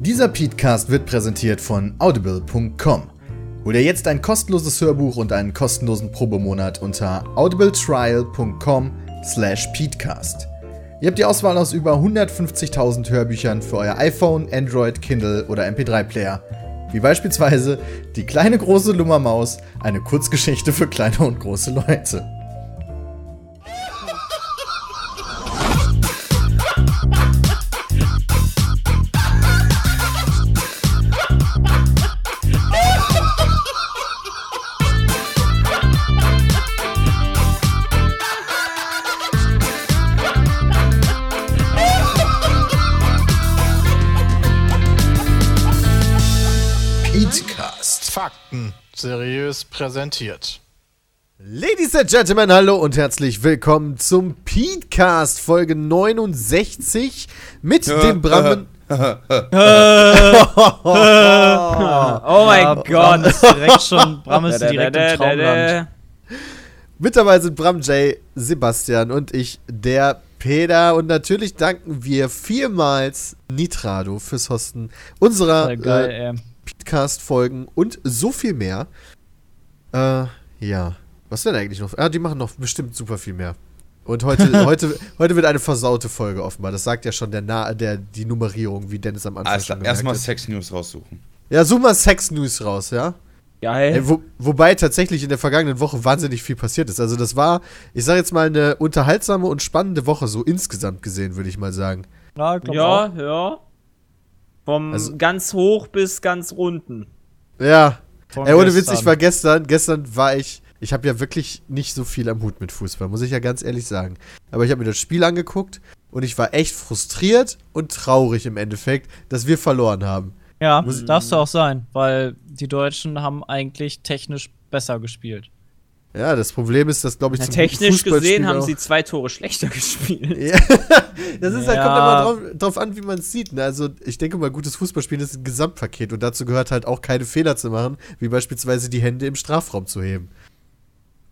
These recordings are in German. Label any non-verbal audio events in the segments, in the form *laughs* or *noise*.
Dieser Podcast wird präsentiert von audible.com. Hol dir jetzt ein kostenloses Hörbuch und einen kostenlosen Probemonat unter audibletrial.com slash peatcast. Ihr habt die Auswahl aus über 150.000 Hörbüchern für euer iPhone, Android, Kindle oder MP3-Player. Wie beispielsweise Die kleine große Lummermaus, eine Kurzgeschichte für kleine und große Leute. Seriös präsentiert. Ladies and Gentlemen, hallo und herzlich willkommen zum Peatcast Folge 69 mit dem Brammen. *laughs* *laughs* Oh mein Gott. ist direkt schon, *laughs* Bram ist direkt im Traumland. Mit dabei sind Bram J, Sebastian und ich, der Peter. Und natürlich danken wir vielmals Nitrado fürs Hosten unserer geil, äh. Podcast-Folgen und so viel mehr. Äh, ja. Was denn eigentlich noch? Ah, die machen noch bestimmt super viel mehr. Und heute, *laughs* heute, heute wird eine versaute Folge offenbar. Das sagt ja schon der, Na der die Nummerierung, wie Dennis am Anfang gemerkt erstmal. Sex News raussuchen. Ja, such mal Sex News raus, ja? Geil. Ey, wo, wobei tatsächlich in der vergangenen Woche wahnsinnig viel passiert ist. Also das war, ich sag jetzt mal, eine unterhaltsame und spannende Woche, so insgesamt gesehen, würde ich mal sagen. Ja. Ja, ja. Vom Also- ganz hoch bis ganz unten. Ja. Von Ey, ohne Witz, ich war gestern, gestern war ich, ich habe ja wirklich nicht so viel am Hut mit Fußball, muss ich ja ganz ehrlich sagen. Aber ich habe mir das Spiel angeguckt und ich war echt frustriert und traurig im Endeffekt, dass wir verloren haben. Ja, Muss- darfst du auch sein, weil die Deutschen haben eigentlich technisch besser gespielt. Ja, das Problem ist, dass, glaube ich, Na, zum technisch gesehen haben auch- sie zwei Tore schlechter *laughs* gespielt. Ja, das ist halt, Ja. kommt immer drauf, drauf an, wie man es sieht. Ne? Also, ich denke mal, gutes Fußballspielen ist ein Gesamtpaket und dazu gehört halt auch keine Fehler zu machen, wie beispielsweise die Hände im Strafraum zu heben.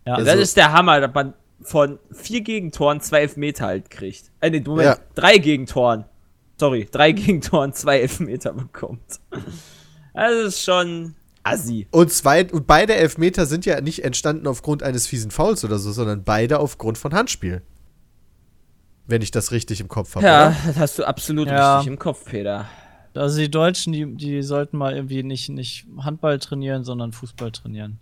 Ja, Also- das ist der Hammer, dass man von vier Gegentoren zwei Elfmeter halt kriegt. Äh, nee, Moment, Ja. drei Gegentoren. Sorry, drei *laughs* Gegentoren, zwei Elfmeter bekommt. *laughs* Das ist schon assi. Und, zwei, und beide Elfmeter sind ja nicht entstanden aufgrund eines fiesen Fouls oder so, sondern beide aufgrund von Handspiel. Wenn ich das richtig im Kopf habe. Ja, oder? das hast du absolut Ja. richtig im Kopf, Peter. also die Deutschen, die, die sollten mal irgendwie nicht, nicht Handball trainieren, sondern Fußball trainieren.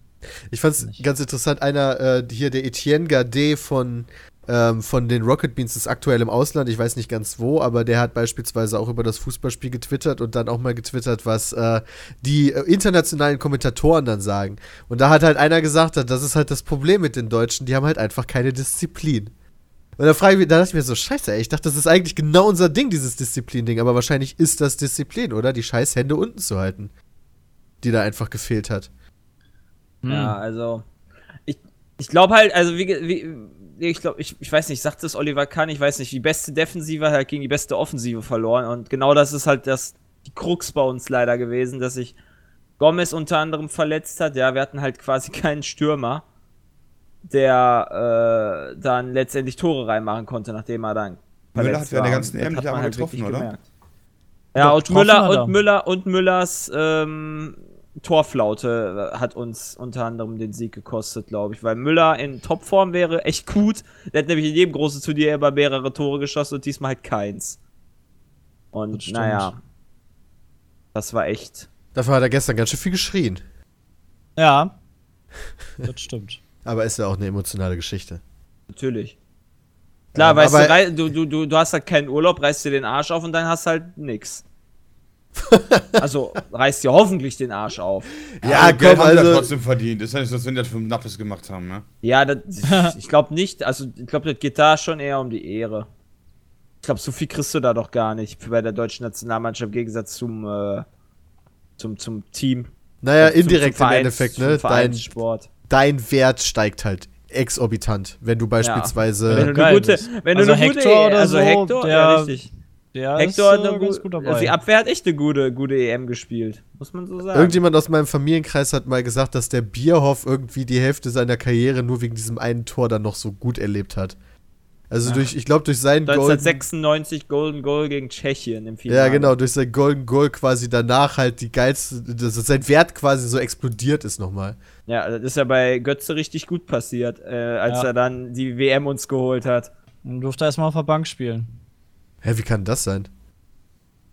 Ich fand's Nicht. ganz interessant. Einer, äh, hier der Etienne Gardet von, ähm, von den Rocket Beans ist aktuell im Ausland. Ich weiß nicht ganz wo, aber der hat beispielsweise auch über das Fußballspiel getwittert und dann auch mal getwittert, was äh, die äh, internationalen Kommentatoren dann sagen. Und da hat halt einer gesagt, das ist halt das Problem mit den Deutschen, die haben halt einfach keine Disziplin. Und da frage ich mich, da dachte ich mir so, scheiße, ey, ich dachte, das ist eigentlich genau unser Ding, dieses Disziplin-Ding, aber wahrscheinlich ist das Disziplin, oder? Die scheiß Hände unten zu halten. Die da einfach gefehlt hat. Hm. Ja, also ich, ich glaube halt, also wie, ge- wie ich glaube, ich, ich weiß nicht, sagt das Oliver Kahn, ich weiß nicht, die beste Defensive hat halt gegen die beste Offensive verloren und genau das ist halt das die Krux bei uns leider gewesen, dass sich Gomez unter anderem verletzt hat. Ja, wir hatten halt quasi *laughs* keinen Stürmer, der äh, dann letztendlich Tore reinmachen konnte, nachdem er dann Müller hat während der ganzen EM nicht einmal getroffen, oder? gemerkt. Ja, und Müller er. und Müller und Müllers ähm, Torflaute äh, hat uns unter anderem den Sieg gekostet, glaube ich, weil Müller in Topform wäre echt gut. Der hat nämlich in jedem großen Turnier immer mehrere Tore geschossen und diesmal halt keins. Das Und stimmt. naja, das war echt. Dafür hat er gestern ganz schön viel geschrien. Ja, *laughs* das stimmt. Aber ist ja auch eine emotionale Geschichte. Natürlich. Klar, Ja, weißt du, du, du, du, du hast halt keinen Urlaub, reißt dir den Arsch auf und dann hast halt nix. *laughs* also reißt dir hoffentlich den Arsch auf. Ja, Geld komm, haben die also- ja trotzdem verdient. Ist ja nicht so, als wenn die das für einen Nappes gemacht haben, ne? Ja, das, *laughs* ich glaube nicht. Also, ich glaube, das geht da schon eher um die Ehre. Ich glaube, so viel kriegst du da doch gar nicht bei der deutschen Nationalmannschaft im Gegensatz zum, äh, zum, zum Team. Naja, Zum- indirekt zum im Vereins- Endeffekt, zum ne? Dein, dein Wert steigt halt exorbitant, wenn du beispielsweise. Wenn du eine gute, bist. wenn Also du eine gute, Hector oder also so, Hector, ja, richtig. Der Hector hat ist, eine äh, ganz gut, gut also dabei. die Abwehr hat echt eine gute, gute EM gespielt, muss man so sagen. Irgendjemand aus meinem Familienkreis hat mal gesagt, dass der Bierhoff irgendwie die Hälfte seiner Karriere nur wegen diesem einen Tor dann noch so gut erlebt hat. Also durch, ich glaube, durch seinen Golden, 1996 Golden Goal gegen Tschechien im Finale. ja genau, durch sein Golden Goal quasi danach halt die geilste, dass sein Wert quasi so explodiert ist nochmal. Ja, das ist ja bei Götze richtig gut passiert, äh, als Ja. er dann die WM uns geholt hat. Und durfte erstmal auf der Bank spielen. Hä, wie kann das sein?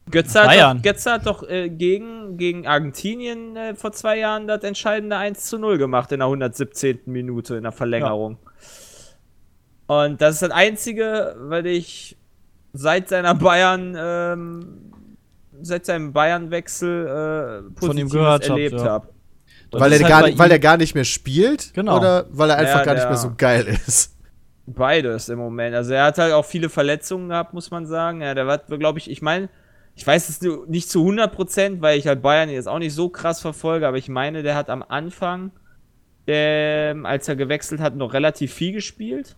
Götze hat Bayern. doch, Götze hat doch äh, gegen, gegen Argentinien äh, vor zwei Jahren das entscheidende 1 zu 0 gemacht in der 117. Minute in der Verlängerung. Und das ist das Einzige, weil ich seit seiner Bayern, ähm, seit seinem Bayern-Wechsel äh, Von ihm Positives hab, erlebt ja. habe. Und Weil das er, gar, halt nicht- bei weil er gar nicht mehr spielt? Genau. Oder weil er einfach Ja, gar nicht mehr so geil ist? Beides im Moment. Also er hat halt auch viele Verletzungen gehabt, muss man sagen. Ja, der war, glaube ich, ich meine, ich weiß es nicht zu 100%, weil ich halt Bayern jetzt auch nicht so krass verfolge, aber ich meine, der hat am Anfang, ähm, als er gewechselt hat, noch relativ viel gespielt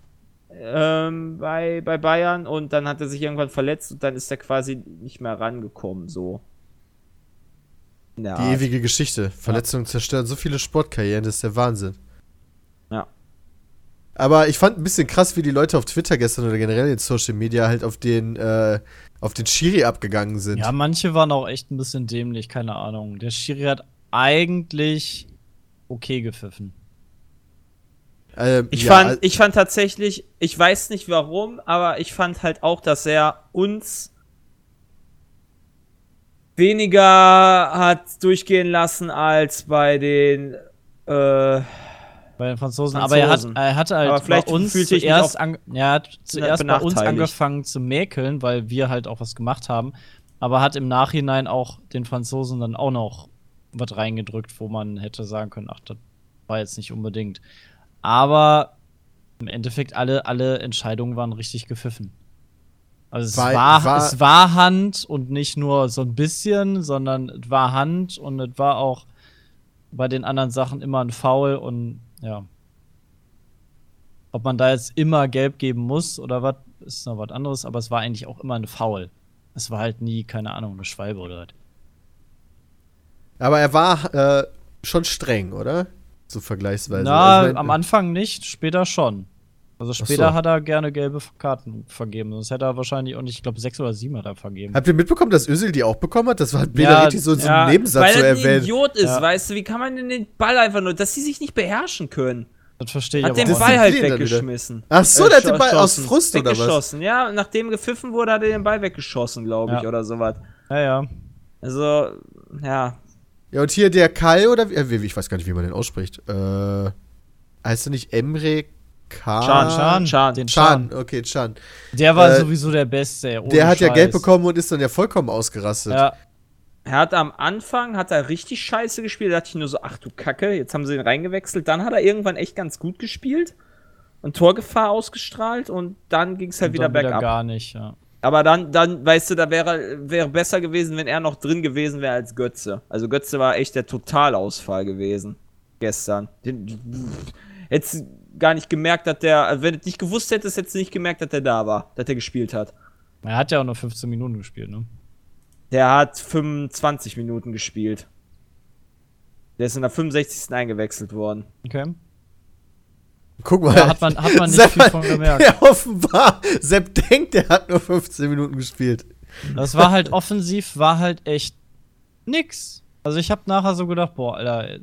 ähm, bei, bei Bayern und dann hat er sich irgendwann verletzt und dann ist er quasi nicht mehr rangekommen, so. Ja, Die ewige Geschichte. Verletzungen zerstören so viele Sportkarrieren, das ist der Wahnsinn. Aber ich fand ein bisschen krass, wie die Leute auf Twitter gestern oder generell in Social Media halt auf den, äh, auf den Schiri abgegangen sind. Ja, manche waren auch echt ein bisschen dämlich, keine Ahnung. Der Schiri hat eigentlich okay gepfiffen. Ähm, Ich, ja, fand, ich fand tatsächlich, ich weiß nicht warum, aber ich fand halt auch, dass er uns weniger hat durchgehen lassen als bei den. Äh, Bei den Franzosen. Aber er, hat, Franzosen. er hatte halt Aber vielleicht bei uns zuerst, an, er hat zuerst bei uns angefangen zu mäkeln, weil wir halt auch was gemacht haben. Aber hat im Nachhinein auch den Franzosen dann auch noch was reingedrückt, wo man hätte sagen können, ach, das war jetzt nicht unbedingt. Aber im Endeffekt alle, alle Entscheidungen waren richtig gepfiffen. Also es War- war, war- es war Hand und nicht nur so ein bisschen, sondern es war Hand und es war auch bei den anderen Sachen immer ein Foul und ja. Ob man da jetzt immer gelb geben muss oder was, ist noch was anderes, aber es war eigentlich auch immer ein Foul. Es war halt nie, keine Ahnung, eine Schwalbe oder was. aber er war äh, schon streng, oder? So vergleichsweise. Na, Also, ich mein, am Anfang nicht, später schon. Also später so. hat er gerne gelbe Karten vergeben. Sonst hätte er wahrscheinlich auch nicht, ich glaube, sechs oder sieben hat er vergeben. Habt ihr mitbekommen, dass Özil die auch bekommen hat? Das war Bela Ja, richtig so in so ja, einem Nebensatz weil so er ein. Idiot ist, Ja. weißt du, wie kann man denn den Ball einfach nur, dass sie sich nicht beherrschen können? Das verstehe ich Hat aber den auch Ball halt weggeschmissen. Ach so, Äh, der hat den Ball aus. Frust oder was? Weggeschossen, ja. Nachdem gepfiffen wurde, hat er den Ball weggeschossen, glaube ich, Ja. oder sowas. Ja, ja. Also, ja. Ja, und hier der Kai oder wie, äh, wie- ich weiß gar nicht, wie man den ausspricht. Äh, heißt er nicht Emre Can? Can, Chan, Chan. den Chan, Chan. okay, Chan. Der war Äh, sowieso der Beste. ohne Der hat ja Scheiß. Geld bekommen und ist dann ja vollkommen ausgerastet. Ja, Er hat am Anfang, hat er richtig scheiße gespielt, da dachte ich nur so, ach du Kacke, jetzt haben sie ihn reingewechselt. Dann hat er irgendwann echt ganz gut gespielt und Torgefahr ausgestrahlt und dann ging es halt und wieder bergab. gar nicht, ja. Aber dann, dann, weißt du, da wäre wäre besser gewesen, wenn er noch drin gewesen wäre als Götze. Also Götze war echt der Totalausfall gewesen gestern. Den, hättest gar nicht gemerkt, dass der, also wenn du nicht gewusst hättest, hättest du nicht gemerkt, dass der da war, dass der gespielt hat. Er hat ja auch nur 15 Minuten gespielt, ne? Der hat 25 Minuten gespielt. Der ist in der 65. eingewechselt worden. Okay. Guck mal. Ja, hat man, hat man nicht Sepp viel von gemerkt. *laughs* Ja, offenbar. Sepp denkt, der hat nur 15 Minuten gespielt. Das war halt offensiv, war halt echt nix. Also ich habe nachher so gedacht, boah, Alter,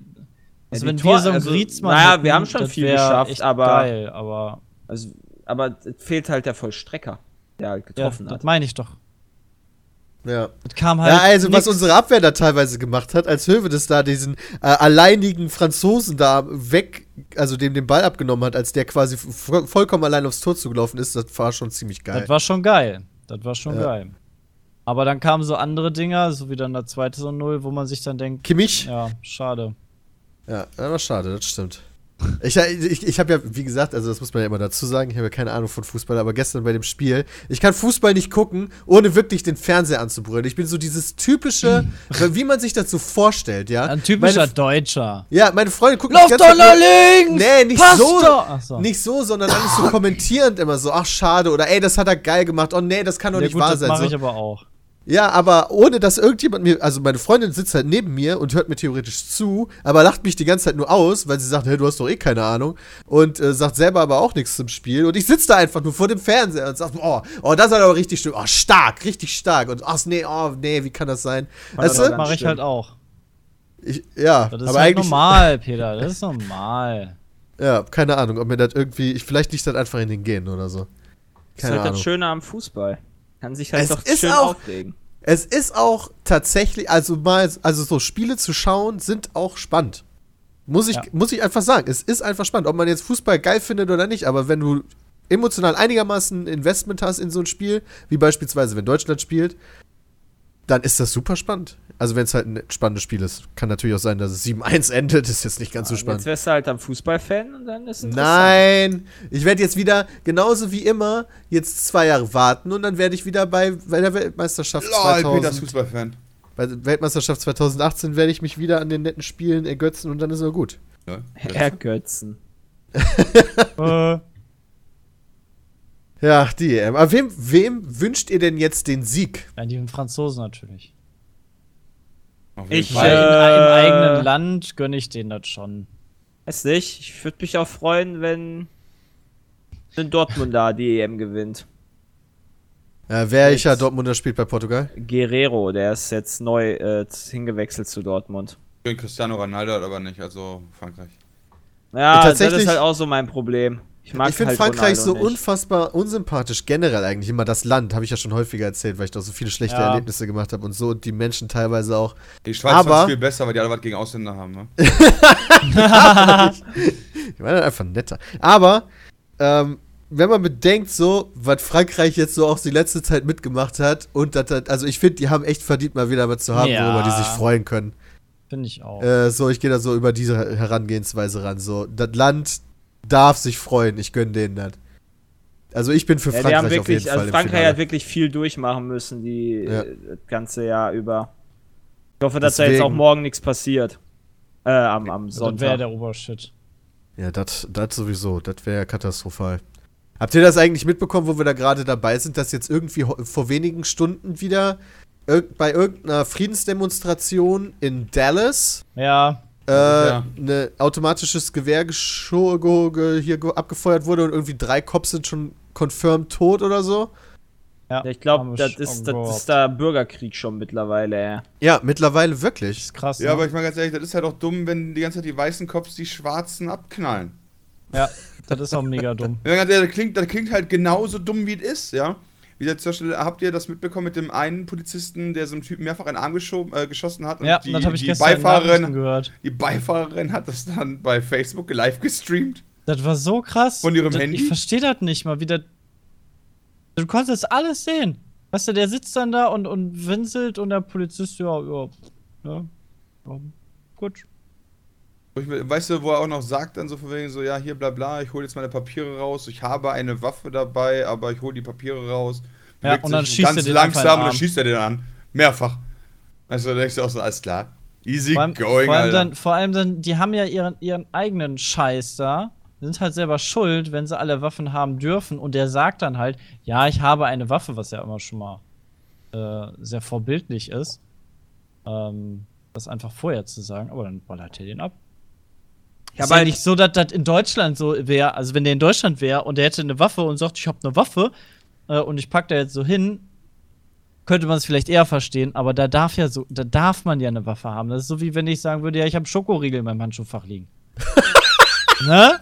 also die wenn Tor- wir so einen also, Griezmann naja, hätten, wir haben schon das viel geschafft, aber- geil, aber Also, aber es fehlt halt der Vollstrecker, der halt ja, getroffen das hat. meine ich doch. Ja. Es kam halt ja, also was nix. unsere Abwehr da teilweise gemacht hat, als Hövedes da diesen äh, alleinigen Franzosen da weg, also dem den Ball abgenommen hat, als der quasi vo- vollkommen allein aufs Tor zugelaufen ist, das war schon ziemlich geil. Das war schon geil. Das war schon Ja. geil. Aber dann kamen so andere Dinger, so wie dann der zweite so Null, wo man sich dann denkt, Kimmich? ja, schade. Ja, das war schade, das stimmt. Ich, ich, ich habe ja, wie gesagt, also das muss man ja immer dazu sagen, ich habe ja keine Ahnung von Fußball, aber gestern bei dem Spiel, ich kann Fußball nicht gucken, ohne wirklich den Fernseher anzubrüllen. Ich bin so dieses typische, *laughs* wie man sich das so vorstellt, ja. Ein typischer Meine, Deutscher. ja, meine Freunde gucken Lauf doch nach links! Nee, nicht so! Ach so. nicht so, sondern alles so *laughs* kommentierend immer so, ach schade, oder ey, das hat er geil gemacht, oh nee, das kann doch ja, nicht gut, wahr das sein. mache So. ich aber auch. Ja, aber ohne dass irgendjemand mir, also meine Freundin sitzt halt neben mir und hört mir theoretisch zu, aber lacht mich die ganze Zeit nur aus, weil sie sagt, hey, du hast doch eh keine Ahnung und äh, sagt selber aber auch nichts zum Spiel und ich sitze da einfach nur vor dem Fernseher und sag, oh, oh, das ist aber richtig schön, oh, stark, richtig stark und ach nee, oh, nee, wie kann das sein? Weißt das du? mache ich halt auch. Ich, ja, Das ist aber halt eigentlich, normal, *laughs* Peter. Das ist normal. ja, keine Ahnung, ob mir das irgendwie, ich, vielleicht liegt das einfach in den Genen oder so. Das ist Keine halt Ahnung. das Schöne am Fußball. Kann sich halt Es doch ist schön auch- aufregen. Es ist auch tatsächlich, also mal, also so Spiele zu schauen, sind auch spannend. Muss ich, Ja. muss ich einfach sagen. Es ist einfach spannend, ob man jetzt Fußball geil findet oder nicht, aber wenn du emotional einigermaßen Investment hast in so ein Spiel, wie beispielsweise wenn Deutschland spielt, dann ist das super spannend. Also wenn es halt ein spannendes Spiel ist. Kann natürlich auch sein, dass es 7-1 endet, ist jetzt nicht ganz so Jetzt spannend. wärst du halt am Fußballfan und dann ist es. Nein, ich werde jetzt wieder, genauso wie immer, jetzt zwei Jahre warten und dann werde ich wieder bei, bei der Weltmeisterschaft Lol, Peter ist 2000 Fußballfan. bei der Weltmeisterschaft 2018 werde ich mich wieder an den netten Spielen ergötzen und dann ist er gut. Ja. *laughs* Ergötzen. *laughs* äh, Ja, die EM. Aber wem, wem wünscht ihr denn jetzt den Sieg? ja, die Franzosen natürlich. Auf jeden Ich, äh, in, im eigenen Land gönne ich denen das schon. Weiß nicht. Ich würde mich auch freuen, wenn ein Dortmunder die EM gewinnt. Äh, wer ich ja. Dortmunder spielt bei Portugal? Guerrero, der ist jetzt neu äh, hingewechselt zu Dortmund. Schön Cristiano Ronaldo hat aber nicht, also Frankreich. Ja, das tatsächlich- ist halt auch so mein Problem. Ich mag ich finde halt Frankreich Ronaldo so nicht. unfassbar unsympathisch. Generell eigentlich immer das Land, habe ich ja schon häufiger erzählt, weil ich da so viele schlechte Ja. Erlebnisse gemacht habe und so und die Menschen teilweise auch. Die Schweiz Aber- aber viel besser, weil die alle was gegen Ausländer haben, ne? *laughs* Die waren dann einfach netter. Aber, ähm, wenn man bedenkt, so, was Frankreich jetzt so auch die letzte Zeit mitgemacht hat, und das, hat- also ich finde, die haben echt verdient, mal wieder was zu haben, Ja. worüber die sich freuen können. Finde ich auch. Äh, so, ich gehe da so über diese Herangehensweise ran. So, das Land darf sich freuen, ich gönne denen das. Also ich bin für Ja, Frankreich haben auf jeden wirklich, Fall also im Frankreich hat wirklich viel durchmachen müssen, die Ja. äh, das ganze Jahr über. Ich hoffe, dass da jetzt Deswegen- auch morgen nichts passiert. Äh, am, am das wäre Sonntag. der Obershit. Ja, das sowieso, das wäre katastrophal. Habt ihr das eigentlich mitbekommen, wo wir da gerade dabei sind, dass jetzt irgendwie vor wenigen Stunden wieder irg bei irgendeiner Friedensdemonstration in Dallas Ja, äh, Ja. ein automatisches Gewehr hier ge abgefeuert wurde und irgendwie drei Cops sind schon confirmed tot oder so? ja. Ich glaube, das ist, das ist da Bürgerkrieg schon mittlerweile, ja. Ja, mittlerweile wirklich. ist krass. Ja, ne? aber ich meine ganz ehrlich, das ist ja doch dumm, wenn die ganze Zeit die weißen Cops die schwarzen abknallen. ja, das ist auch mega dumm. *laughs* Ja, ganz ehrlich, das klingt, das klingt halt genauso dumm, wie es ist, ja. Wie der zum Beispiel, habt ihr das mitbekommen mit dem einen Polizisten, der so einem Typen mehrfach in den Arm geschoben, äh, geschossen hat? Und Ja, die, das habe ich die gestern Beifahrerin, gehört. die Beifahrerin hat das dann bei Facebook live gestreamt. Das war so krass. Von ihrem das, Handy? Ich verstehe das nicht mal, wie das. Du konntest alles sehen. Weißt du, der sitzt dann da und, und winselt und der Polizist, ja, ja, ja, ja gut. Weißt du, wo er auch noch sagt, dann so von wegen so, ja, hier bla bla, ich hole jetzt meine Papiere raus, ich habe eine Waffe dabei, aber ich hole die Papiere raus. Ja, und dann schießt er den langsam und dann schießt er den an. Mehrfach. Also da denkst du auch so, alles klar. Easy Vor allem, going, vor, allem Alter. dann, vor allem dann, die haben ja ihren, ihren eigenen Scheiß da. Sind halt selber schuld, wenn sie alle Waffen haben dürfen. Und der sagt dann halt, ja, ich habe eine Waffe, was ja immer schon mal äh, sehr vorbildlich ist. Ähm, das einfach vorher zu sagen, aber dann ballert er den ab. Ja, ist aber ja nicht so, dass das in Deutschland so wäre. Also wenn der in Deutschland wäre und der hätte eine Waffe und sagt, ich habe eine Waffe äh, und ich pack da jetzt so hin, könnte man es vielleicht eher verstehen. Aber da darf ja so, da darf man ja eine Waffe haben. Das ist so wie wenn ich sagen würde, ja, ich habe Schokoriegel in meinem Handschuhfach liegen. *laughs* ne?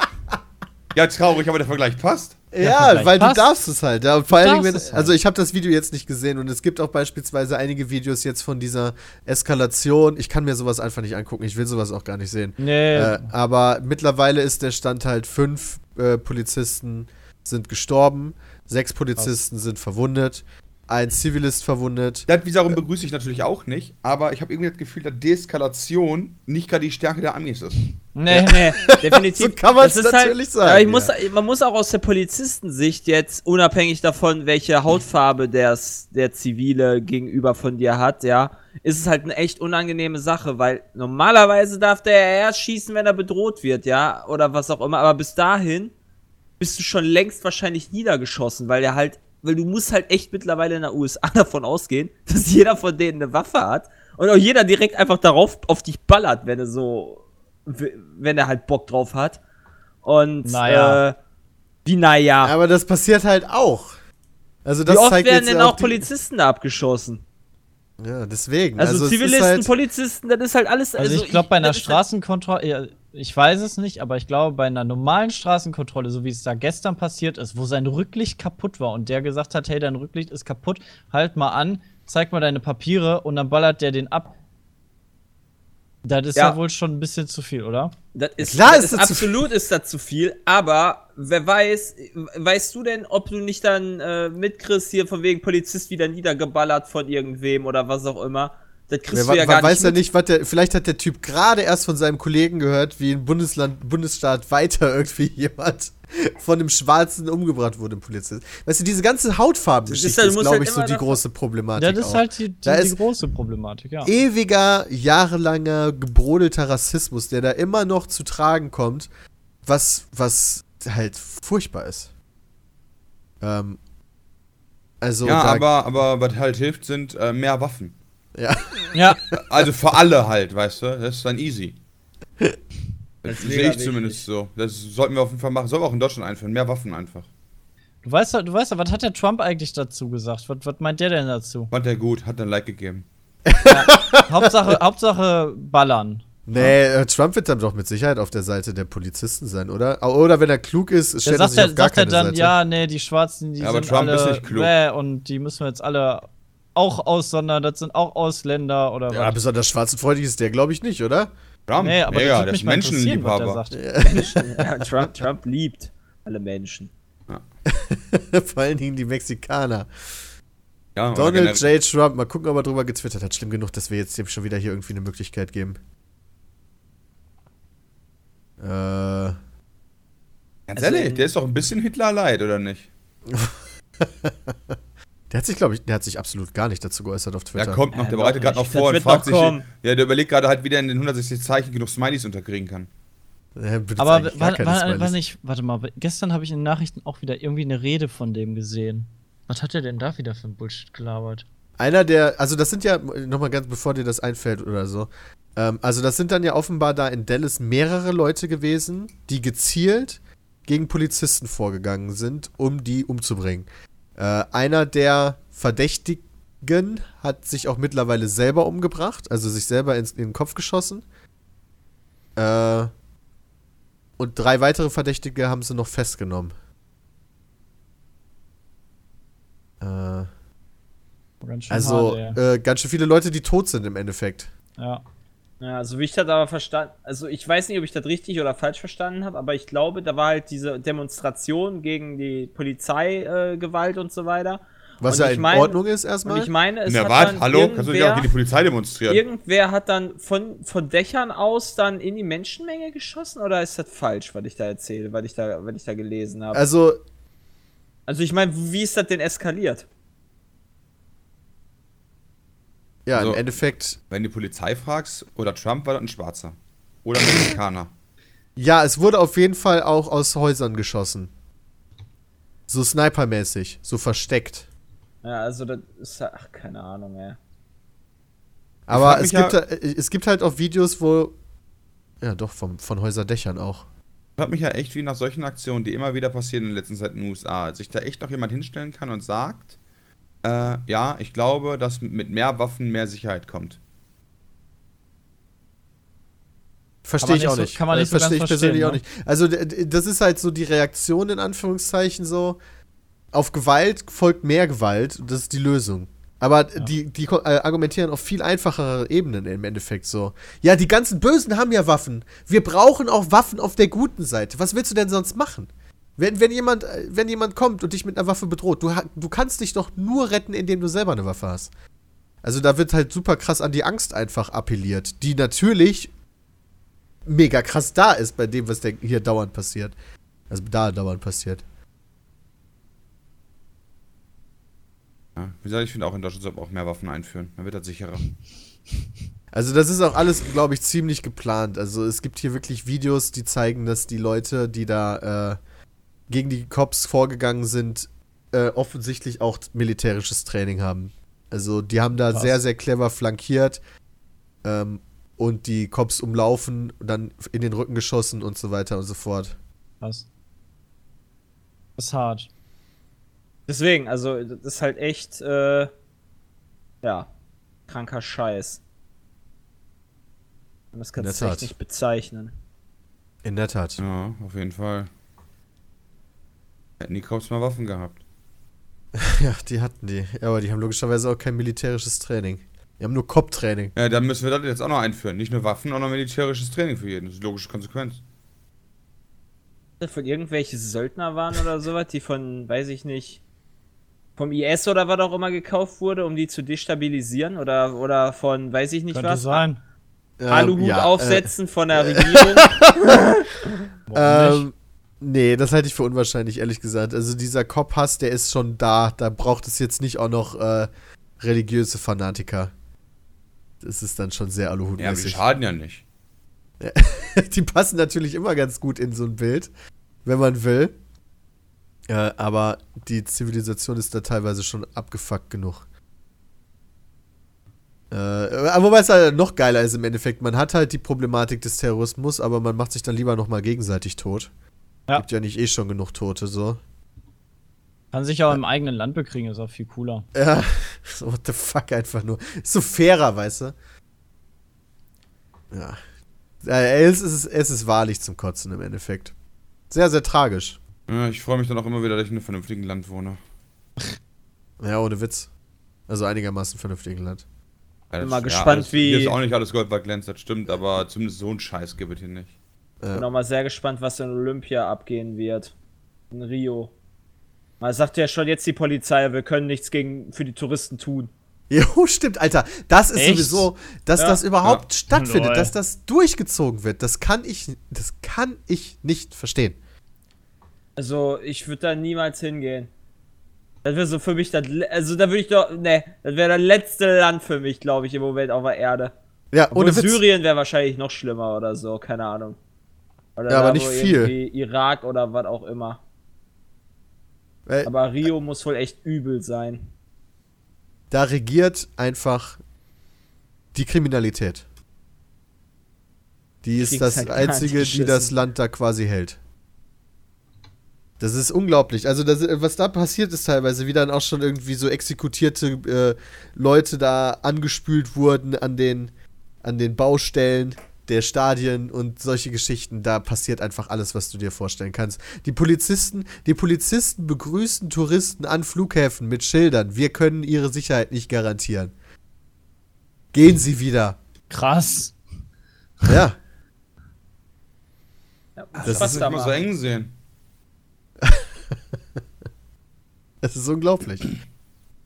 Ja, traurig, aber der Vergleich passt. Ja, Vergleich weil passt. du darfst es halt. Ja, und vor allen Dingen, wenn, darfst es halt. also ich habe das Video jetzt nicht gesehen und es gibt auch beispielsweise einige Videos jetzt von dieser Eskalation. Ich kann mir sowas einfach nicht angucken. Ich will sowas auch gar nicht sehen. Nee. Äh, aber mittlerweile ist der Stand halt fünf äh, Polizisten sind gestorben, sechs Polizisten sind verwundet, ein Zivilist verwundet. Das wiederum begrüße ich natürlich auch nicht, aber ich habe irgendwie das Gefühl, dass Deeskalation nicht gerade die Stärke der Amis ist. Nee, nee, *laughs* definitiv. So kann man's Das ist natürlich sagen, Aber ich ja. muss, man muss auch aus der Polizistensicht jetzt, unabhängig davon, welche Hautfarbe der's, der Zivile gegenüber von dir hat, ja, ist es halt eine echt unangenehme Sache, weil normalerweise darf der ja erst schießen, wenn er bedroht wird, ja, oder was auch immer, aber bis dahin bist du schon längst wahrscheinlich niedergeschossen, weil er halt weil du musst halt echt mittlerweile in der USA *laughs* davon ausgehen, dass jeder von denen eine Waffe hat und auch jeder direkt einfach darauf auf dich ballert, wenn er so, wenn er halt Bock drauf hat. Und Naja. äh, wie naja. Aber das passiert halt auch. Also das Wie oft zeigt werden jetzt denn auch Polizisten da abgeschossen? Ja, deswegen. Also, ist Zivilisten, halt- Polizisten, das ist halt alles. Also, ich glaube, bei einer halt- Straßenkontrolle, ich weiß es nicht, aber ich glaube, bei einer normalen Straßenkontrolle, so wie es da gestern passiert ist, wo sein Rücklicht kaputt war und der gesagt hat, hey, dein Rücklicht ist kaputt, halt mal an, zeig mal deine Papiere und dann ballert der den ab. Das ist ja, Ja. wohl schon ein bisschen zu viel, oder? Das ist, Klar das ist das absolut ist das zu viel, aber wer weiß, weißt du denn, ob du nicht dann äh, mitkriegst hier von wegen Polizist wieder niedergeballert von irgendwem oder was auch immer? Das kriegst Wer du ja gar weiß nicht ja nicht, was der. Vielleicht hat der Typ gerade erst von seinem Kollegen gehört, wie ein Bundesland, Bundesstaat weiter *laughs* irgendwie jemand von einem Schwarzen umgebracht wurde, ein Polizist. Weißt du, diese ganze Hautfarbengeschichte Das ist halt- ist, glaube halt ich, so die große Problematik. Ja, das ist halt die, die, Da die ist- große Problematik, ja. ewiger, jahrelanger, gebrodelter Rassismus, der da immer noch zu tragen kommt, was, was halt furchtbar ist. Ähm, also, ja, aber, aber was halt hilft, sind äh, mehr Waffen. Ja. Ja, Also für alle halt, weißt du? Das ist dann easy. *laughs* Das sehe ich zumindest so. Das sollten wir auf jeden Fall machen. Sollen wir auch in Deutschland einführen. Mehr Waffen einfach. du weißt ja, du weißt ja, was hat der Trump eigentlich dazu gesagt? Was, was meint der denn dazu? Fand der gut, hat ein Like gegeben. Hauptsache, Hauptsache ballern. Nee, äh, Trump wird dann doch mit Sicherheit auf der Seite der Polizisten sein, oder? Oder wenn er klug ist, Der stellt er sagt sich ja, auf gar sagt er keine dann, Seite. ja, nee, die Schwarzen, die Ja, aber sind Trump alle ist nicht klug. Und die müssen wir jetzt alle auch aussondern, das sind auch Ausländer oder ja, was. besonders schwarzenfreundlich ist der, glaube ich, nicht, oder? Trump, Nee, aber mega, das ist Menschenliebhaber. *laughs* Ja, Trump, Trump liebt alle Menschen. *laughs* Vor allen Dingen die Mexikaner. Ja, Donald J. Trump, mal gucken, ob er drüber getwittert hat. Schlimm genug, dass wir jetzt dem schon wieder hier irgendwie eine Möglichkeit geben. Äh, Ganz Also ehrlich, der ist doch ein bisschen Hitler-leid, oder nicht? *laughs* der hat sich, glaube ich, der hat sich absolut gar nicht dazu geäußert auf Der Twitter. kommt noch, der doch bereitet gerade noch vor und fragt sich. kommen. Ja, der überlegt gerade halt, wie der in den 160 Zeichen genug Smileys unterkriegen kann. Er Aber war, war, war nicht, warte mal, gestern habe ich in den Nachrichten auch wieder irgendwie eine Rede von dem gesehen. Was hat er denn da wieder für ein Bullshit gelabert? Einer der, also das sind ja, nochmal ganz bevor dir das einfällt oder so, ähm, also das sind dann ja offenbar da in Dallas mehrere Leute gewesen, die gezielt gegen Polizisten vorgegangen sind, um die umzubringen. Äh, einer der Verdächtigen hat sich auch mittlerweile selber umgebracht, also sich selber ins, in den Kopf geschossen. Äh, und drei weitere Verdächtige haben sie noch festgenommen. Äh, Ganz also hart, äh, ganz schön viele Leute, die tot sind im Endeffekt. ja. Ja, also wie ich das aber verstanden, also ich weiß nicht, ob ich das richtig oder falsch verstanden habe, aber ich glaube, da war halt diese Demonstration gegen die Polizeigewalt äh, und so weiter. Was Und ja in mein- Ordnung ist Und erstmal. ich meine, es Na, hat warte, dann hallo? Kannst du nicht auch irgendwer, gegen die Polizei demonstrieren? irgendwer hat dann von, von Dächern aus dann in die Menschenmenge geschossen oder ist das falsch, was ich da erzähle, was ich da, was ich da gelesen habe? Also, Also ich meine, wie ist das denn eskaliert? Ja, Also- im Endeffekt. Wenn du die Polizei fragst, oder Trump war das ein Schwarzer. Oder ein Mexikaner. Ja, es wurde auf jeden Fall auch aus Häusern geschossen. So snipermäßig, so versteckt. Ja, also das ist ja, ach, keine Ahnung, ey. Aber es gibt, ja- äh, es gibt halt auch Videos, wo. Ja, doch, vom, von Häuserdächern auch. Ich frage mich ja echt, wie nach solchen Aktionen, die immer wieder passieren in der letzten Zeit in den USA, sich da echt noch jemand hinstellen kann und sagt, äh, ja, ich glaube, dass mit mehr Waffen mehr Sicherheit kommt. Verstehe ich auch so- nicht. kann man nicht so Verstehe ich persönlich auch verstehen, nicht. Also, das ist halt so die Reaktion in Anführungszeichen so. Auf Gewalt folgt mehr Gewalt. und Das ist die Lösung. Aber die, die ko- äh, argumentieren auf viel einfachere Ebenen im Endeffekt so. Ja, die ganzen Bösen haben ja Waffen. Wir brauchen auch Waffen auf der guten Seite. Was willst du denn sonst machen? Wenn, wenn, jemand, äh, wenn jemand kommt und dich mit einer Waffe bedroht, du, du kannst dich doch nur retten, indem du selber eine Waffe hast. Also da wird halt super krass an die Angst einfach appelliert, die natürlich mega krass da ist bei dem, was hier dauernd passiert. Also da dauernd passiert. Ja, wie gesagt, ich finde auch in Deutschland sollte man auch mehr Waffen einführen. Dann wird das sicherer. Also das ist auch alles, glaube ich, ziemlich geplant. Also es gibt hier wirklich Videos, die zeigen, dass die Leute, die da äh, gegen die Cops vorgegangen sind, äh, offensichtlich auch militärisches Training haben. Also die haben da Krass. sehr, sehr clever flankiert ähm, und die Cops umlaufen, dann in den Rücken geschossen und so weiter und so fort. Was? Das ist hart. Deswegen, also, das ist halt echt, äh, ja, kranker Scheiß. Und das kannst du echt nicht bezeichnen. In der Tat. Ja, auf jeden Fall. Hätten die Cops mal Waffen gehabt. *laughs* Ja, die hatten die. Ja, aber die haben logischerweise auch kein militärisches Training. Die haben nur Cop-Training. Ja, dann müssen wir das jetzt auch noch einführen. Nicht nur Waffen, auch noch militärisches Training für jeden. Das ist die logische Konsequenz. Von irgendwelche Söldner waren oder sowas, die von, weiß ich nicht, vom IS oder was auch immer gekauft wurde, um die zu destabilisieren oder, oder von, weiß ich nicht Könnte was, sein. Aluhut Ähm, ja, aufsetzen von der Regierung. *laughs* Äh, nicht? ähm, nee, das halte ich für unwahrscheinlich, ehrlich gesagt. Also dieser Cop-Hass, der ist schon da. Da braucht es jetzt nicht auch noch äh, religiöse Fanatiker. Das ist dann schon sehr Ja, aber die Aluhut-mäßig. schaden ja nicht. *laughs* die passen natürlich immer ganz gut in so ein Bild, wenn man will. Äh, aber die Zivilisation ist da teilweise schon abgefuckt genug. Äh, aber wobei es halt noch geiler ist im Endeffekt. Man hat halt die Problematik des Terrorismus, aber man macht sich dann lieber nochmal gegenseitig tot. Ja. Gibt ja nicht eh schon genug Tote, so. Kann sich auch im eigenen Land bekriegen, ist auch viel cooler. Ja, *laughs* so what the fuck einfach nur. Ist so fairer, weißt du? Ja. Äh, es, ist, es ist wahrlich zum Kotzen im Endeffekt. Sehr, sehr tragisch. Ja, ich freue mich dann auch immer wieder, dass ich in einem vernünftigen Land wohne. *laughs* Ja, ohne Witz. Also einigermaßen vernünftigen Land. Ja, Bin mal ja, gespannt, alles, wie- Hier ist auch nicht alles Gold, was glänzt, das stimmt, aber zumindest so einen Scheiß gibt es hier nicht. Ja. Bin auch mal sehr gespannt, was in Olympia abgehen wird. In Rio. Man sagt ja schon jetzt die Polizei, wir können nichts gegen für die Touristen tun. *laughs* Jo, stimmt, Alter. Das ist Echt? sowieso, dass Ja. das überhaupt Ja. stattfindet, Lol. dass das durchgezogen wird. Das kann ich, das kann ich nicht verstehen. Also, ich würde da niemals hingehen. Das wäre so für mich das. Also, da würde ich doch. Ne, das wäre das letzte Land für mich, glaube ich, im Moment auf der Erde. Ja, Obwohl ohne Witz. Syrien wäre wahrscheinlich noch schlimmer oder so, keine Ahnung. Oder Ja, aber nicht viel. Irak oder was auch immer. Weil Aber Rio muss wohl echt übel sein. da regiert einfach die Kriminalität. Die ist das halt Einzige, die das Land da quasi hält. Das ist unglaublich. Also, das, was da passiert ist teilweise, wie dann auch schon irgendwie so exekutierte äh, Leute da angespült wurden an den, an den Baustellen der Stadien und solche Geschichten. Da passiert einfach alles, was du dir vorstellen kannst. Die Polizisten, die Polizisten begrüßen Touristen an Flughäfen mit Schildern. Wir können ihre Sicherheit nicht garantieren. Gehen Sie wieder. Krass. Ja. Ja, Das ist nicht mal so eng sehen. *laughs* Es ist unglaublich.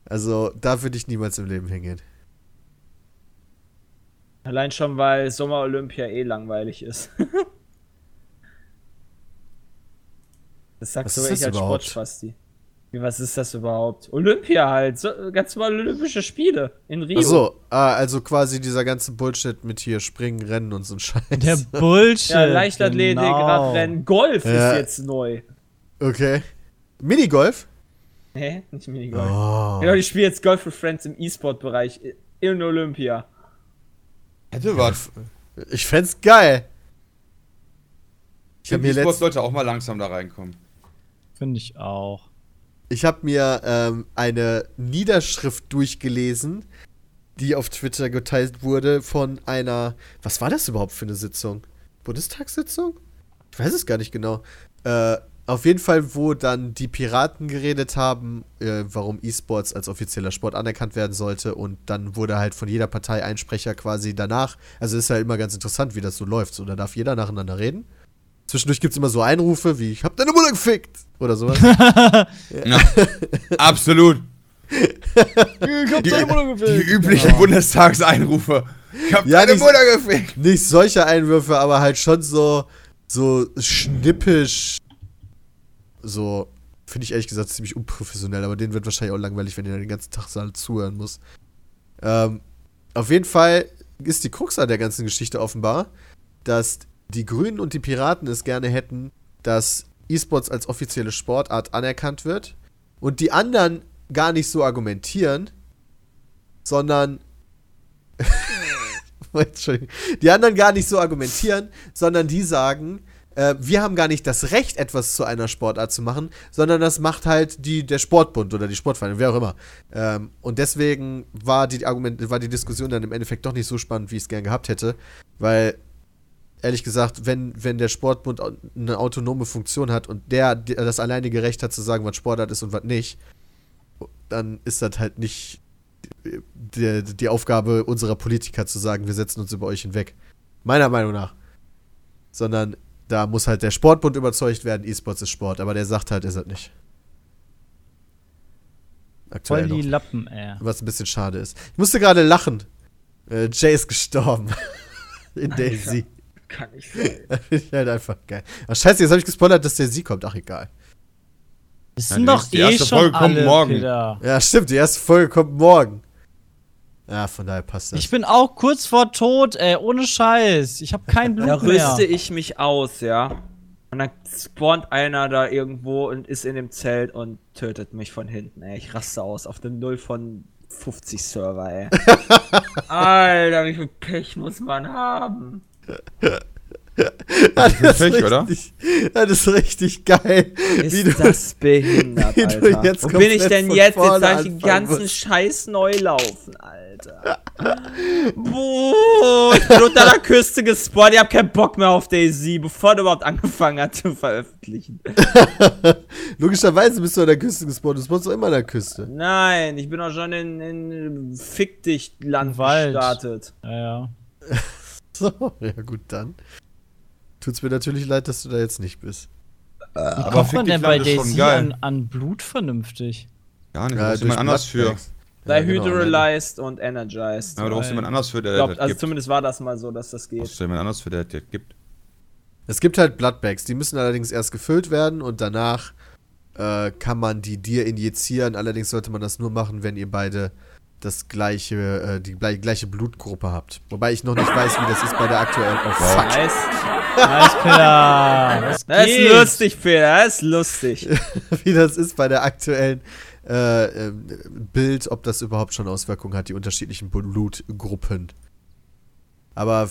Also, da würde ich niemals im Leben hingehen. Allein schon, weil Sommer Olympia eh langweilig ist. *laughs* das sagst Was du ist ich als? Sportspasti. Wie, was ist das überhaupt? Olympia halt, so, ganz normale Olympische Spiele in Rio. Achso, ah, also quasi dieser ganze Bullshit mit hier Springen, Rennen und so ein Scheiß. Der *laughs* Bullshit. Ja, Leichtathletik, genau. Radrennen, Golf Ja. ist jetzt neu. Okay. Minigolf? Hä? Nicht Minigolf. Oh. Genau, die spielen jetzt Golf for Friends im E-Sport-Bereich in Olympia. Hätte was. Ich fänd's geil. Ich habe mir, E-Sport letzt, sollte auch mal langsam da reinkommen. Finde ich auch. ich hab mir ähm, eine Niederschrift durchgelesen, die auf Twitter geteilt wurde von einer. Was war das überhaupt für eine Sitzung? Bundestagssitzung? Ich weiß es gar nicht genau. Äh, auf jeden Fall, wo dann die Piraten geredet haben, äh, warum E-Sports als offizieller Sport anerkannt werden sollte. Und dann wurde halt von jeder Partei ein Sprecher quasi danach. Also ist ja immer ganz interessant, wie das so läuft. So, da darf jeder nacheinander reden. Zwischendurch gibt es immer so Einrufe wie, ich hab deine Mutter gefickt! Oder sowas. *laughs* Ja. Absolut. *laughs* Ich hab Die, deine Mutter die gefilmt. üblichen Bundestagseinrufe. Ich hab Ja, deine die- Mutter gefickt. Nicht solche Einwürfe, aber halt schon so, so schnippisch. So, finde ich ehrlich gesagt ziemlich unprofessionell, aber denen wird wahrscheinlich auch langweilig, wenn ihr den ganzen Tag so zuhören muss. Ähm, auf jeden Fall ist die Krux an der ganzen Geschichte offenbar, dass die Grünen und die Piraten es gerne hätten, dass E-Sports als offizielle Sportart anerkannt wird, und die anderen gar nicht so argumentieren, sondern *laughs* die anderen gar nicht so argumentieren, sondern die sagen, äh, wir haben gar nicht das Recht, etwas zu einer Sportart zu machen, sondern das macht halt die, der Sportbund oder die Sportvereine, wer auch immer. Ähm, und deswegen war die, Argument, war die Diskussion dann im Endeffekt doch nicht so spannend, wie ich es gern gehabt hätte, weil ehrlich gesagt, wenn, wenn der Sportbund eine autonome Funktion hat und der, der das alleinige Recht hat zu sagen, was Sportart ist und was nicht, dann ist das halt nicht die, die Aufgabe unserer Politiker zu sagen, wir setzen uns über euch hinweg. Meiner Meinung nach. Sondern da muss halt der Sportbund überzeugt werden, E-Sports ist Sport, aber der sagt halt, ist es nicht. Aktuell Voll die noch. Lappen, ey. Was ein bisschen schade ist. Ich musste gerade lachen. Äh, Jay ist gestorben. *laughs* In Daisy. Kann ich sein. *laughs* Finde ich halt einfach geil. Ach, scheiße, jetzt habe ich gespoilert, dass der Sie kommt. Ach, egal. Das Ja, sind die doch erste- die eh erste schon Folge kommt alle, morgen. Peter. Ja, stimmt, die erste Folge kommt morgen. Ja, von daher passt das. Ich bin auch kurz vor Tod, ey, ohne Scheiß. Ich habe kein Blut Da mehr. rüste ich mich aus, ja. Und dann spawnt einer da irgendwo und ist in dem Zelt und tötet mich von hinten, ey. Ich raste aus auf dem 0 von 50 Server, ey. *laughs* Alter, wie viel Pech muss man haben? *laughs* *laughs* das ist oder? richtig, Das ist richtig geil. Ist wie du, das behindert, *laughs* wie du Alter. jetzt Wo bin ich denn jetzt? Jetzt darf ich den ganzen musst. Scheiß neu laufen, Alter. *laughs* Boah, ich bin unter der Küste gespawnt. Ich hab keinen Bock mehr auf Daisy, bevor der überhaupt angefangen hat zu veröffentlichen. Logischerweise bist du an der Küste gespawnt. Du spawnst doch immer an der Küste. Nein, ich bin auch schon in, in Fick dich Land gestartet. Ja, ja. So, ja gut, dann. Tut's mir natürlich leid, dass du da jetzt nicht bist. Aber Kommt man denn bei Daisy an, an Blut vernünftig? Gar nicht, Ja, da jemand anders für. Sei Ja, genau, hydrolyzed und energized. Aber du brauchst jemand anders für, der Ich glaub, das also gibt. zumindest war das mal so, dass das geht. Brauchst du jemand anders für, der das gibt. Es gibt halt Bloodbags, die müssen allerdings erst gefüllt werden und danach äh, kann man die dir injizieren. Allerdings sollte man das nur machen, wenn ihr beide das gleiche, äh, die gle- gleiche Blutgruppe habt. Wobei ich noch nicht weiß, wie das ist bei der aktuellen. Oh fuck. Nice. Nice, Peter. Was Das geht? ist lustig, Peter. Das ist lustig. *laughs* wie das ist bei der aktuellen äh, ähm, Bild, ob das überhaupt schon Auswirkungen hat, die unterschiedlichen Blutgruppen. Aber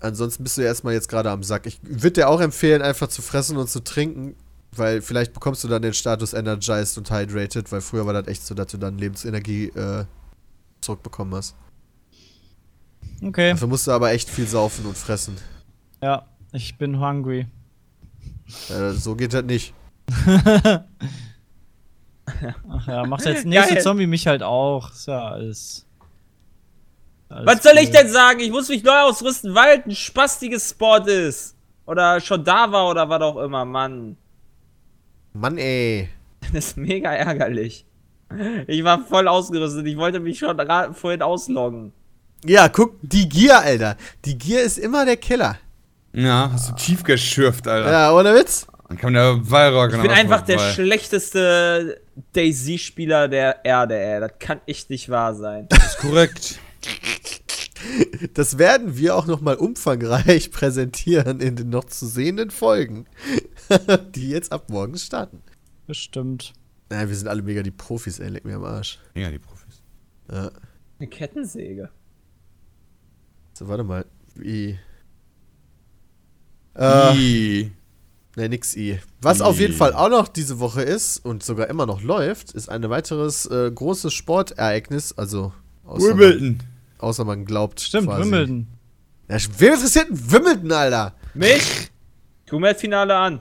ansonsten bist du ja erstmal jetzt gerade am Sack. Ich würde dir auch empfehlen, einfach zu fressen und zu trinken, weil vielleicht bekommst du dann den Status Energized und Hydrated, weil früher war das echt so, dass du dann Lebensenergie äh, zurückbekommen hast. Okay, Dafür musst du aber echt viel saufen und fressen. ja, ich bin hungry. Äh, so geht das nicht. Ach ja, macht jetzt nächste Geil. Zombie mich halt auch. Ist ja alles. alles Was soll ich denn sagen? Ich muss mich neu ausrüsten, weil ein spastiges Sport ist. Oder schon da war oder was auch immer, Mann. Mann, ey. Das ist mega ärgerlich. Ich war voll ausgerüstet. Ich wollte mich schon vorhin ausloggen. Ja, guck, die Gier, Alter. Die Gier ist immer der Killer. Ja, hast du tief geschürft, Alter. Ja, ohne Witz. Dann kam der Wallrock Ich bin einfach der schlechteste Daisy-Spieler der Erde, ey. Das kann echt nicht wahr sein. Das ist korrekt. Das werden wir auch nochmal umfangreich *laughs* präsentieren in den noch zu sehenden Folgen, *laughs* die jetzt ab morgen starten. Bestimmt. Naja, wir sind alle mega die Profis, ey, leck mir am Arsch. Ja, die Profis. Ja. Eine Kettensäge. So, warte mal. Wie? Äh, I. ne, nix I. Was auf jeden I. Fall auch noch diese Woche ist und sogar immer noch läuft, ist ein weiteres äh, großes Sportereignis, also außer man, Wimbledon. außer man glaubt Stimmt, quasi. Wimbledon. Ja, wer interessiert ein Wimbledon, Alter? Mich? Tu mir das Finale an.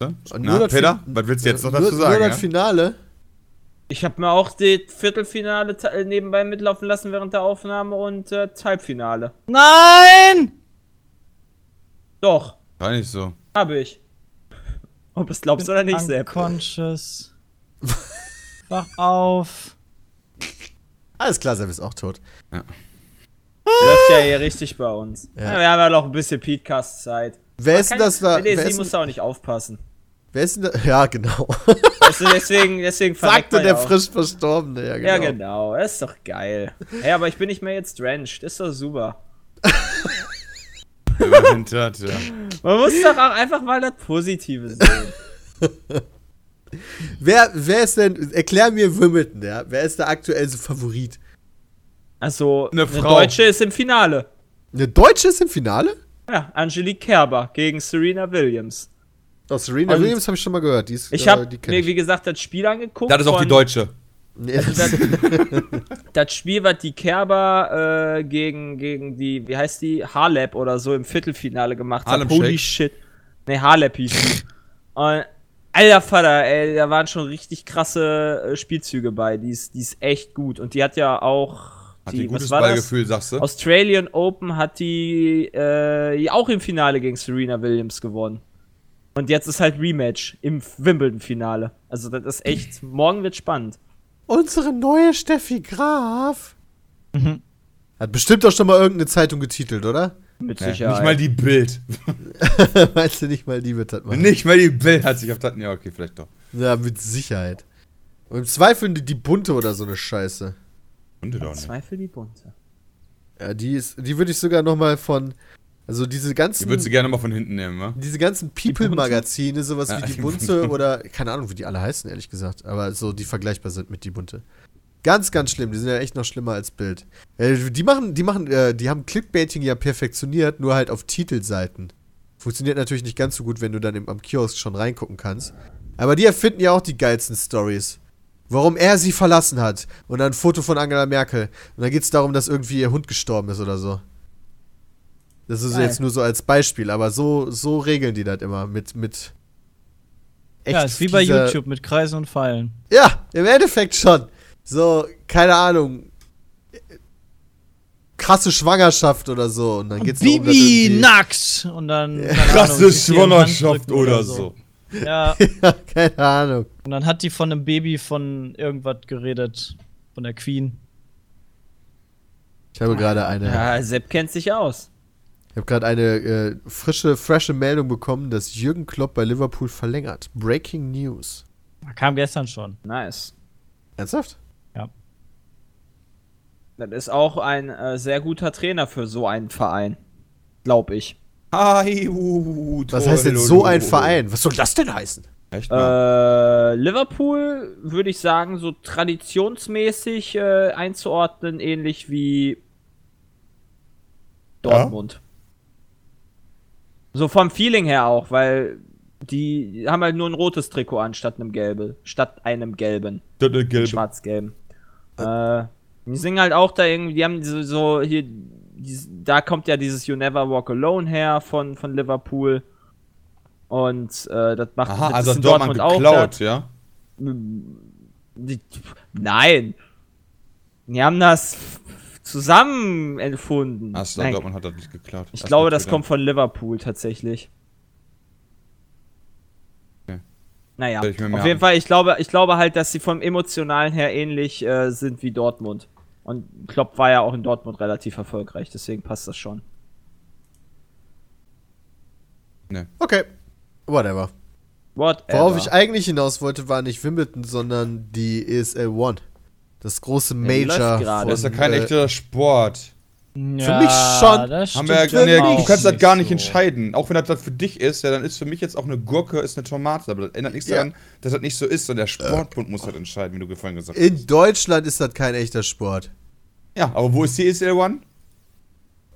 So? Und Na, Peter, Fin- was willst du jetzt noch nur, dazu sagen? Nur Ja? das Finale. Ich habe mir auch das Viertelfinale te- äh, nebenbei mitlaufen lassen während der Aufnahme und äh, das Halbfinale. Nein! Doch, War nicht so. habe ich. Ob du es glaubst oder nicht, Sepp. Unconscious. Wach auf. Alles klar, Sepp ist auch tot. Läuft ja hier richtig bei uns. Ja. Ja. wir haben ja noch ein bisschen Podcast-Zeit. Wer ist denn das da? Wer DSI denn, du auch nicht aufpassen. Wer ist denn da? *laughs* Ja, genau. Du, deswegen, deswegen Sagte der auch. frisch Verstorbene, ja, genau. Ja, genau. Das ist doch geil. Hey, aber ich bin nicht mehr jetzt drenched. Ist doch super. *laughs* Ja. Man muss doch auch einfach mal das Positive sehen. *laughs* Wer, wer ist denn, erklär mir Wimbledon, ja? Wer ist der aktuelle Favorit? Also, Eine eine. Deutsche ist im Finale. Eine Deutsche ist im Finale? Ja, Angelique Kerber gegen Serena Williams. Oh, Serena Und- Williams habe ich schon mal gehört. Die ist, Ich äh, habe die kenn mir, ich. wie gesagt, das Spiel angeguckt. Das ist auch die Deutsche. Also das, *laughs* das Spiel, was die Kerber äh, gegen, gegen die, wie heißt die, Harlep oder so im Viertelfinale gemacht hat. Harlem Holy shit. Ne, Harlep hieß die. Und alter Vater, ey, da waren schon richtig krasse äh, Spielzüge bei. Die ist, die ist echt gut. Und die hat ja auch. Hat die, die gutes das? Ballgefühl, sagst du? Australian Open hat die äh, auch im Finale gegen Serena Williams gewonnen. Und jetzt ist halt Rematch im Wimbledon-Finale. Also das ist echt, morgen wird spannend. Unsere neue Steffi Graf. Mhm. Hat bestimmt auch schon mal irgendeine Zeitung getitelt, oder? Mit Ja, Sicherheit. nicht mal die Bild. *laughs* Meinst du nicht mal, die wird das machen? Nicht mal die Bild hat sich auf das. Ja, okay, vielleicht doch. Ja, mit Sicherheit. Und im Zweifel die, die bunte oder so eine Scheiße. Und doch nicht. Zweifel die bunte. Ja, die ist, die würde ich sogar noch mal von, also diese ganzen, Die würdest du gerne mal von hinten nehmen, wa? diese ganzen People-Magazine, sowas Ja, wie die bunte Bunte. oder keine Ahnung, wie die alle heißen, ehrlich gesagt, aber so die vergleichbar sind mit die bunte. Ganz, ganz schlimm. Die sind ja echt noch schlimmer als Bild. Äh, die machen, die machen, äh, die haben Clickbaiting ja perfektioniert, nur halt auf Titelseiten. Funktioniert natürlich nicht ganz so gut, wenn du dann im, am Kiosk schon reingucken kannst. Aber die erfinden ja auch die geilsten Stories. Warum er sie verlassen hat. Und dann ein Foto von Angela Merkel. Und dann geht es darum, dass irgendwie ihr Hund gestorben ist oder so. Das ist Geil. jetzt nur so als Beispiel, aber so, so regeln die das immer mit, mit ja, ist wie bei YouTube mit Kreisen und Pfeilen. Ja, im Endeffekt schon. So, keine Ahnung. Krasse Schwangerschaft oder so. Und dann geht's Bibi irgendwie- nackt! Und dann. keine Ahnung, Krasse einen Schwangerschaft oder so. *laughs* Ja, Ja, keine Ahnung. und dann hat die von einem Baby von irgendwas geredet. Von der Queen. Ich habe gerade eine, Ja, Sepp kennt sich aus. Ich habe gerade eine äh, frische, frische Meldung bekommen, dass Jürgen Klopp bei Liverpool verlängert. Breaking News. Kam gestern schon. Nice. Ernsthaft? Das ist auch ein äh, sehr guter Trainer für so einen Verein. Glaub ich. Hi, uh, Was heißt denn so ein Verein? Was soll das denn heißen? Echt? Äh, Liverpool würde ich sagen, so traditionsmäßig äh, einzuordnen, ähnlich wie Dortmund. So vom Feeling her auch, weil die haben halt nur ein rotes Trikot an statt einem gelben, statt einem gelben, Das ist gelb. schwarz-gelben. Äh, die singen halt auch da irgendwie, die haben so, so hier, dies- da kommt ja dieses You Never Walk Alone her von, von Liverpool. Und äh, das macht Aha, das also in Dortmund auch geklaut, da. ja? Die, nein. Die haben das zusammen erfunden. Achso, Nein, Dortmund hat das nicht geklaut. ich Hast glaube, das kommt von Liverpool tatsächlich. Okay. Naja, ich auf jeden Fall, ich glaube, ich glaube halt, dass sie vom Emotionalen her ähnlich äh, sind wie Dortmund. Und Klopp war ja auch in Dortmund relativ erfolgreich, deswegen passt das schon. Okay. Whatever. Whatever. Worauf ich eigentlich hinaus wollte, war nicht Wimbledon, sondern die ESL One. Das große Ja, Major. gerade. Das ist ja kein äh, echter Sport. Ja, mich schon. das Haben wir ja, nee, du kannst das gar nicht so. entscheiden. Auch wenn das, das für dich ist, ja, dann ist für mich jetzt auch eine Gurke, ist eine Tomate. Aber das ändert nichts Ja. daran, dass das nicht so ist. Und der Sportbund muss das entscheiden, wie du vorhin gesagt hast. In Deutschland ist das kein echter Sport. Ja, aber wo ist die ESL One?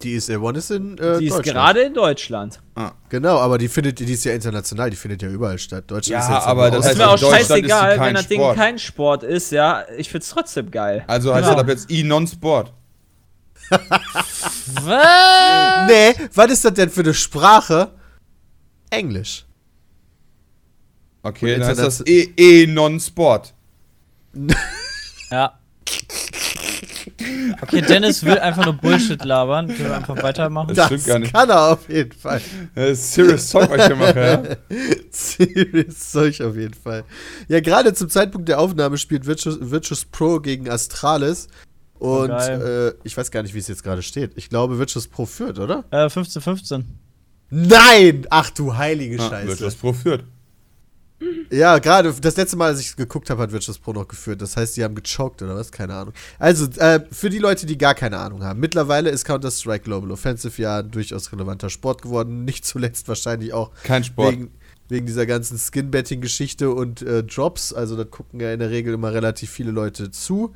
Die ESL One ist in äh, die ist Deutschland. gerade in Deutschland. Genau, aber die findet, die ist ja international, die findet ja überall statt. Deutschland Ja, ist jetzt aber das Ist mir auch ist scheißegal, wenn das Ding Sport. kein Sport ist, ja. Ich find's trotzdem geil. Also heißt Ja. das ab jetzt E-Non-Sport. *laughs* Was? Nee, was ist das denn für eine Sprache? Englisch. Okay, dann heißt das interna- E- E-Non-Sport. Ja. *laughs* Okay, Dennis will einfach nur Bullshit labern. Können wir einfach weitermachen? Das Das stimmt gar nicht. kann er auf jeden Fall. Ist Serious Talk, was ich hier mache, ja? *laughs* Serious Zeug auf jeden Fall. Ja, gerade zum Zeitpunkt der Aufnahme spielt Virtus, Virtus Pro gegen Astralis. Und geil. äh, ich weiß gar nicht, wie es jetzt gerade steht. Ich glaube, Virtus Pro führt, oder? Äh, 15, 15. Nein! Ach du heilige Ah, Scheiße. wird das Pro führt. Ja, gerade das letzte Mal, als ich geguckt habe, hat Virtus Pro noch geführt. Das heißt, die haben gechoked oder was? Keine Ahnung. Also, äh, für die Leute, die gar keine Ahnung haben. Mittlerweile ist Counter-Strike Global Offensive ja ein durchaus relevanter Sport geworden. *laughs* Nicht zuletzt wahrscheinlich auch wegen, wegen dieser ganzen Skin-Betting-Geschichte und äh, Drops. Also, da gucken ja in der Regel immer relativ viele Leute zu.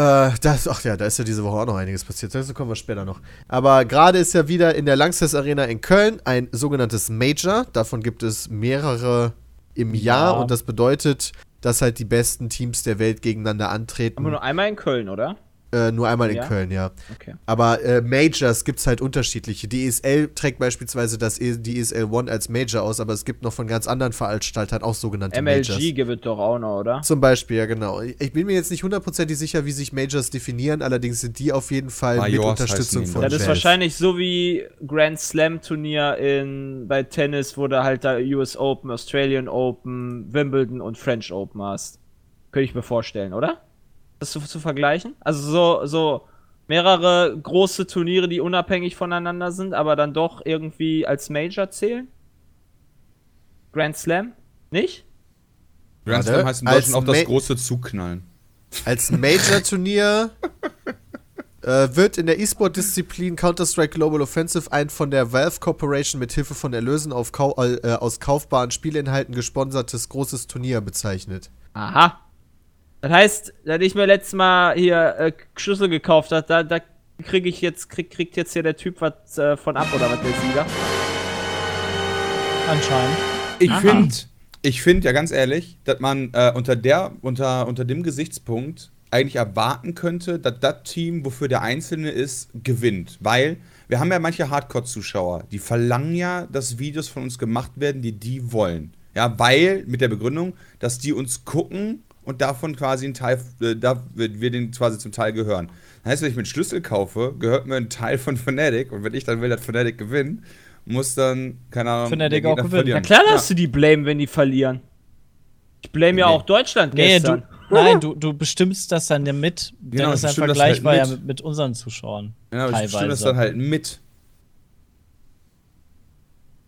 Äh, das, ach ja, da ist ja diese Woche auch noch einiges passiert. Dazu kommen wir später noch. Aber gerade ist ja wieder in der Langsess Arena in Köln ein sogenanntes Major. Davon gibt es mehrere im Jahr Ja. und das bedeutet, dass halt die besten Teams der Welt gegeneinander antreten. Aber nur einmal in Köln, oder? Äh, nur einmal in Ja? Köln, ja. Okay. Aber äh, Majors gibt es halt unterschiedliche. Die ESL trägt beispielsweise das e die ESL One als Major aus, aber es gibt noch von ganz anderen Veranstaltern auch sogenannte MLG Majors. gibt es doch auch noch, oder? Zum Beispiel, ja genau. Ich bin mir jetzt nicht hundertprozentig sicher, wie sich Majors definieren, allerdings sind die auf jeden Fall mit Majors Unterstützung heißen die, von? Das ist wahrscheinlich so wie Grand Slam Turnier in bei Tennis, wo du halt da US Open, Australian Open, Wimbledon und French Open hast. Könnte ich mir vorstellen, oder? Das zu, zu vergleichen? Also so, so mehrere große Turniere, die unabhängig voneinander sind, aber dann doch irgendwie als Major zählen? Grand Slam? Nicht? Grand Warte, Slam heißt in Deutschland auch das Ma- große Zugknallen. Als Major-Turnier *laughs* äh, wird in der E-Sport-Disziplin Counter-Strike Global Offensive ein von der Valve Corporation mit Hilfe von Erlösen auf Kau äh, aus kaufbaren Spielinhalten gesponsertes großes Turnier bezeichnet. Aha. Das heißt, da ich mir letztes Mal hier äh, Schlüssel gekauft hat, da, da kriege ich jetzt, krieg, kriegt jetzt hier der Typ was äh, von ab oder was der Sieger? Anscheinend. Ich finde, ich finde ja ganz ehrlich, dass man äh, unter der, unter, unter dem Gesichtspunkt eigentlich erwarten könnte, dass das Team, wofür der Einzelne ist, gewinnt. Weil wir haben ja manche Hardcore-Zuschauer, die verlangen ja, dass Videos von uns gemacht werden, die die wollen. Ja, weil, mit der Begründung, dass die uns gucken und davon quasi ein Teil, äh, da wir wir den quasi zum Teil gehören. Das heißt, wenn ich mir einen Schlüssel kaufe, gehört mir ein Teil von Fnatic und wenn ich dann will, dass Fnatic gewinnt, muss dann, keine Ahnung, Fnatic auch gewinnen. Na klar, dass du die blame, wenn die verlieren. Ich blame ja Nee. auch Deutschland Nee, gestern. du, nein, du, du bestimmst das dann ja mit. Genau, dann ist dann bestimme das halt vergleichbar ja mit. mit, mit unseren Zuschauern. Ja, aber ich bestimme das teilweise. dann halt mit.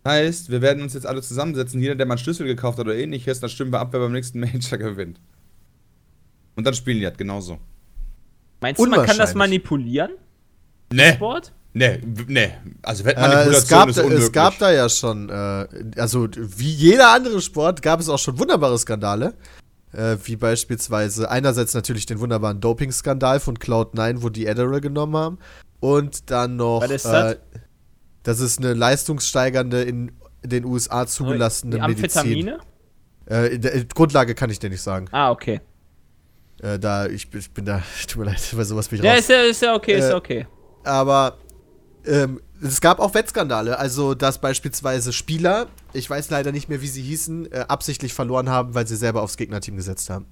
Heißt, wir werden uns jetzt alle zusammensetzen. Jeder, der mal einen Schlüssel gekauft hat oder ähnliches, dann stimmen wir ab, wer beim nächsten Major *laughs* gewinnt. Und dann spielen die halt genauso. Meinst du, man kann das manipulieren? Ne, Sport? ne, ne. Also Äh, Wettmanipulation es, gab, ist da- unmöglich. es gab da ja schon, äh, also wie jeder andere Sport, gab es auch schon wunderbare Skandale. Äh, wie beispielsweise einerseits natürlich den wunderbaren Doping-Skandal von Cloud9, wo die Adderall genommen haben. Und dann noch, Was ist das? Äh, das ist eine leistungssteigernde in den USA zugelassene Die Medizin. Amphetamine? Äh, in der- äh, Grundlage kann ich dir nicht sagen. Ah, okay. Äh, da, ich, bin- ich bin da, *laughs* tut mir leid, bei sowas bin ich Ja, raus. ist ja, ist ja okay, ist Äh, ja okay. aber ähm, es gab auch Wettskandale, also dass beispielsweise Spieler, ich weiß leider nicht mehr, wie sie hießen, äh, absichtlich verloren haben, weil sie selber aufs Gegnerteam gesetzt haben.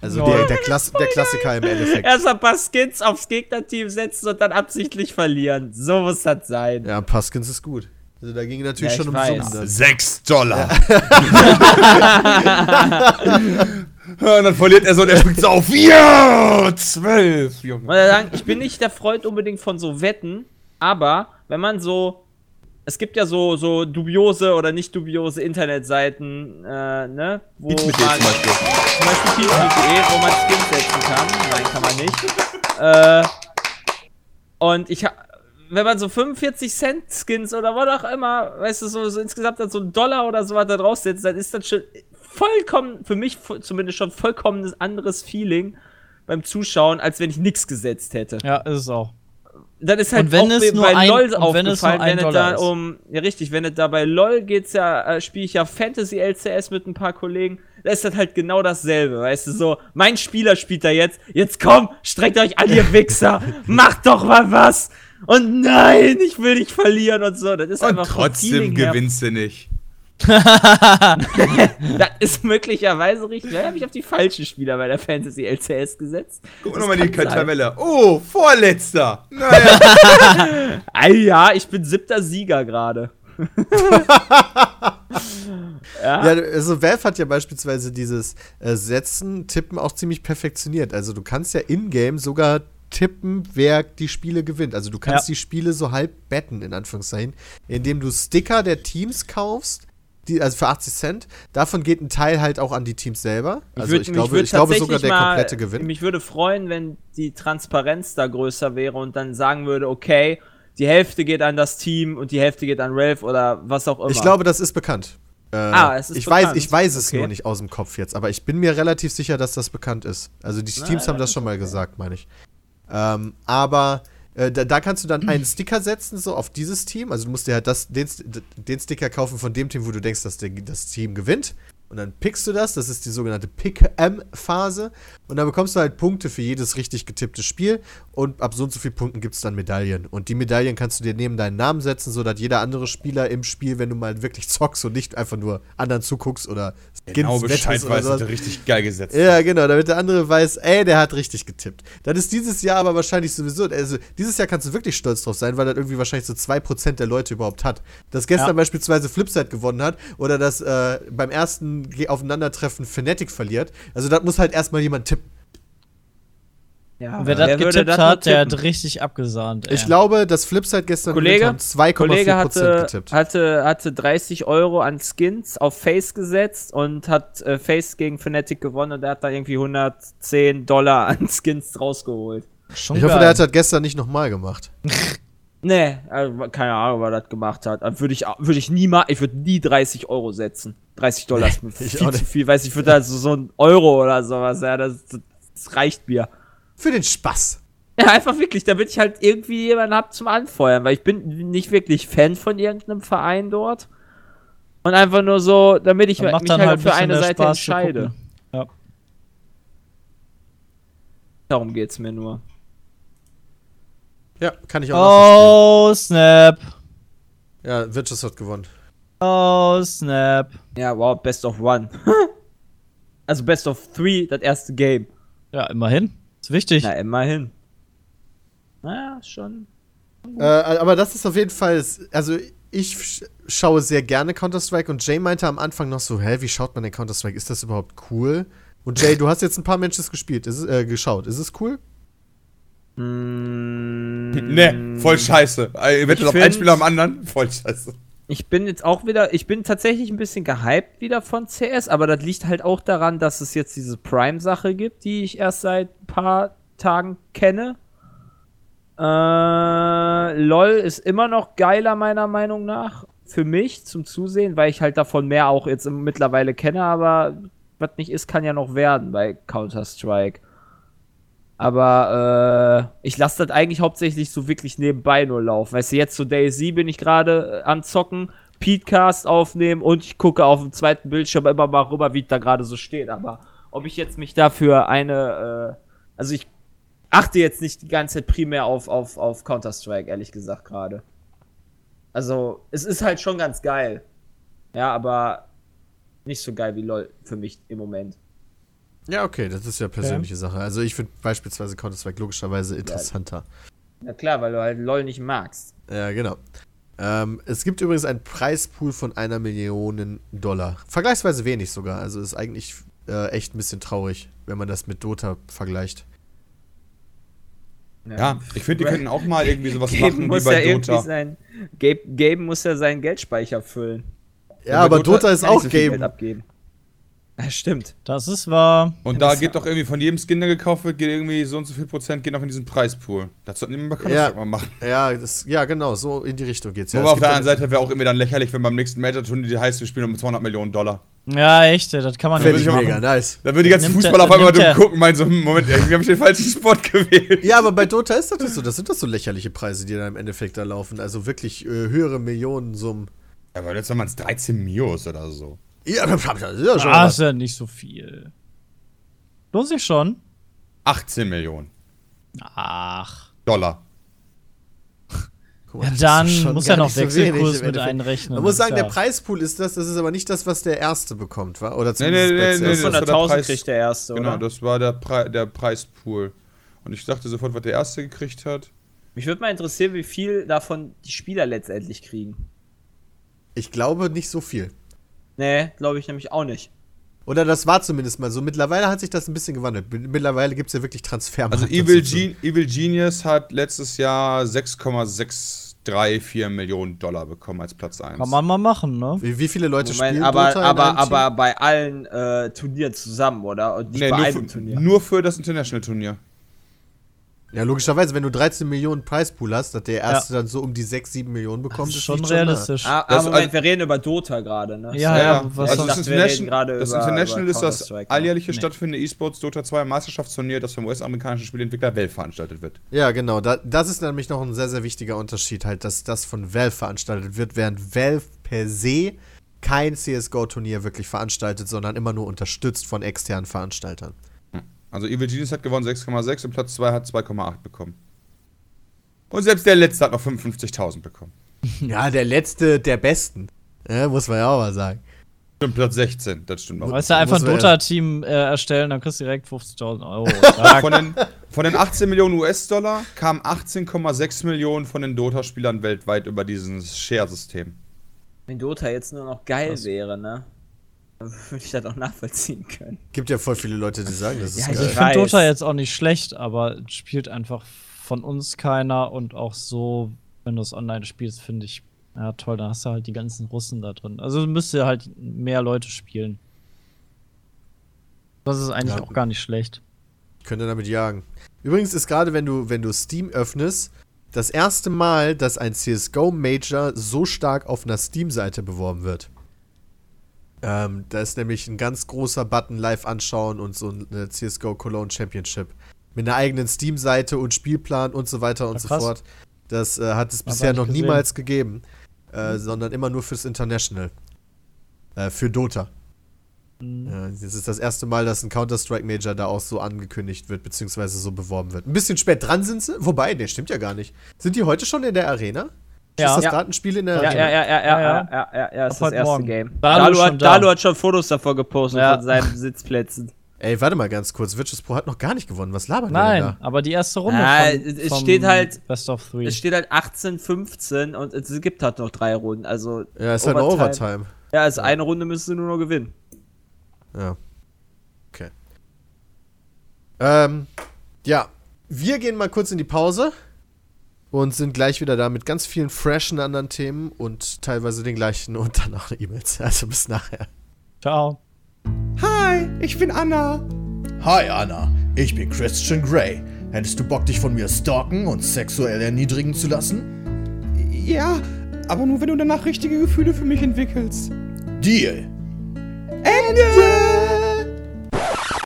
Also Lol. der, der, Klass der Klassiker im Endeffekt. Erst ein paar Skins aufs Gegnerteam setzen und dann absichtlich verlieren. So muss das sein. Ja, Paskins ist gut. Also da ging natürlich Ja, schon um. Summen. dann. 6 Dollar. *laughs* *laughs* und dann verliert er so und er springt so auf. Ja, 12. Ich muss ja sagen, ich bin nicht der Freund unbedingt von so Wetten, aber wenn man so. Es gibt ja so, so dubiose oder nicht dubiose Internetseiten, äh, ne? Wo man, zum Beispiel. zum Beispiel Peach.de, wo man Skins setzen kann. Nein, kann man nicht. Äh, und ich ha wenn man so 45 Cent Skins oder was auch immer, weißt du, so, so insgesamt dann so einen Dollar oder sowas da draufsetzt, dann ist das schon vollkommen, für mich zumindest schon vollkommen ein anderes Feeling beim Zuschauen, als wenn ich nichts gesetzt hätte. Ja, ist es auch. Das ist halt Und wenn auch es bei nur ein- LOL und wenn es nur aufgefallen, ein wenn es da ist. um, ja richtig, wenn es da bei LOL geht's ja, äh, spiele ich ja Fantasy LCS mit ein paar Kollegen, da ist das halt genau dasselbe, weißt du, so, mein Spieler spielt da jetzt, jetzt komm, streckt euch an, ihr *laughs* Wichser, macht doch mal was! Und nein, ich will nicht verlieren und so, das ist Und einfach trotzdem gewinnst du nicht. *laughs* Das ist möglicherweise richtig, da habe ich auf die falschen Spieler bei der Fantasy LCS gesetzt. Guck nochmal die. Tabelle. Oh, vorletzter. Naja. *laughs* Ah ja, ich bin siebter Sieger gerade. *laughs* Ja, also Valve hat ja beispielsweise dieses äh, Setzen, Tippen auch ziemlich perfektioniert. Also du kannst ja in-game sogar tippen, wer die Spiele gewinnt. Also du kannst Ja. die Spiele so halb betten, in Anführungszeichen, indem du Sticker der Teams kaufst, die, also für 80 Cent. Davon geht ein Teil halt auch an die Teams selber. Also würd- ich glaube, ich glaube sogar der mal- komplette Gewinn. Mich würde freuen, wenn die Transparenz da größer wäre und dann sagen würde, okay, die Hälfte geht an das Team und die Hälfte geht an Ralph oder was auch immer. Ich glaube, das ist bekannt. Äh, Ah, es ist ich weiß, ich weiß es Okay. nur nicht aus dem Kopf jetzt, aber ich bin mir relativ sicher, dass das bekannt ist. Also die Na, Teams haben dann das schon mal okay. gesagt, meine ich. Ähm, aber äh, da, da kannst du dann einen Sticker setzen, so auf dieses Team. Also du musst dir halt das, den, den Sticker kaufen von dem Team, wo du denkst, dass der, das Team gewinnt. Und dann pickst du das, das ist die sogenannte Pick-M-Phase. Und dann bekommst du halt Punkte für jedes richtig getippte Spiel. Und ab so und so vielen Punkten gibt es dann Medaillen. Und die Medaillen kannst du dir neben deinen Namen setzen, sodass jeder andere Spieler im Spiel, wenn du mal wirklich zockst und nicht einfach nur anderen zuguckst oder Genau Bescheid weiß, dass er richtig geil gesetzt Ja, genau, damit der andere weiß, ey, der hat richtig getippt. Dann ist dieses Jahr aber wahrscheinlich sowieso, also dieses Jahr kannst du wirklich stolz drauf sein, weil das irgendwie wahrscheinlich so 2% der Leute überhaupt hat. Dass gestern Ja. beispielsweise Flipside gewonnen hat oder dass äh, beim ersten Aufeinandertreffen Fnatic verliert. Also das muss halt erstmal jemand tippen. Ja, Und wer das getippt das hat, der hat richtig abgesahnt. Ich ey. glaube, dass Flipside gestern Kollege, gewinnt haben Kollege 2,4% hatte, getippt. hatte, hatte 30 Euro an Skins auf Face gesetzt und hat äh, Face gegen Fnatic gewonnen und er hat da irgendwie 110 Dollar an *laughs* Skins rausgeholt. Schon ich hoffe, geil. der hat das gestern nicht nochmal gemacht. *laughs* Nee, also, keine Ahnung, was er das gemacht hat. Würde ich, würde ich nie mal, ich würde nie 30 Euro setzen. 30 Dollar ist *laughs* mir ich viel zu viel. Weiß ich, ich würde also so ein Euro oder sowas, ja, das, das reicht mir. Für den Spaß. Ja, einfach wirklich, damit ich halt irgendwie jemanden hab zum Anfeuern, weil ich bin nicht wirklich Fan von irgendeinem Verein dort. Und einfach nur so, damit ich Dann mich dann halt, halt für eine Seite Spaß entscheide. Ja. Darum geht's mir nur. Ja, kann ich auch Oh, Snap. Ja, Virtus hat gewonnen. Oh, Snap. Ja, wow, Best of One. *laughs* also Best of Three, das erste Game. Ja, immerhin. Ist wichtig. Na, immerhin. Naja, schon. Äh, aber das ist auf jeden Fall, also ich sch- schaue sehr gerne Counter-Strike und Jay meinte am Anfang noch so, hä, wie schaut man denn Counter-Strike? Ist das überhaupt cool? Und Jay, du hast jetzt ein paar Matches gespielt, ist, äh, geschaut. Ist es cool? Mm, Nee, voll scheiße. Ihr wettet auf ein Spiel am anderen. *laughs* Voll scheiße. Ich bin jetzt auch wieder, ich bin tatsächlich ein bisschen gehypt wieder von CS, aber das liegt halt auch daran, dass es jetzt diese Prime-Sache gibt, die ich erst seit ein paar Tagen kenne. Äh, LOL ist immer noch geiler, meiner Meinung nach. Für mich zum Zusehen, weil ich halt davon mehr auch jetzt mittlerweile kenne, aber was nicht ist, kann ja noch werden bei Counter-Strike. Aber äh, ich lasse das eigentlich hauptsächlich so wirklich nebenbei nur laufen. Weißt du, jetzt zu Daisy bin ich gerade äh, am Zocken, Petecast aufnehmen und ich gucke auf dem zweiten Bildschirm immer mal rüber, wie es da gerade so steht. Aber ob ich jetzt mich dafür eine, äh, also ich achte jetzt nicht die ganze Zeit primär auf, auf, auf Counter-Strike, ehrlich gesagt, gerade. Also, es ist halt schon ganz geil. Ja, aber nicht so geil wie LOL für mich im Moment. Ja, okay, das ist ja persönliche Sache. Also ich finde beispielsweise Counter-Strike logischerweise interessanter. Na klar, weil du halt LOL nicht magst. Ja, genau. Ähm, es gibt übrigens einen Preispool von einer Million Dollar. Vergleichsweise wenig sogar. Also ist eigentlich äh, echt ein bisschen traurig, wenn man das mit Dota vergleicht. Ja, ich finde, die könnten auch mal irgendwie sowas Gabe machen wie muss bei ja irgendwie Dota. sein. Gabe, Gabe muss ja seinen Geldspeicher füllen. Ja, aber Dota, ist Kann nicht auch so Game. abgeben. Ja, stimmt. Das ist wahr. Und da geht doch irgendwie von jedem Skin, der gekauft wird, geht irgendwie so und so viel Prozent geht noch in diesen Preispool. Das sollten bei Counter-Strike Ja. mal machen. Ja, das, ja, genau, so in die Richtung geht's. Ja, Aber auf der anderen Seite wäre auch irgendwie dann lächerlich, wenn beim nächsten Major-Turnier die heißt, wir spielen um 200 Millionen Dollar. Ja, echt, das kann man Fände nicht ich würde ich mega nice. Da würden die ganzen Nimmt Fußballer auf einmal dumm gucken und meinen so, hm, Moment, irgendwie habe ich den falschen Spot gewählt. Ja, aber bei Dota ist das so. Das sind doch so lächerliche Preise, die da im Endeffekt da laufen. Also wirklich äh, höhere Millionensummen. Ja, aber jetzt waren es 13 Mios oder so. Ja, das ist ja schon Ah, ist ja nicht so viel. Lohnt sich schon. 18 Millionen Ach. Dollar. Ja, dann muss ja noch so Wechselkurs im mit einrechnen. Man muss sagen, Ja. der Preispool ist das, das ist aber nicht das, was der Erste bekommt, wa? Oder Nee, zumindest nee, nee, war der 500.000 Preis- kriegt der Erste, Genau, oder? das war der, Pre der Preispool. Und ich dachte sofort, was der Erste gekriegt hat. Mich würde mal interessieren, wie viel davon die Spieler letztendlich kriegen. Ich glaube nicht so viel. Nee, glaube ich nämlich auch nicht. Oder das war zumindest mal so. Mittlerweile hat sich das ein bisschen gewandelt. Mittlerweile gibt es ja wirklich Transfermarkt. Also Evil. Gen Evil Genius hat letztes Jahr 6,634 Millionen Dollar bekommen als Platz 1. Kann man mal machen, ne? Wie, wie viele Leute Moment, spielen aber, Dota in aber, aber bei allen äh, Turnieren zusammen, oder? Und nicht Nee, bei nur, einem für, Turnier. nur für das International-Turnier. Ja, logischerweise, wenn du 13 Millionen Preispool hast, dass der erste dann so um die 6, 7 Millionen bekommt, Das ist schon nicht realistisch. Ah, Das- aber Moment, also- wir reden über Dota gerade, ne? Ja, ja, was also das, International, gerade das über- International über ist das Counter-Strike, alljährliche Nee. stattfindende E-Sports Dota 2 Meisterschaftsturnier, das vom US-amerikanischen Spieleentwickler Valve veranstaltet wird. Ja, genau. Da, das ist nämlich noch ein sehr, sehr wichtiger Unterschied, halt, dass das von Valve veranstaltet wird, während Valve per se kein CSGO-Turnier wirklich veranstaltet, sondern immer nur unterstützt von externen Veranstaltern. Also Evil Genius hat gewonnen 6,6 und Platz 2 hat 2,8 bekommen. Und selbst der letzte hat noch 55.000 bekommen. *laughs* Ja, der letzte der Besten. Ja, muss man ja auch mal sagen. Und Platz 16, das stimmt auch. Weißt du, einfach ein Dota-Team äh, erstellen, dann kriegst du direkt 50.000 Euro. *laughs* Von den, von den 18 Millionen US-Dollar kamen 18,6 Millionen von den Dota-Spielern weltweit über dieses Share-System. Wenn Dota jetzt nur noch geil Krass. wäre, ne? Würde ich das auch nachvollziehen können. Gibt ja voll viele Leute, die sagen, das ist Ja, Also geil. ich finde. Dota jetzt auch nicht schlecht, aber es spielt einfach von uns keiner und auch so, wenn du es online spielst, finde ich, ja toll, dann hast du halt die ganzen Russen da drin. Also müsste halt mehr Leute spielen. Das ist eigentlich Ja. auch gar nicht schlecht. könnte damit jagen. Übrigens ist gerade, wenn du, wenn du Steam öffnest, das erste Mal, dass ein CSGO-Major so stark auf einer Steam-Seite beworben wird. Ähm, da ist nämlich ein ganz großer Button live anschauen und so eine CSGO Cologne Championship. Mit einer eigenen Steam-Seite und Spielplan und so weiter und Ja, so fort. Das äh, hat es bisher noch gesehen. niemals gegeben. Äh, sondern immer nur fürs International. Äh, für Dota. Mhm. Ja, das ist das erste Mal, dass ein Counter-Strike-Major da auch so angekündigt wird, beziehungsweise so beworben wird. Ein bisschen spät dran sind sie, wobei, ne, stimmt ja gar nicht. Sind die heute schon in der Arena? Ja. Ist das Ja. gerade ein Spiel in der Ja, ja, ja, ja, ja, Ja, ja, ja. ja, ja, ja, ist Ab das heute erste Morgen. Game. Dalu hat, da. Dalu hat schon Fotos davor gepostet Ja. von seinen Sitzplätzen. *laughs* Ey, warte mal ganz kurz. Virtus Pro hat noch gar nicht gewonnen. Was labert Nein, denn aber die erste Runde Ah, von, es vom steht halt- Best of Three. Es steht halt 18, 15 und es gibt halt noch drei Runden. Also, da? Ja, ist halt eine Overtime. Overtime. ja, also eine Runde müsstest du nur noch gewinnen. Ja. Okay. Ähm, ja. Wir gehen mal kurz in die Pause und sind gleich wieder da mit ganz vielen freshen anderen Themen und teilweise den gleichen und dann auch E-Mails. *laughs* Also bis nachher. Ciao. Hi, ich bin Anna. Hi Anna, ich bin Christian Grey. Hättest du Bock, dich von mir stalken und sexuell erniedrigen zu lassen? Ja, aber nur wenn du danach richtige Gefühle für mich entwickelst. Deal.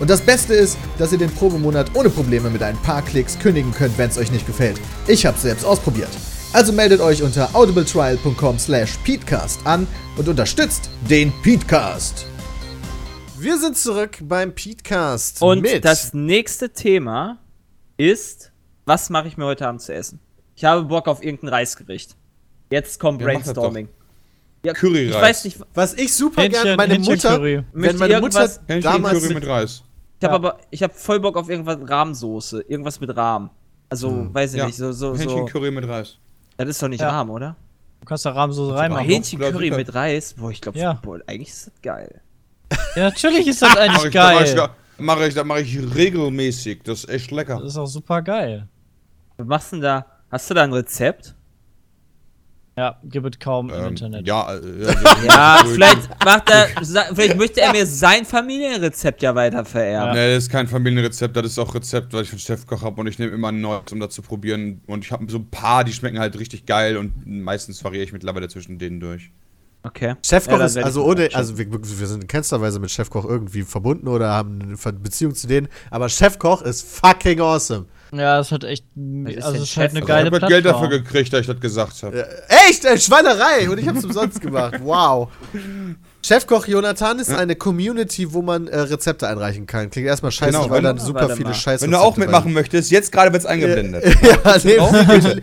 Und das Beste ist, dass ihr den Probemonat ohne Probleme mit ein paar Klicks kündigen könnt, wenn es euch nicht gefällt. Ich hab's selbst ausprobiert. Also meldet euch unter audibletrial.com slash peatcast an und unterstützt den Peatcast. Wir sind zurück beim Petecast. Und mit das nächste Thema ist, was mache ich mir heute Abend zu essen? Ich habe Bock auf irgendein Reisgericht. Jetzt kommt Ja, Brainstorming. Ja, Curryreis. Ich weiß nicht, was ich super gerne, meine Mutter, wenn meine Mutter irgendwas- Hähnchen damals Curry mit, mit Reis. Ich habe Ja. aber, ich habe voll Bock auf irgendwas Rahmsoße. Irgendwas mit Rahm. Also, weiß ich Ja, nicht, so, so, Hähnchen so. Curry mit Reis. Das ist doch nicht Ja. Rahm, oder? Du kannst da Rahmen so reinmachen. Hähnchen- Hähnchencurry mit Reis. Boah, ich glaube, Ja. boah, eigentlich ist das geil. *laughs* Ja, natürlich ist das *laughs* Mach eigentlich ich, da mach ich, geil. da mache ich, da mache ich regelmäßig. Das ist echt lecker. Das ist auch super geil. Was machst du denn da? Hast du da ein Rezept? Ja, gibt es kaum im Ähm, Internet. ja, äh, *laughs* Ja, vielleicht macht er, *laughs* vielleicht möchte er mir sein Familienrezept ja weiter vererben. Nee, das ist kein Familienrezept, das ist auch Rezept, was ich von Chefkoch habe und ich nehme immer ein neues, um das zu probieren. Und ich habe so ein paar, die schmecken halt richtig geil und meistens variiere ich mittlerweile zwischen denen durch. Okay. Chefkoch Ja, ist, also ohne, also wir, wir sind in keinster Weise mit Chefkoch irgendwie verbunden oder haben eine Beziehung zu denen, aber Chefkoch ist fucking awesome. Ja, das hat echt. Also, es ist halt eine geile ich habe Plattform. Geld dafür gekriegt, dass ich das gesagt habe. Echt? Äh, Schweinerei! Und ich hab's umsonst gemacht. *laughs* Wow. Chefkoch Jonathan ist eine Community, wo man äh, Rezepte einreichen kann. Klingt erstmal scheiße, Genau, weil wenn- dann super viele mal. Scheiße. Wenn du auch mitmachen möchtest, jetzt gerade wird's eingeblendet. *laughs* Ja, nee,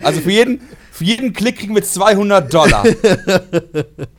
Also für jeden, für jeden Klick kriegen wir 200 Dollar. *laughs*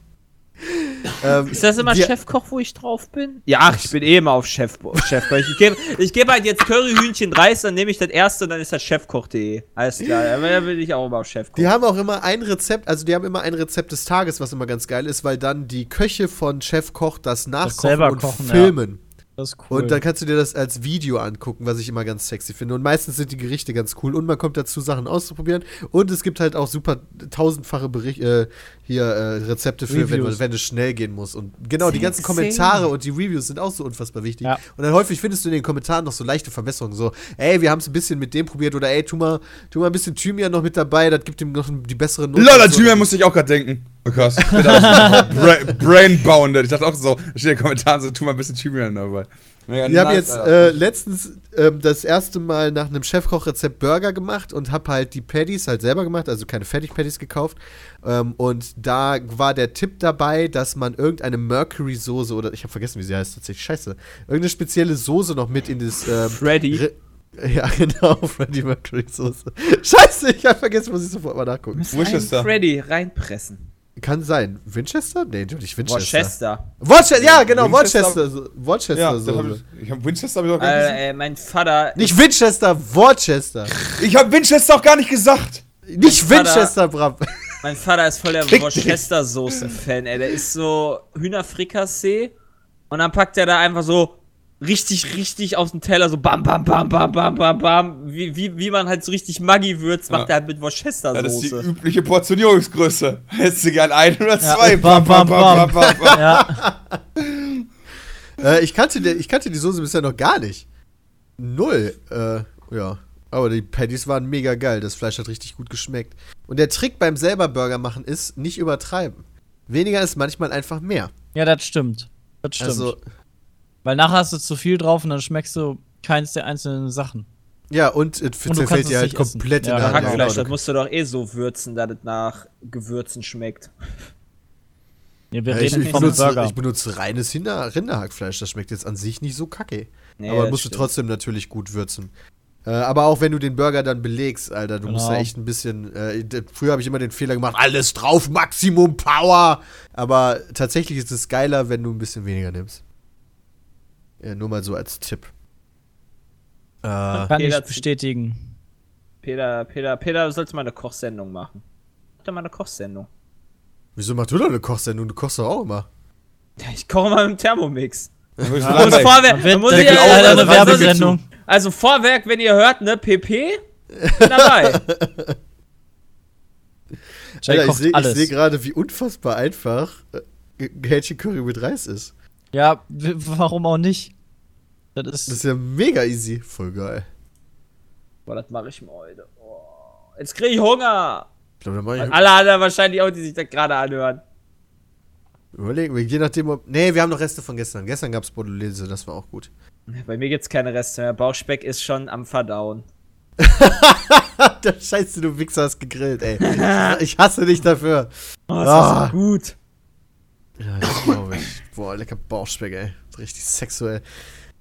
ähm, Ist das immer Chefkoch, wo ich drauf bin? Ja, ach, ich bin eh immer auf Chef Chefkoch. Ich gebe ich geb halt jetzt Curryhühnchen Reis, dann nehme ich das erste und dann ist das chefkoch.de. Alles klar, aber da bin ich auch immer auf Chefkoch. Die haben auch immer ein Rezept, also die haben immer ein Rezept des Tages, was immer ganz geil ist, weil dann die Köche von Chef Koch das nachkochen selber und kochen, ja. Das ist cool. Und dann kannst du dir das als Video angucken, was ich immer ganz sexy finde. Und meistens sind die Gerichte ganz cool und man kommt dazu, Sachen auszuprobieren. Und es gibt halt auch super tausendfache Bericht, äh, hier äh, Rezepte für, wenn, wenn es schnell gehen muss. Und genau, die ganzen. Kommentare und die Reviews sind auch so unfassbar wichtig. Ja. Und dann häufig findest du in den Kommentaren noch so leichte Verbesserungen. So, ey, wir haben es ein bisschen mit dem probiert oder ey, tu mal, tu mal ein bisschen Thymian noch mit dabei, das gibt ihm noch die bessere Note. Lol, an so. Thymian musste ich auch gerade denken. Oh krass. *laughs* Bra Brainbounded. Ich dachte auch so, da steht in den Kommentaren so, tu mal ein bisschen Thymian dabei. Mega Ich habe jetzt äh, letztens ähm, das erste Mal nach einem Chefkochrezept Burger gemacht und habe halt die Patties halt selber gemacht, also keine Fertig-Patties gekauft. Ähm, und da war der Tipp dabei, dass man irgendeine Mercury-Soße oder ich habe vergessen, wie sie heißt tatsächlich, scheiße, irgendeine spezielle Soße noch mit in das ähm, Freddy. Re- ja, *laughs* genau, Freddie Mercury Soße. Scheiße, ich habe vergessen, muss ich sofort mal nachgucken. Worcester. Freddy reinpressen. Kann sein. Winchester? Nee, nicht Winchester. Worcester. Worcester, ja, genau, Worcester- Worcester. so- Ja, das hab ich, ich habe Winchester hab ich auch gar nicht gesagt. Äh, äh, mein Vater. Nicht Winchester, Worcester. Ich habe Winchester auch gar nicht gesagt. Nicht Vater- Winchester, Bram. Mein Vater ist voll der. *laughs* Worcester-Soße-Fan, ey. Der ist so Hühnerfrikassee und dann packt er da einfach so richtig, richtig auf den Teller, so bam, bam, bam, bam, bam, bam, bam. Wie, wie, wie man halt so richtig Maggi würzt, macht Ja. er halt mit Ja, das ist die übliche Portionierungsgröße. Hättest du gern ein oder Ja, zwei? bam, bam, bam. bam. ja, Äh, ich, kannte die, ich kannte die Soße bisher noch gar nicht. Null. Äh, ja. Aber die Patties waren mega geil. Das Fleisch hat richtig gut geschmeckt. Und der Trick beim selber Burger machen ist, nicht übertreiben. Weniger ist manchmal einfach mehr. ja, das stimmt. Das stimmt. Also, Weil nachher hast du zu viel drauf und dann schmeckst du keins der einzelnen Sachen. ja, und es Und du zerfällt kannst dir es halt nicht essen. komplett Ja, in der Hand. genau. Hackfleisch, genau. das musst du doch eh so würzen, dass es nach Gewürzen schmeckt. Ja, wir Ja, ich, reden ich, vom benutze, Burger. ich benutze reines Rinder, Rinderhackfleisch. Das schmeckt jetzt an sich nicht so kacke. Nee, aber das musst du stimmt. trotzdem natürlich gut würzen. Äh, aber auch wenn du den Burger dann belegst, Alter, du musst da Genau. echt ein bisschen. Äh, früher habe ich immer den Fehler gemacht, alles drauf, Maximum Power. Aber tatsächlich ist es geiler, wenn du ein bisschen weniger nimmst. Ja, nur mal so als Tipp. Äh, Kann ich bestätigen. Peter, Peter, Peter, du sollst mal eine Kochsendung machen. Mach doch mal eine Kochsendung. wieso machst du doch eine Kochsendung? Du kochst doch auch immer. Ja, ich koche mal mit dem Thermomix. Und gleich- Vorwerk, Man muss ich ja- also, eine also, Werbesendung. also Vorwerk, wenn ihr hört, ne, PP, bin dabei. Alter, ich sehe seh gerade, wie unfassbar einfach äh, Hähnchen Curry mit Reis ist. Ja, warum auch nicht? Das ist, Das ist ja mega easy. Voll geil. Boah, das mache ich mal heute. Oh, jetzt kriege ich Hunger. Ich glaube, da mach ich. Alle anderen wahrscheinlich auch, die sich das gerade anhören. Überlegen wir, je nachdem, ob. Nee, wir haben noch Reste von gestern. Gestern gab es Bolognese, das war auch gut. Bei mir gibt's keine Reste mehr. Bauchspeck ist schon am Verdauen. *laughs* Der Scheiße, du Wichser hast gegrillt, ey. *laughs* Ich hasse dich dafür. Oh, ist Ah. das gut. Ja, das *coughs* glaube ich. Boah, lecker Bauchspeck, ey. Richtig sexuell.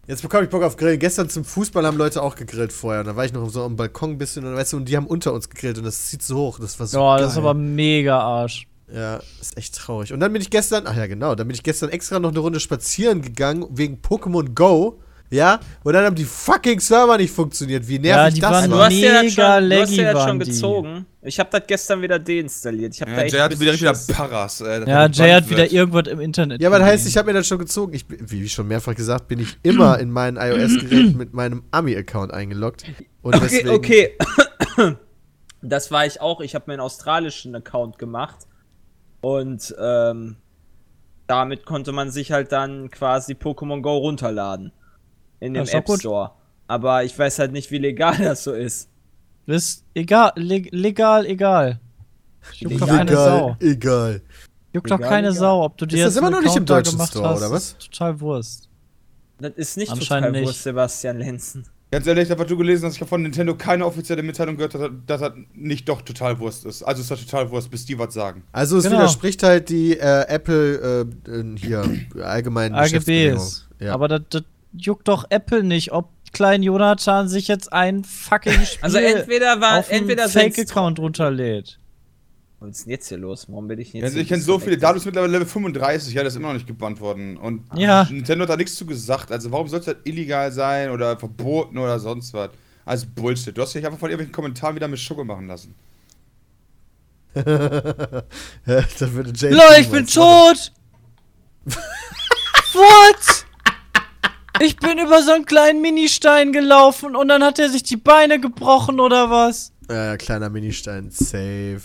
Jetzt bekomme ich Bock auf Grillen. Gestern zum Fußball haben Leute auch gegrillt vorher. Und da war ich noch so am Balkon ein bisschen und weißt du, und die haben unter uns gegrillt und das zieht so hoch. Das war so. ja, geil. das ist aber mega Arsch. Ja, ist echt traurig. Und dann bin ich gestern, ach ja, genau, dann bin ich gestern extra noch eine Runde spazieren gegangen wegen Pokémon Go. Ja, und dann haben die fucking Server nicht funktioniert. Wie Ja, nervig die das waren Du war. hast dir das schon, du hast das waren schon die. gezogen. Ich habe das gestern wieder deinstalliert. Ich hab da Ja, echt Jay hat wieder wieder. Paras. Äh, Ja, Jay hat wieder irgendwas im Internet. Ja, aber das heißt, ich habe mir das schon gezogen. Ich, wie schon mehrfach gesagt, bin ich immer in meinen iOS-Geräten mit meinem Ami-Account eingeloggt. Und Okay, deswegen, okay. *coughs* Das war ich auch. Ich habe mir einen australischen Account gemacht. Und ähm, damit konnte man sich halt dann quasi Pokémon Go runterladen. In dem App. Store. Aber ich weiß halt nicht, wie legal *laughs* das so ist. Ist egal, leg, legal, egal. Juckt doch Legal, keine egal, Sau. egal. Juckt doch keine egal. Sau, ob du dir Ist das immer noch nicht im deutschen gemacht Store, hast, oder was? ist Total Wurst. Das ist nicht Anscheinend total nicht. Wurst, Sebastian Lenzen. Ganz ehrlich, da was du gelesen hast, ich habe von Nintendo keine offizielle Mitteilung gehört, dass das- dass das nicht doch total Wurst ist. Also ist das total Wurst, bis die was sagen. Also es Genau. widerspricht halt die äh, Apple äh, hier allgemeinen. AGBs. Ja. Aber das, das juckt doch Apple nicht, ob klein Jonathan sich jetzt ein fucking *laughs* Spiel Also entweder war, auf entweder Fake-Account runterlädt. Was ist denn jetzt hier los? Warum bin ich jetzt Also hier ich kenne so viele, ist mittlerweile Level 35, ja, das ist immer noch nicht gebannt worden. Und Ja. Nintendo hat da nichts zu gesagt. Also warum soll es halt illegal sein oder verboten oder sonst was? Also Bullshit. Du hast dich einfach von irgendwelchen Kommentaren wieder mit Schugge machen lassen. Ja, da würde Jay LOL, ich bin tot! *laughs* What? Ich bin über so einen kleinen Ministein gelaufen und dann hat er sich die Beine gebrochen oder was? Ja, kleiner Ministein. Safe.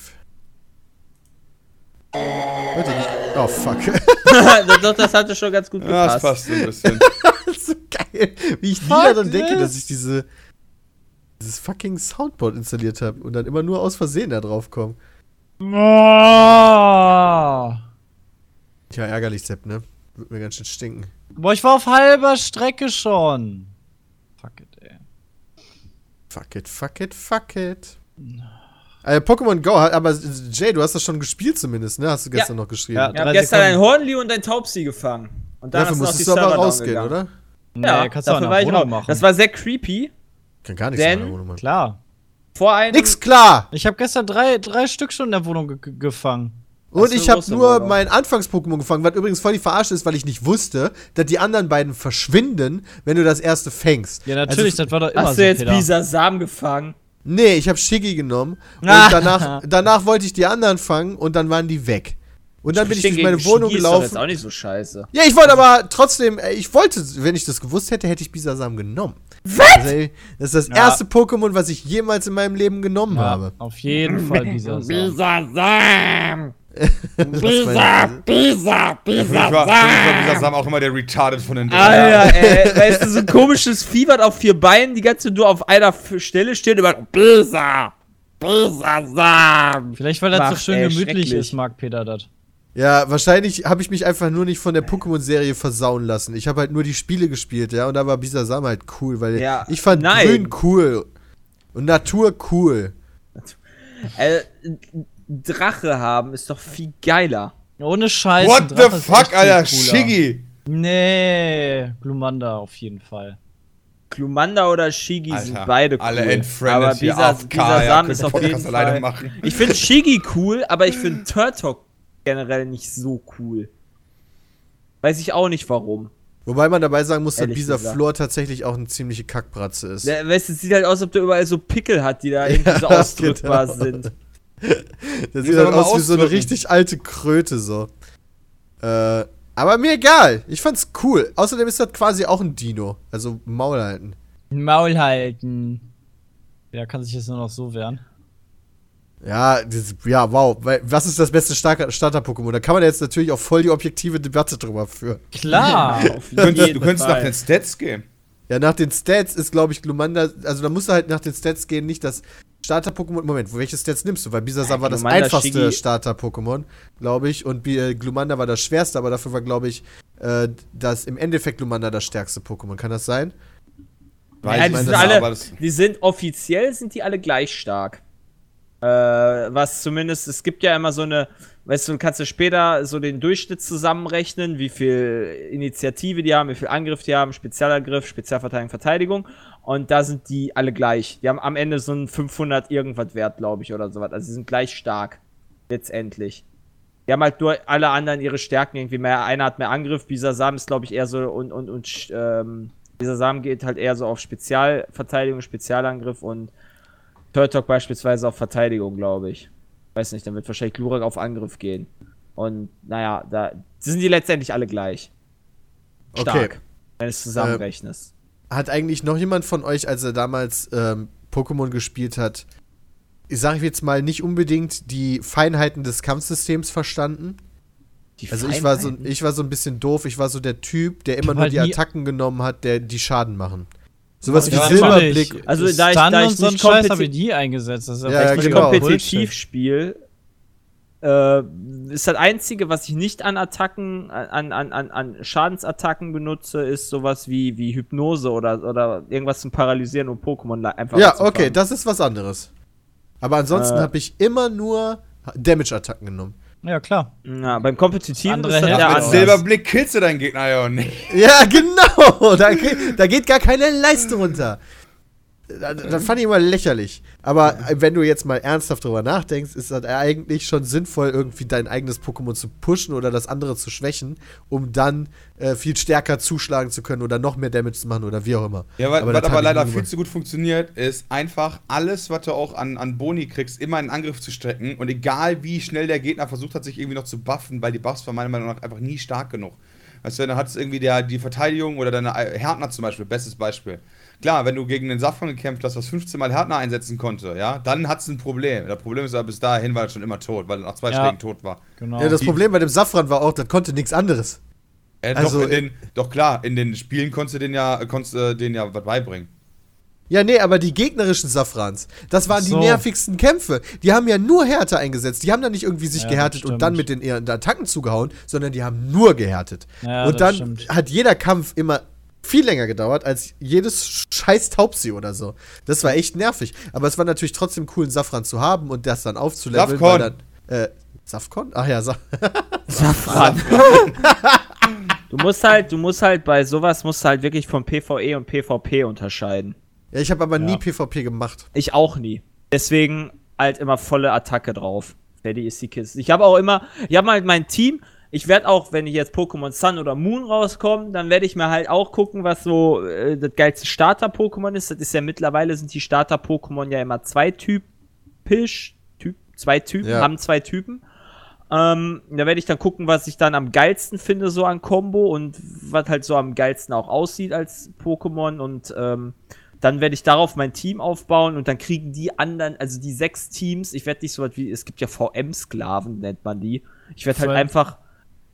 Oh, fuck. *laughs* *laughs* Doch, das hatte schon ganz gut Ja, das gepasst. passt so ein bisschen. *laughs* so geil. Wie ich nie daran denke, this. dass ich diese dieses fucking Soundboard installiert habe und dann immer nur aus Versehen da drauf komme. Oh. Tja, ärgerlich, Sepp, ne? Wird mir ganz schön stinken. Boah, ich war auf halber Strecke schon. Fuck it, ey. Fuck it, fuck it, fuck it. Äh, Pokémon Go, hat- aber Jay, du hast das schon gespielt zumindest, ne? Hast du gestern noch geschrieben. Ja. Haben Drei gestern ein Hornli und ein Taubsi gefangen. Und dann Dafür musstest du aber rausgehen, oder? Nee, Ja, kannst du auch dafür war der ich machen. Das war sehr creepy. Kann gar nichts Denn- in meiner Wohnung machen. Klar. Vor einem. Nix klar! Ich habe gestern drei, drei Stück schon in der Wohnung ge gefangen. Und ich habe nur mein Anfangs-Pokémon gefangen, was übrigens voll die Verarsche ist, weil ich nicht wusste, dass die anderen beiden verschwinden, wenn du das erste fängst. Ja, natürlich, Also, das war doch immer Hast so, du jetzt. Bisasam gefangen? nee, ich habe Shiggy genommen und Ah. *laughs* danach, danach wollte ich die anderen fangen und dann waren die weg. Und dann bin ich durch meine Wohnung Shigi Ist doch jetzt gelaufen. auch nicht so scheiße. Ja, ich wollte aber trotzdem, äh, ich wollte, wenn ich das gewusst hätte, hätte ich Bisasam genommen. Was? Also, das ist das Ja. erste Pokémon, was ich jemals in meinem Leben genommen Ja, habe. auf jeden Fall *laughs* dieser Bisasam! Mich war dieser Sam auch immer der Retarded von den drei. Alter, ey, weißt du, so ein komisches Vieh, was auf vier Beinen die ganze Zeit nur auf einer Stelle steht, über Bisa, Bisasam. Vielleicht, weil das so schön ey, gemütlich ist, mag Peter das. Ja, wahrscheinlich habe ich mich einfach nur nicht von der Pokémon-Serie versauen lassen. Ich habe halt nur die Spiele gespielt, ja, und da war Bisasam halt cool, weil Ja, ich fand nein. Grün cool und Natur cool. Äh, Drache haben ist doch viel geiler. Ohne Scheiß. What the fuck, Alter? Shiggy! Nee, Glumanda auf jeden Fall. Glumanda oder Shigi Alter, sind beide cool. alle entfriended aber Bisa, AFK, Bisasam ja, ist auf jeden alleine Fall. machen. Ich finde *laughs* Shigi cool, aber ich finde Turtok generell nicht so cool. Weiß ich auch nicht warum. Wobei man dabei sagen muss, dass dieser. Flor tatsächlich auch eine ziemliche Kackbratze ist. Der, weißt du, es sieht halt aus, als ob der überall so Pickel hat, die da *laughs* irgendwie so Ja, ausdrückbar genau. sind. Der Muss sieht halt mal aus wie so eine richtig alte Kröte so. Äh, aber mir egal. Ich fand's cool. Außerdem ist das quasi auch ein Dino. Also Maul halten. Maul halten. Ja, kann sich jetzt nur noch so wehren. Ja, das, ja, wow. Weil, was ist das beste Starter- Starter-Pokémon? Da kann man jetzt natürlich auch voll die objektive Debatte drüber führen. Klar. Auf Du könntest, jeden du könntest nach den Stats gehen. Ja, nach den Stats ist, glaube ich, Glumanda. Also, da musst du halt nach den Stats gehen, nicht das Starter-Pokémon. Moment, welche Stats nimmst du? Weil Bisasam Ja, war das einfachste Starter-Pokémon, glaube ich. Und äh, Glumanda war das schwerste, aber dafür war, glaube ich, äh, das im Endeffekt Glumanda das stärkste Pokémon. Kann das sein? Weiß Ja, die sind alle, die sind offiziell sind die alle gleich stark. Äh, was zumindest, es gibt ja immer so eine, weißt du, kannst du später so den Durchschnitt zusammenrechnen, wie viel Initiative die haben, wie viel Angriff die haben, Spezialangriff, Spezialverteidigung, Verteidigung. Und da sind die alle gleich. Die haben am Ende so einen 500 irgendwas Wert, glaube ich, oder sowas. Also sie sind gleich stark. Letztendlich. Die haben halt nur alle anderen ihre Stärken irgendwie mehr. Einer hat mehr Angriff, Bisasam ist, glaube ich, eher so und, und, und ähm, Bisasam geht halt eher so auf Spezialverteidigung, Spezialangriff und Turtok beispielsweise auf Verteidigung, glaube ich. Weiß nicht, dann wird wahrscheinlich Glurak auf Angriff gehen. Und naja, da sind die letztendlich alle gleich. Stark. Okay. Wenn es zusammenrechnest. Hat eigentlich noch jemand von euch, als er damals ähm, Pokémon gespielt hat, ich sage jetzt mal, nicht unbedingt die Feinheiten des Kampfsystems verstanden? Die Also ich war so, Feinheiten. ich war so ein bisschen doof. Ich war so der Typ, der immer nur halt die Attacken genommen hat, der die Schaden machen. Sowas wie Silberblick. natürlich. Also, da ich- da ich so einen nicht Scheiß habe ich nie eingesetzt. Das ist Ja, ich nicht genau. kompetitiv spiele, äh, ist das Einzige, was ich nicht an Attacken, an, an, an, an Schadensattacken benutze, ist sowas wie, wie Hypnose oder, oder irgendwas zum Paralysieren und Pokémon einfach Ja, okay, das ist was anderes. Aber ansonsten Äh. habe ich immer nur Damage-Attacken genommen. Ja, klar. Ja, beim Kompetitiven Andere ist das ja Mit. Silberblick killst du deinen Gegner ja auch nicht. Ja, genau. Da, da geht gar keine Leiste runter. Das, fand ich immer lächerlich. Aber wenn du jetzt mal ernsthaft drüber nachdenkst, ist das eigentlich schon sinnvoll, irgendwie dein eigenes Pokémon zu pushen oder das andere zu schwächen, um dann äh, viel stärker zuschlagen zu können oder noch mehr Damage zu machen oder wie auch immer. Ja, was Aber das aber leider viel zu gut funktioniert, ist einfach alles, was du auch an, an Boni kriegst, immer in Angriff zu strecken. Und egal wie schnell der Gegner versucht hat, sich irgendwie noch zu buffen, weil die Buffs waren meiner Meinung nach einfach nie stark genug. Weißt du, dann hat es irgendwie der, die Verteidigung oder deine Härtner zum Beispiel, bestes Beispiel. Klar, wenn du gegen den Safran gekämpft hast, was 15 Mal Härtner einsetzen konnte, ja, dann hat es ein Problem. Das Problem ist aber bis dahin war er schon immer tot, weil er nach zwei Ja. Schlägen tot war. Genau. Ja, das Problem bei dem Safran war auch, das konnte nichts anderes. Äh, Also, doch, in den, doch klar, in den Spielen konntest du den ja, konntest, äh, den ja was beibringen. Ja, nee, aber die gegnerischen Safrans, das waren so. die nervigsten Kämpfe. Die haben ja nur Härte eingesetzt. Die haben dann nicht irgendwie sich Ja, gehärtet und dann mit den ihren Attacken zugehauen, sondern die haben nur gehärtet. Ja, und dann stimmt. hat jeder Kampf immer viel länger gedauert als jedes scheiß Taubsi oder so. Das war echt nervig. Aber es war natürlich trotzdem cool, einen Safran zu haben und das dann aufzuleveln. Safkon. Dann, äh, Safkon? Ach ja, Sa *laughs* Safran. du musst halt, du musst halt bei sowas musst du halt wirklich von PvE und PvP unterscheiden. ja ich habe aber nie Ja. PvP gemacht. Ich auch nie. Deswegen halt immer volle Attacke drauf. Fertig ist die Kiste. Ich habe auch immer, ich habe halt mein Team. Ich werde auch, wenn ich jetzt Pokémon Sun oder Moon rauskomme, dann werde ich mir halt auch gucken, was so äh, das geilste Starter-Pokémon ist. Das ist ja mittlerweile sind die Starter-Pokémon ja immer zweitypisch. Typ, zwei Typen, Ja. haben zwei Typen. Ähm, da werde ich dann gucken, was ich dann am geilsten finde, so an Combo und was halt so am geilsten auch aussieht als Pokémon. Und ähm, dann werde ich darauf mein Team aufbauen und dann kriegen die anderen, also die sechs Teams, ich werde nicht so was wie, es gibt ja VM-Sklaven, nennt man die. Ich werde halt einfach,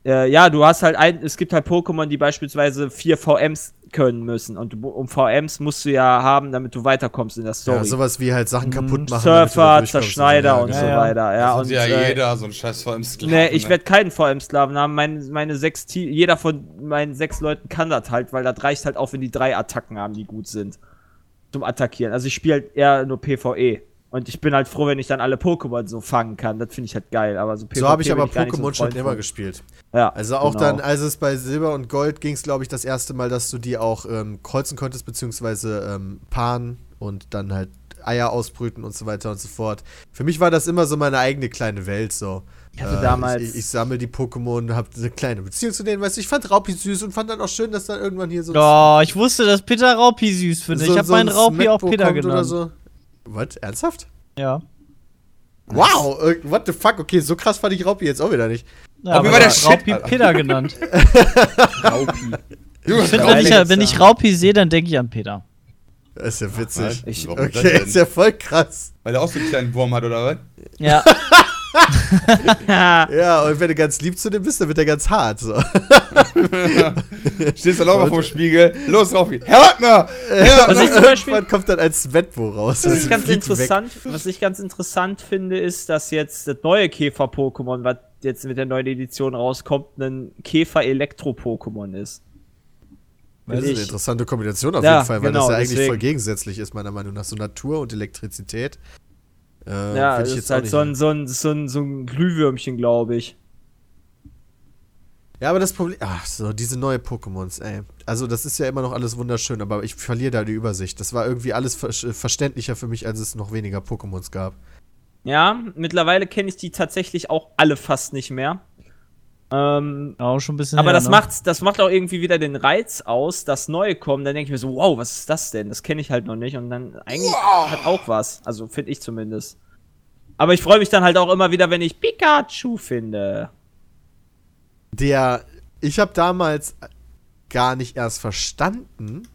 äh, ja, du hast halt ein, es gibt halt Pokémon, die beispielsweise vier VMs können müssen. Und du- um VMs musst du ja haben, damit du weiterkommst in der Story. Ja, sowas wie halt Sachen kaputt machen. Surfer, Zerschneider so. und Ja, so ja. weiter. Ja, das und ja äh, jeder so ein Scheiß vor im Sklaven. Nee, ich ne? werde keinen VM-Sklaven haben. Meine, meine sechs Te jeder von meinen sechs Leuten kann das halt, weil das reicht halt auch, wenn die drei Attacken haben, die gut sind. Zum Attackieren. Also ich spiele halt eher nur PvE. Und ich bin halt froh, wenn ich dann alle Pokémon so fangen kann. Das finde ich halt geil. Aber so So habe ich aber gar nicht so Pokémon schon immer von. gespielt. Ja, Also auch genau. dann, als es bei Silber und Gold ging es, glaube ich, das erste Mal, dass du die auch ähm, kreuzen konntest, beziehungsweise ähm, paaren und dann halt Eier ausbrüten und so weiter und so fort. Für mich war das immer so meine eigene kleine Welt so. Ich hatte damals- Ich, ich, ich sammle die Pokémon, habe eine kleine Beziehung zu denen, weißt du, ich fand Raupi süß und fand dann auch schön, dass dann irgendwann hier so Oh, ich wusste, dass Peter Raupi süß findet. so- ich habe so meinen ein Raupi auch Smackbo Peter genannt. Oder so. Was? Ernsthaft? Ja. Wow, äh, what the fuck? Okay, so krass fand ich Raupi jetzt auch wieder nicht. ja Raupi aber war der ich Raupi. Peter *laughs* genannt. Raupi. Ich finde, wenn ich, wenn ich Raupi sehe, dann denke ich an Peter. Das ist ja witzig. Ich- Warum das Okay, ist ja voll krass. Weil er auch so einen kleinen Wurm hat, oder was? Ja. *laughs* *laughs* Ja, und wenn du ganz lieb zu dem bist, dann wird er ganz hart. So. *laughs* Stehst du lauter vor dem Spiegel. Los, Raupi. Härtner! Was ich zum Beispiel- Irgendwann kommt dann ein Svetbo raus. Was ich ganz Fliegt weg. interessant, was ich ganz interessant finde, ist, dass jetzt das neue Käfer-Pokémon, was jetzt mit der neuen Edition rauskommt, ein Käfer-Elektro-Pokémon ist. Das ist eine interessante Kombination auf Ja, jeden Fall, weil genau, das ja eigentlich deswegen. voll gegensätzlich ist, meiner Meinung nach. So Natur und Elektrizität. Äh, Ja, das ist halt so ein, so, ein, so, ein, so ein Glühwürmchen, glaube ich. Ja, aber das Problem. Ach, so, diese neue Pokémons, ey. Also, das ist ja immer noch alles wunderschön, aber ich verliere da die Übersicht. Das war irgendwie alles ver verständlicher für mich, als es noch weniger Pokémons gab. Ja, mittlerweile kenne ich die tatsächlich auch alle fast nicht mehr. Ähm, Auch schon ein bisschen. aber her, das, ne? macht, das macht auch irgendwie wieder den Reiz aus, dass neue kommen. Dann denke ich mir so, wow, was ist das denn? Das kenne ich halt noch nicht. Und dann eigentlich hat auch was. Also finde ich zumindest. Aber ich freue mich dann halt auch immer wieder, wenn ich Pikachu finde. Der. Ich habe damals gar nicht erst verstanden.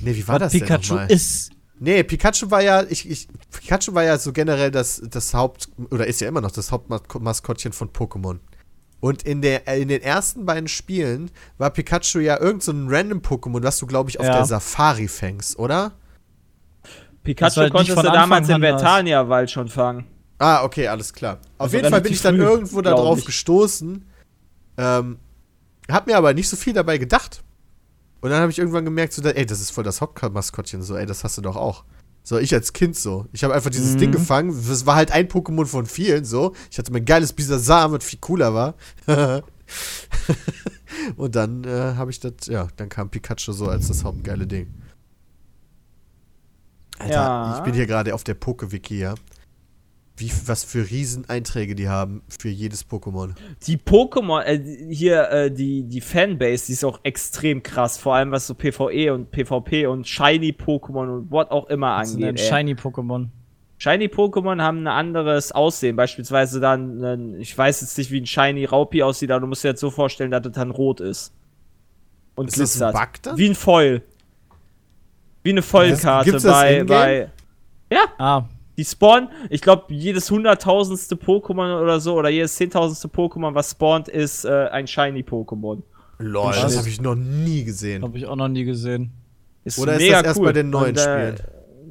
Nee, wie war Was das Pikachu denn nochmal? ist. Nee, Pikachu war ja, ich, ich, Pikachu war ja so generell das, das Haupt, oder ist ja immer noch das Hauptmaskottchen von Pokémon. Und in, der, in den ersten beiden Spielen war Pikachu ja irgend so ein random Pokémon, was du, glaube ich, auf Ja. der Safari fängst, oder? Pikachu halt konntest du damals im. Vertania-Wald schon fangen. Ah, okay, alles klar. Auf Also jeden Fall bin ich dann früh, irgendwo darauf gestoßen. Ähm, hab mir aber nicht so viel dabei gedacht. Und dann habe ich irgendwann gemerkt, so, ey, das ist voll das Hauptmaskottchen, so, ey, das hast du doch auch. So, ich als Kind so. Ich habe einfach dieses Mhm. Ding gefangen. Das war halt ein Pokémon von vielen, so. Ich hatte mein geiles Bisasam, was viel cooler war. *laughs* Und dann äh, habe ich das, ja, dann kam Pikachu so als das hauptgeile Ding. Alter, Ja. ich bin hier gerade auf der Poke-Wiki, ja. Wie, was für Rieseneinträge die haben für jedes Pokémon. Die Pokémon, äh, hier, äh, die, die Fanbase, die ist auch extrem krass. Vor allem was so PvE und PvP und Shiny-Pokémon und what auch immer Das sind ein angeht. ey. Shiny-Pokémon. Shiny-Pokémon haben ein anderes Aussehen. Beispielsweise dann, ein- ich weiß jetzt nicht, wie ein Shiny Raupi aussieht, aber du musst dir jetzt so vorstellen, dass das dann rot ist. Und Ist das ein glitzert. Bug dann? Wie ein Foil. Wie eine Foilkarte bei, bei. Ja, Ah, die spawnen, ich glaube, jedes hunderttausendste Pokémon oder so, oder jedes zehntausendste Pokémon, was spawnt, ist äh, ein Shiny-Pokémon. Lol, das habe ich noch nie gesehen. habe ich auch noch nie gesehen. Ist Oder ist das erst cool. bei den neuen Und, äh,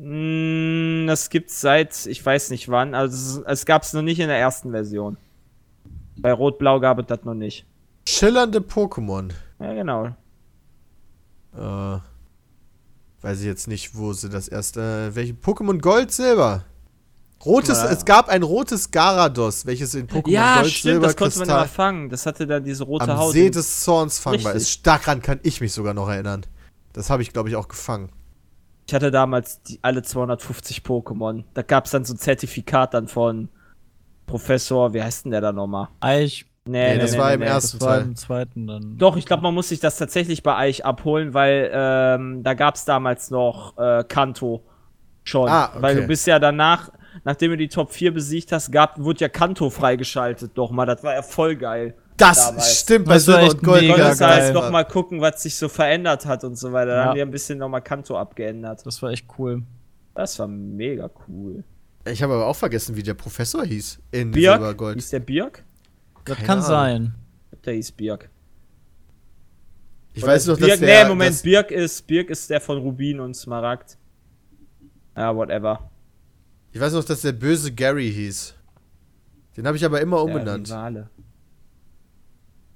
mh, Das gibt's seit, ich weiß nicht wann, also es, es gab's noch nicht in der ersten Version. Bei Rot-Blau gab es das noch nicht. Schillernde Pokémon. Ja, genau. Äh, weiß ich jetzt nicht, wo sie das erste. Welche Pokémon Gold, Silber? Rotes, Ja. es gab ein rotes Garados, welches in Pokémon Ja, Gold, stimmt, Silber, das konnte man immer Kristall fangen. Das hatte dann diese rote am Haut. See des Zorns fangbar Richtig. ist. Daran kann ich mich sogar noch erinnern. Das habe ich, glaube ich, auch gefangen. Ich hatte damals die, alle 250 Pokémon. Da gab's dann so ein Zertifikat dann von Professor, wie heißt denn der da nochmal? Eich, Nee, Nee, das war im ersten das war Teil. im zweiten dann. Doch, ich glaube, man muss sich das tatsächlich bei Eich abholen, weil ähm, da gab es damals noch äh, Kanto schon. Ah, okay. Weil du bist ja danach, nachdem du die Top 4 besiegt hast, gab, wurde ja Kanto freigeschaltet doch mal. Das war ja voll geil. Das Damals. stimmt bei Das war Silber echt und Gold. mega Du konntest geil. halt noch mal gucken, was sich so verändert hat und so weiter. Da Ja. haben die ein bisschen noch mal Kanto abgeändert. Das war echt cool. Das war mega cool. Ich habe aber auch vergessen, wie der Professor hieß in Silber Birk? Gold. Hieß der Birk? Das Keine kann Ahnung. sein. Der hieß Birk. Ich Oder weiß noch, Birk, dass der, nee, Moment, Birk ist, Birk ist der von Rubin und Smaragd. Ja, whatever. Ich weiß noch, dass der böse Gary hieß. Den habe ich aber immer umbenannt.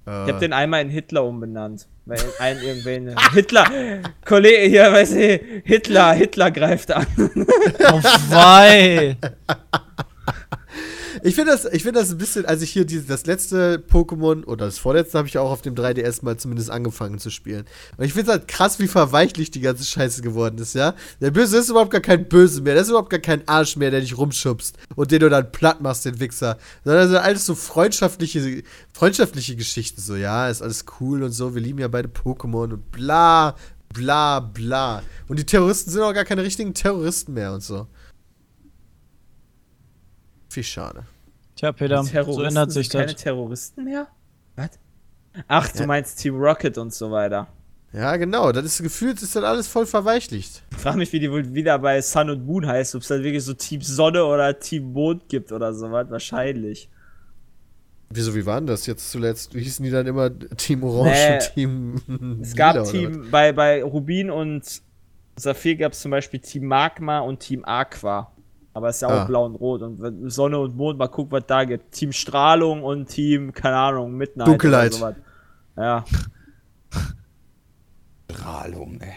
Äh, Ich hab den einmal in Hitler umbenannt. Weil ein irgendwen. *laughs* Hitler! Kollege hier, weiß ich, Hitler, Hitler greift an. Oh, wei. *laughs* Ich finde das, ich finde das ein bisschen, als ich hier die, das letzte Pokémon oder das vorletzte habe ich auch auf dem 3DS mal zumindest angefangen zu spielen. Und ich finde es halt krass, wie verweichlich die ganze Scheiße geworden ist, ja. Der Böse ist überhaupt gar kein Böse mehr, der ist überhaupt gar kein Arsch mehr, der dich rumschubst und den du dann platt machst, den Wichser. Sondern das sind alles so freundschaftliche, freundschaftliche Geschichten, so, ja, ist alles cool und so, wir lieben ja beide Pokémon und bla, bla, bla. Und die Terroristen sind auch gar keine richtigen Terroristen mehr und so. Viel schade. Tja, Peter, so ändert sich sind keine das. Terroristen mehr? Was? Ach, du Ja. meinst Team Rocket und so weiter. Ja, genau. Das ist gefühlt, ist dann alles voll verweichlicht. Ich frag mich, wie die wohl wieder bei Sun und Moon heißt, ob es dann wirklich so Team Sonne oder Team Mond gibt oder sowas. Wahrscheinlich. Wieso, wie waren das jetzt zuletzt? Wie hießen die dann immer Team Orange Nee. und Team Es gab Lila Team, bei, bei Rubin und Saphir gab es zum Beispiel Team Magma und Team Aqua. Aber es ist ja auch Ah. blau und rot. Und wenn Sonne und Mond, mal gucken, was da gibt. Team Strahlung und Team, keine Ahnung, Midnight. Dunkelheit. Oder sowas. Ja. *laughs* Strahlung, ey.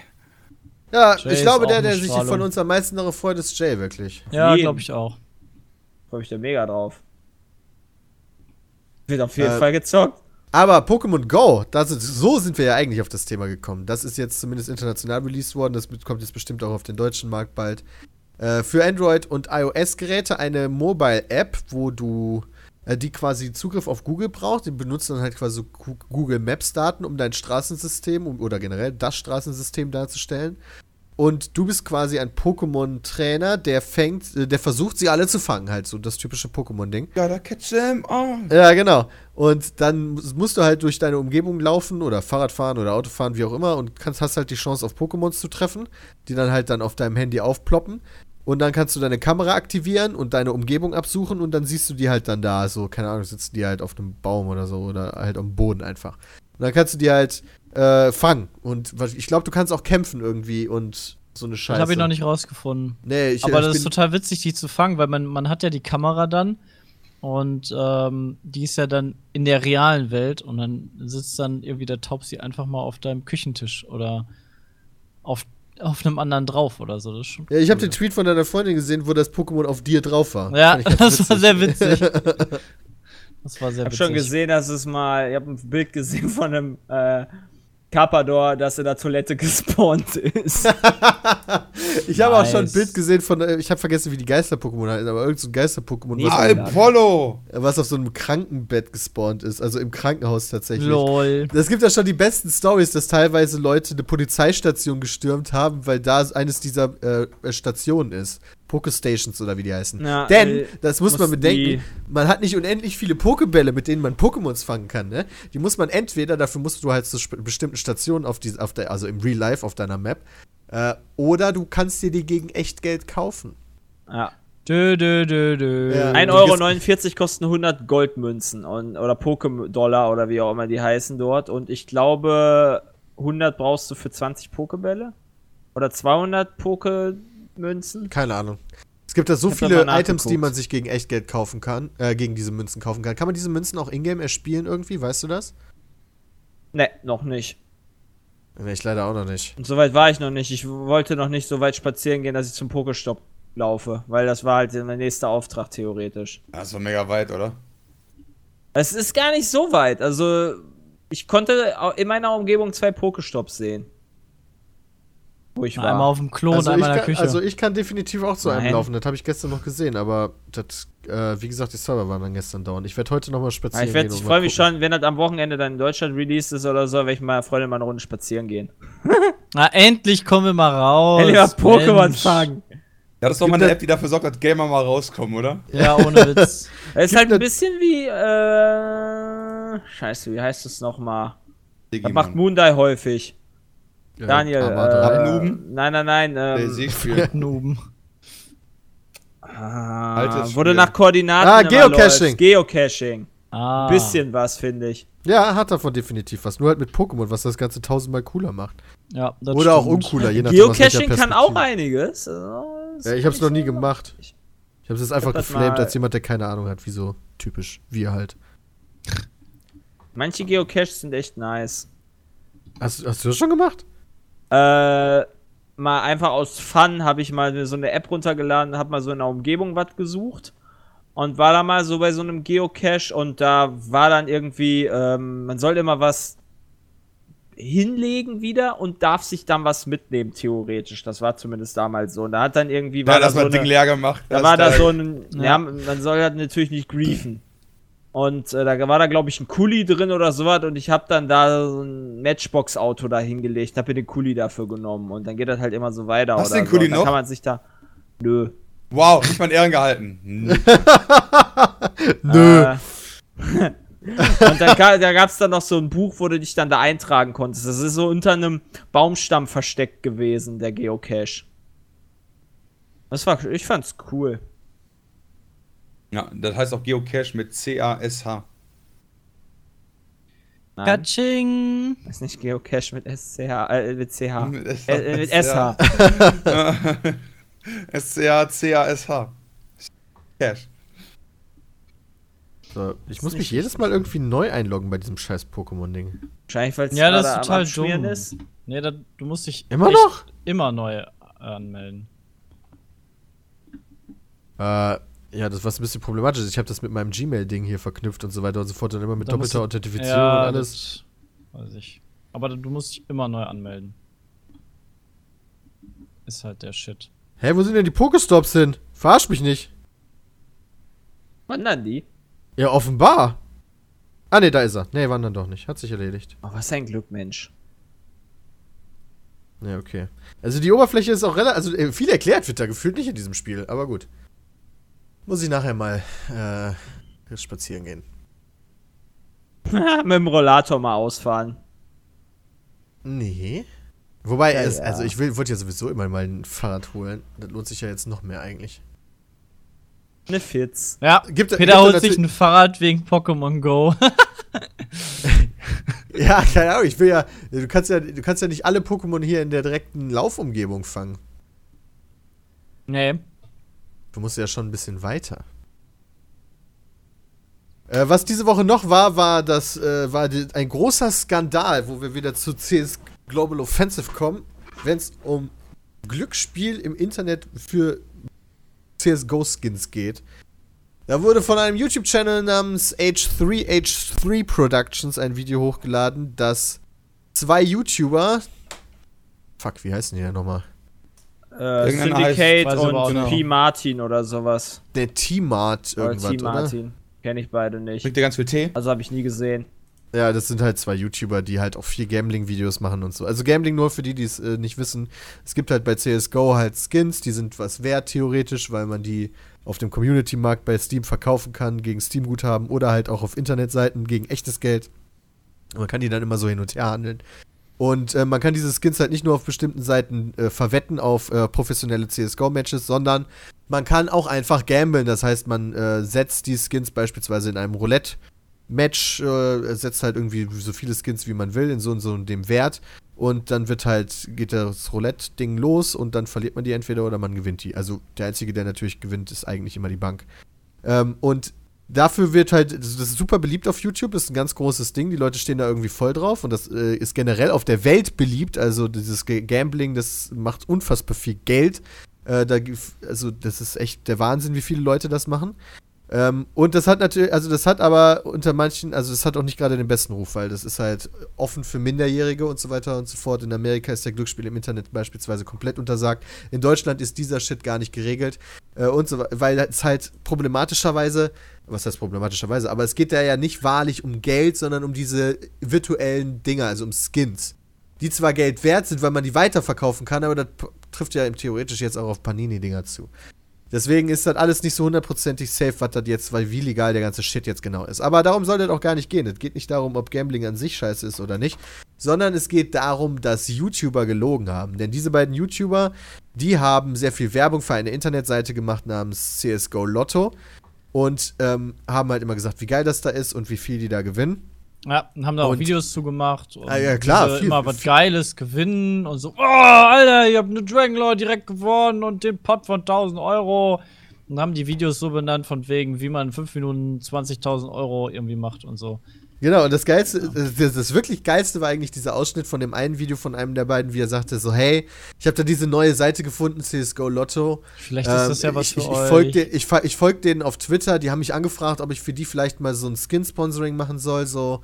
Ja, Jay ich glaube, auch der, der sich Strahlung. von uns am meisten darauf freut, ist Jay, wirklich. Ja, glaube ich auch. Freue mich da mega drauf. Wird auf jeden Äh, Fall gezockt. Aber Pokémon Go, das ist, so sind wir ja eigentlich auf das Thema gekommen. Das ist jetzt zumindest international released worden. Das kommt jetzt bestimmt auch auf den deutschen Markt bald. Äh, für Android- und iOS-Geräte eine Mobile-App, wo du äh, die quasi Zugriff auf Google braucht. Die benutzt dann halt quasi Google Maps-Daten, um dein Straßensystem um, oder generell das Straßensystem darzustellen. Und du bist quasi ein Pokémon-Trainer, der fängt, äh, der versucht, sie alle zu fangen, halt so das typische Pokémon-Ding. Gotta catch them all. Ja, genau. Und dann mus- musst du halt durch deine Umgebung laufen oder Fahrrad fahren oder Auto fahren, wie auch immer, und kannst, hast halt die Chance, auf Pokémons zu treffen, die dann halt dann auf deinem Handy aufploppen. Und dann kannst du deine Kamera aktivieren und deine Umgebung absuchen und dann siehst du die halt dann da, so, keine Ahnung, sitzen die halt auf einem Baum oder so oder halt am Boden einfach. Und dann kannst du die halt äh, fangen. Und ich glaube, du kannst auch kämpfen irgendwie und so eine Scheiße. Das habe ich noch nicht rausgefunden. Nee, ich, Aber ich das ist total witzig, die zu fangen, weil man, man hat ja die Kamera dann und ähm, die ist ja dann in der realen Welt und dann sitzt dann irgendwie der Taubsi einfach mal auf deinem Küchentisch oder auf, auf einem anderen drauf oder so. Das ist schon ja, ich habe cool. den Tweet von deiner Freundin gesehen, wo das Pokémon auf dir drauf war. Ja, *laughs* das war sehr witzig. *laughs* Das war sehr Ich habe witzig. schon gesehen, dass es mal, ich habe ein Bild gesehen von einem, äh, Carpador, das in der Toilette *laughs* gespawnt ist. *laughs* ich habe auch schon ein Nice. Bild gesehen von, äh, ich habe vergessen, wie die Geister-Pokémon heißen, aber irgendein so ein Geister-Pokémon, Nee, was, Alter. Apollo! was auf so einem Krankenbett gespawnt ist, also im Krankenhaus tatsächlich. Lol. Es gibt ja schon die besten Stories, dass teilweise Leute eine Polizeistation gestürmt haben, weil da eines dieser äh, Stationen ist. Pokestations oder wie die heißen. Ja, Denn, äh, das muss man bedenken, man hat nicht unendlich viele Pokebälle, mit denen man Pokémons fangen kann, ne? Die muss man entweder, dafür musst du halt zu bestimmten Stationen auf die, auf der, also im Real Life auf deiner Map, äh, oder du kannst dir die gegen Echtgeld kaufen. ja. Dö, dö, dö, dö. Ja. 1,49 Euro kosten 100 Goldmünzen und, oder Pokédollar oder wie auch immer die heißen dort. Und ich glaube, 100 brauchst du für 20 Pokebälle. Oder 200 Pokemünzen. Keine Ahnung. Es gibt da so viele Items, die man sich gegen Echtgeld kaufen kann, äh, gegen diese Münzen kaufen kann. Kann man diese Münzen auch ingame erspielen irgendwie? Weißt du das? Ne, noch nicht. Ne, ich leider auch noch nicht. Und soweit war ich noch nicht. Ich wollte noch nicht so weit spazieren gehen, dass ich zum Pokestopp laufe. Weil das war halt mein nächster Auftrag theoretisch. Das war mega weit, oder? Es ist gar nicht so weit. Also, ich konnte in meiner Umgebung zwei Pokestops sehen. Wo ich war. Einmal auf dem Klo Also und ich, einmal in der kann, Küche. also ich kann definitiv auch zu einem Nein. laufen. Das habe ich gestern noch gesehen, aber das, äh, wie gesagt, die Server waren dann gestern down. Ich werde heute noch mal Ja, spazieren ich werd- gehen. ich freue mal mich schon, wenn das am Wochenende dann in Deutschland released ist oder so, werde ich mit meiner Freundin mal eine Runde spazieren gehen. *laughs* Na, endlich kommen wir mal raus. Endlich mal Pokémon fangen. Ja, das ist doch mal eine da- App, die dafür sorgt, dass Gamer mal rauskommen, oder? Ja, ohne Witz. *laughs* Es ist halt ein bisschen wie, äh, scheiße, wie heißt es nochmal? Das macht Moondai häufig. Daniel, äh, Abnuben? nein, nein, nein, Der ähm. *laughs* Nuben. ah, Altes wurde nach Koordinaten Ah, immer Geocaching. läuft. Geocaching. Ah. Bisschen was, finde ich. ja, hat davon definitiv was. Nur halt mit Pokémon, was das Ganze tausendmal cooler macht. Ja, das Oder auch stimmt. uncooler, je *laughs* nachdem. Geocaching kann auch einiges. Also, Ja, ich habe es noch nie gemacht. Ich habe es einfach hab geflamed als jemand, der keine Ahnung hat, wie so typisch. Wir halt. Manche Geocaches sind echt nice. Hast, hast du das schon gemacht? Äh, mal einfach aus Fun habe ich mal so eine App runtergeladen, habe mal so in der Umgebung was gesucht und war da mal so bei so einem Geocache und da war dann irgendwie, ähm, man soll immer was hinlegen wieder und darf sich dann was mitnehmen, theoretisch. Das war zumindest damals so. Und da hat dann irgendwie, war Ja, da das so mal Ding leer gemacht. da war da so ein, ja, Ja. man soll halt natürlich nicht griefen. Und äh, da war da, glaube ich, ein Kuli drin oder sowas und ich habe dann da so ein Matchbox-Auto da hingelegt, habe mir den Kuli dafür genommen und dann geht das halt immer so weiter. Hast oder den Kuli so. Und dann noch? kann man sich da. Nö. Wow, nicht mal in Ehren gehalten. *laughs* Nö. Äh, *laughs* und dann da gab es dann noch so ein Buch, wo du dich dann da eintragen konntest. Das ist so unter einem Baumstamm versteckt gewesen, der Geocache. Das war, ich fand's cool. Ja, das heißt auch Geocache mit C-A-S-H. Katsching. das ist nicht Geocache mit SCH, äh, mit CH. Mit SH. Äh, mit SH. S-C-A-C-A-S-H. *laughs* Cache. So, ich muss mich jedes Mal irgendwie neu einloggen bei diesem scheiß Pokémon-Ding. Wahrscheinlich, weil es Ja, das ist total dumm. ist. Nee, da, du musst dich Immer noch? immer neu anmelden. Äh, ja, das was ein bisschen problematisch. Ich habe das mit meinem Gmail-Ding hier verknüpft und so weiter und so fort. Dann immer mit Da doppelter du- Authentifizierung ja, und alles. Das weiß ich. Aber du musst dich immer neu anmelden. Ist halt der Shit. Hä, wo sind denn die Pokestops hin? Verarsch mich nicht. Wandern die? Ja, offenbar. Ah, ne, da ist er. Ne, wandern doch nicht. Hat sich erledigt. Oh, was ein Glück, Mensch. Ja, okay. Also die Oberfläche ist auch relativ. Also äh, viel erklärt wird da gefühlt nicht in diesem Spiel, aber gut. Muss ich nachher mal äh, spazieren gehen. *laughs* mit dem Rollator mal ausfahren. Nee. Wobei, Ja, es, ja. also ich will, wollte ja sowieso immer mal ein Fahrrad holen. Das lohnt sich ja jetzt noch mehr eigentlich. Eine Fitz. Ja, Gibt- gibt Peter da holt sich ein Fahrrad wegen Pokémon Go. *laughs* Ja, keine Ahnung, ich will ja. Du kannst ja, du kannst ja nicht alle Pokémon hier in der direkten Laufumgebung fangen. nee. Du musst ja schon ein bisschen weiter. Äh, was diese Woche noch war, war das äh, war die, ein großer Skandal, wo wir wieder zu CS Global Offensive kommen, wenn es um Glücksspiel im Internet für CSGO Skins geht. Da wurde von einem YouTube-Channel namens H3H3 Productions ein Video hochgeladen, das zwei YouTuber. Fuck, wie heißen die denn nochmal? Äh, heißt- Syndicate auch und nicht. P. Martin oder sowas. Der T-Mart Oder irgendwas, T. oder? Martin. Kenne ich beide nicht. Trinkt ihr ganz viel Tee? Also habe ich nie gesehen. Ja, das sind halt zwei YouTuber, die halt auch viel Gambling-Videos machen und so. Also Gambling nur für die, die es äh, nicht wissen. Es gibt halt bei CSGO halt Skins, die sind was wert theoretisch, weil man die auf dem Community-Markt bei Steam verkaufen kann, gegen Steam-Guthaben oder halt auch auf Internetseiten gegen echtes Geld. Und man kann die dann immer so hin und her handeln. Und äh, man kann diese Skins halt nicht nur auf bestimmten Seiten äh, verwetten auf äh, professionelle CSGO-Matches, sondern man kann auch einfach gamblen. Das heißt, man äh, setzt die Skins beispielsweise in einem Roulette-Match, äh, setzt halt irgendwie so viele Skins wie man will in so und so dem Wert. Und dann wird halt, geht das Roulette-Ding los und dann verliert man die entweder oder man gewinnt die. Also der Einzige, der natürlich gewinnt, ist eigentlich immer die Bank. Ähm, und dafür wird halt, das ist super beliebt auf YouTube, das ist ein ganz großes Ding, die Leute stehen da irgendwie voll drauf und das äh, ist generell auf der Welt beliebt, also dieses Gambling, das macht unfassbar viel Geld. Äh, da, also das ist echt der Wahnsinn, wie viele Leute das machen. Ähm, und das hat natürlich, also das hat aber unter manchen, also das hat auch nicht gerade den besten Ruf, weil das ist halt offen für Minderjährige und so weiter und so fort. In Amerika ist der Glücksspiel im Internet beispielsweise komplett untersagt. In Deutschland ist dieser Shit gar nicht geregelt. Äh, und so, we- weil es halt problematischerweise, was heißt problematischerweise, aber es geht da ja nicht wahrlich um Geld, sondern um diese virtuellen Dinger, also um Skins. Die zwar Geld wert sind, weil man die weiterverkaufen kann, aber das trifft ja theoretisch jetzt auch auf Panini-Dinger zu. Deswegen ist das alles nicht so hundertprozentig safe, was das jetzt, weil wie legal der ganze Shit jetzt genau ist. Aber darum soll das auch gar nicht gehen. Es geht nicht darum, ob Gambling an sich scheiße ist oder nicht, sondern es geht darum, dass YouTuber gelogen haben. Denn diese beiden YouTuber, die haben sehr viel Werbung für eine Internetseite gemacht namens CSGO Lotto und ähm, haben halt immer gesagt, wie geil das da ist und wie viel die da gewinnen. Ja, und haben da auch Videos zugemacht. Und Ah, ja, klar, diese viel- immer was viel- Geiles gewinnen und so. Oh, Alter, ich hab eine Dragonlore direkt gewonnen und den Pot von 1000 Euro. Und haben die Videos so benannt, von wegen, wie man in 5 Minuten 20.000 Euro irgendwie macht und so. Genau, und das Geilste, das, das wirklich Geilste war eigentlich dieser Ausschnitt von dem einen Video von einem der beiden, wie er sagte so, hey, ich habe da diese neue Seite gefunden, CSGO Lotto. Vielleicht ist das ja was ich, für ich, euch. Ich folge den, ich, ich folg denen auf Twitter, die haben mich angefragt, ob ich für die vielleicht mal so ein Skin-Sponsoring machen soll, so,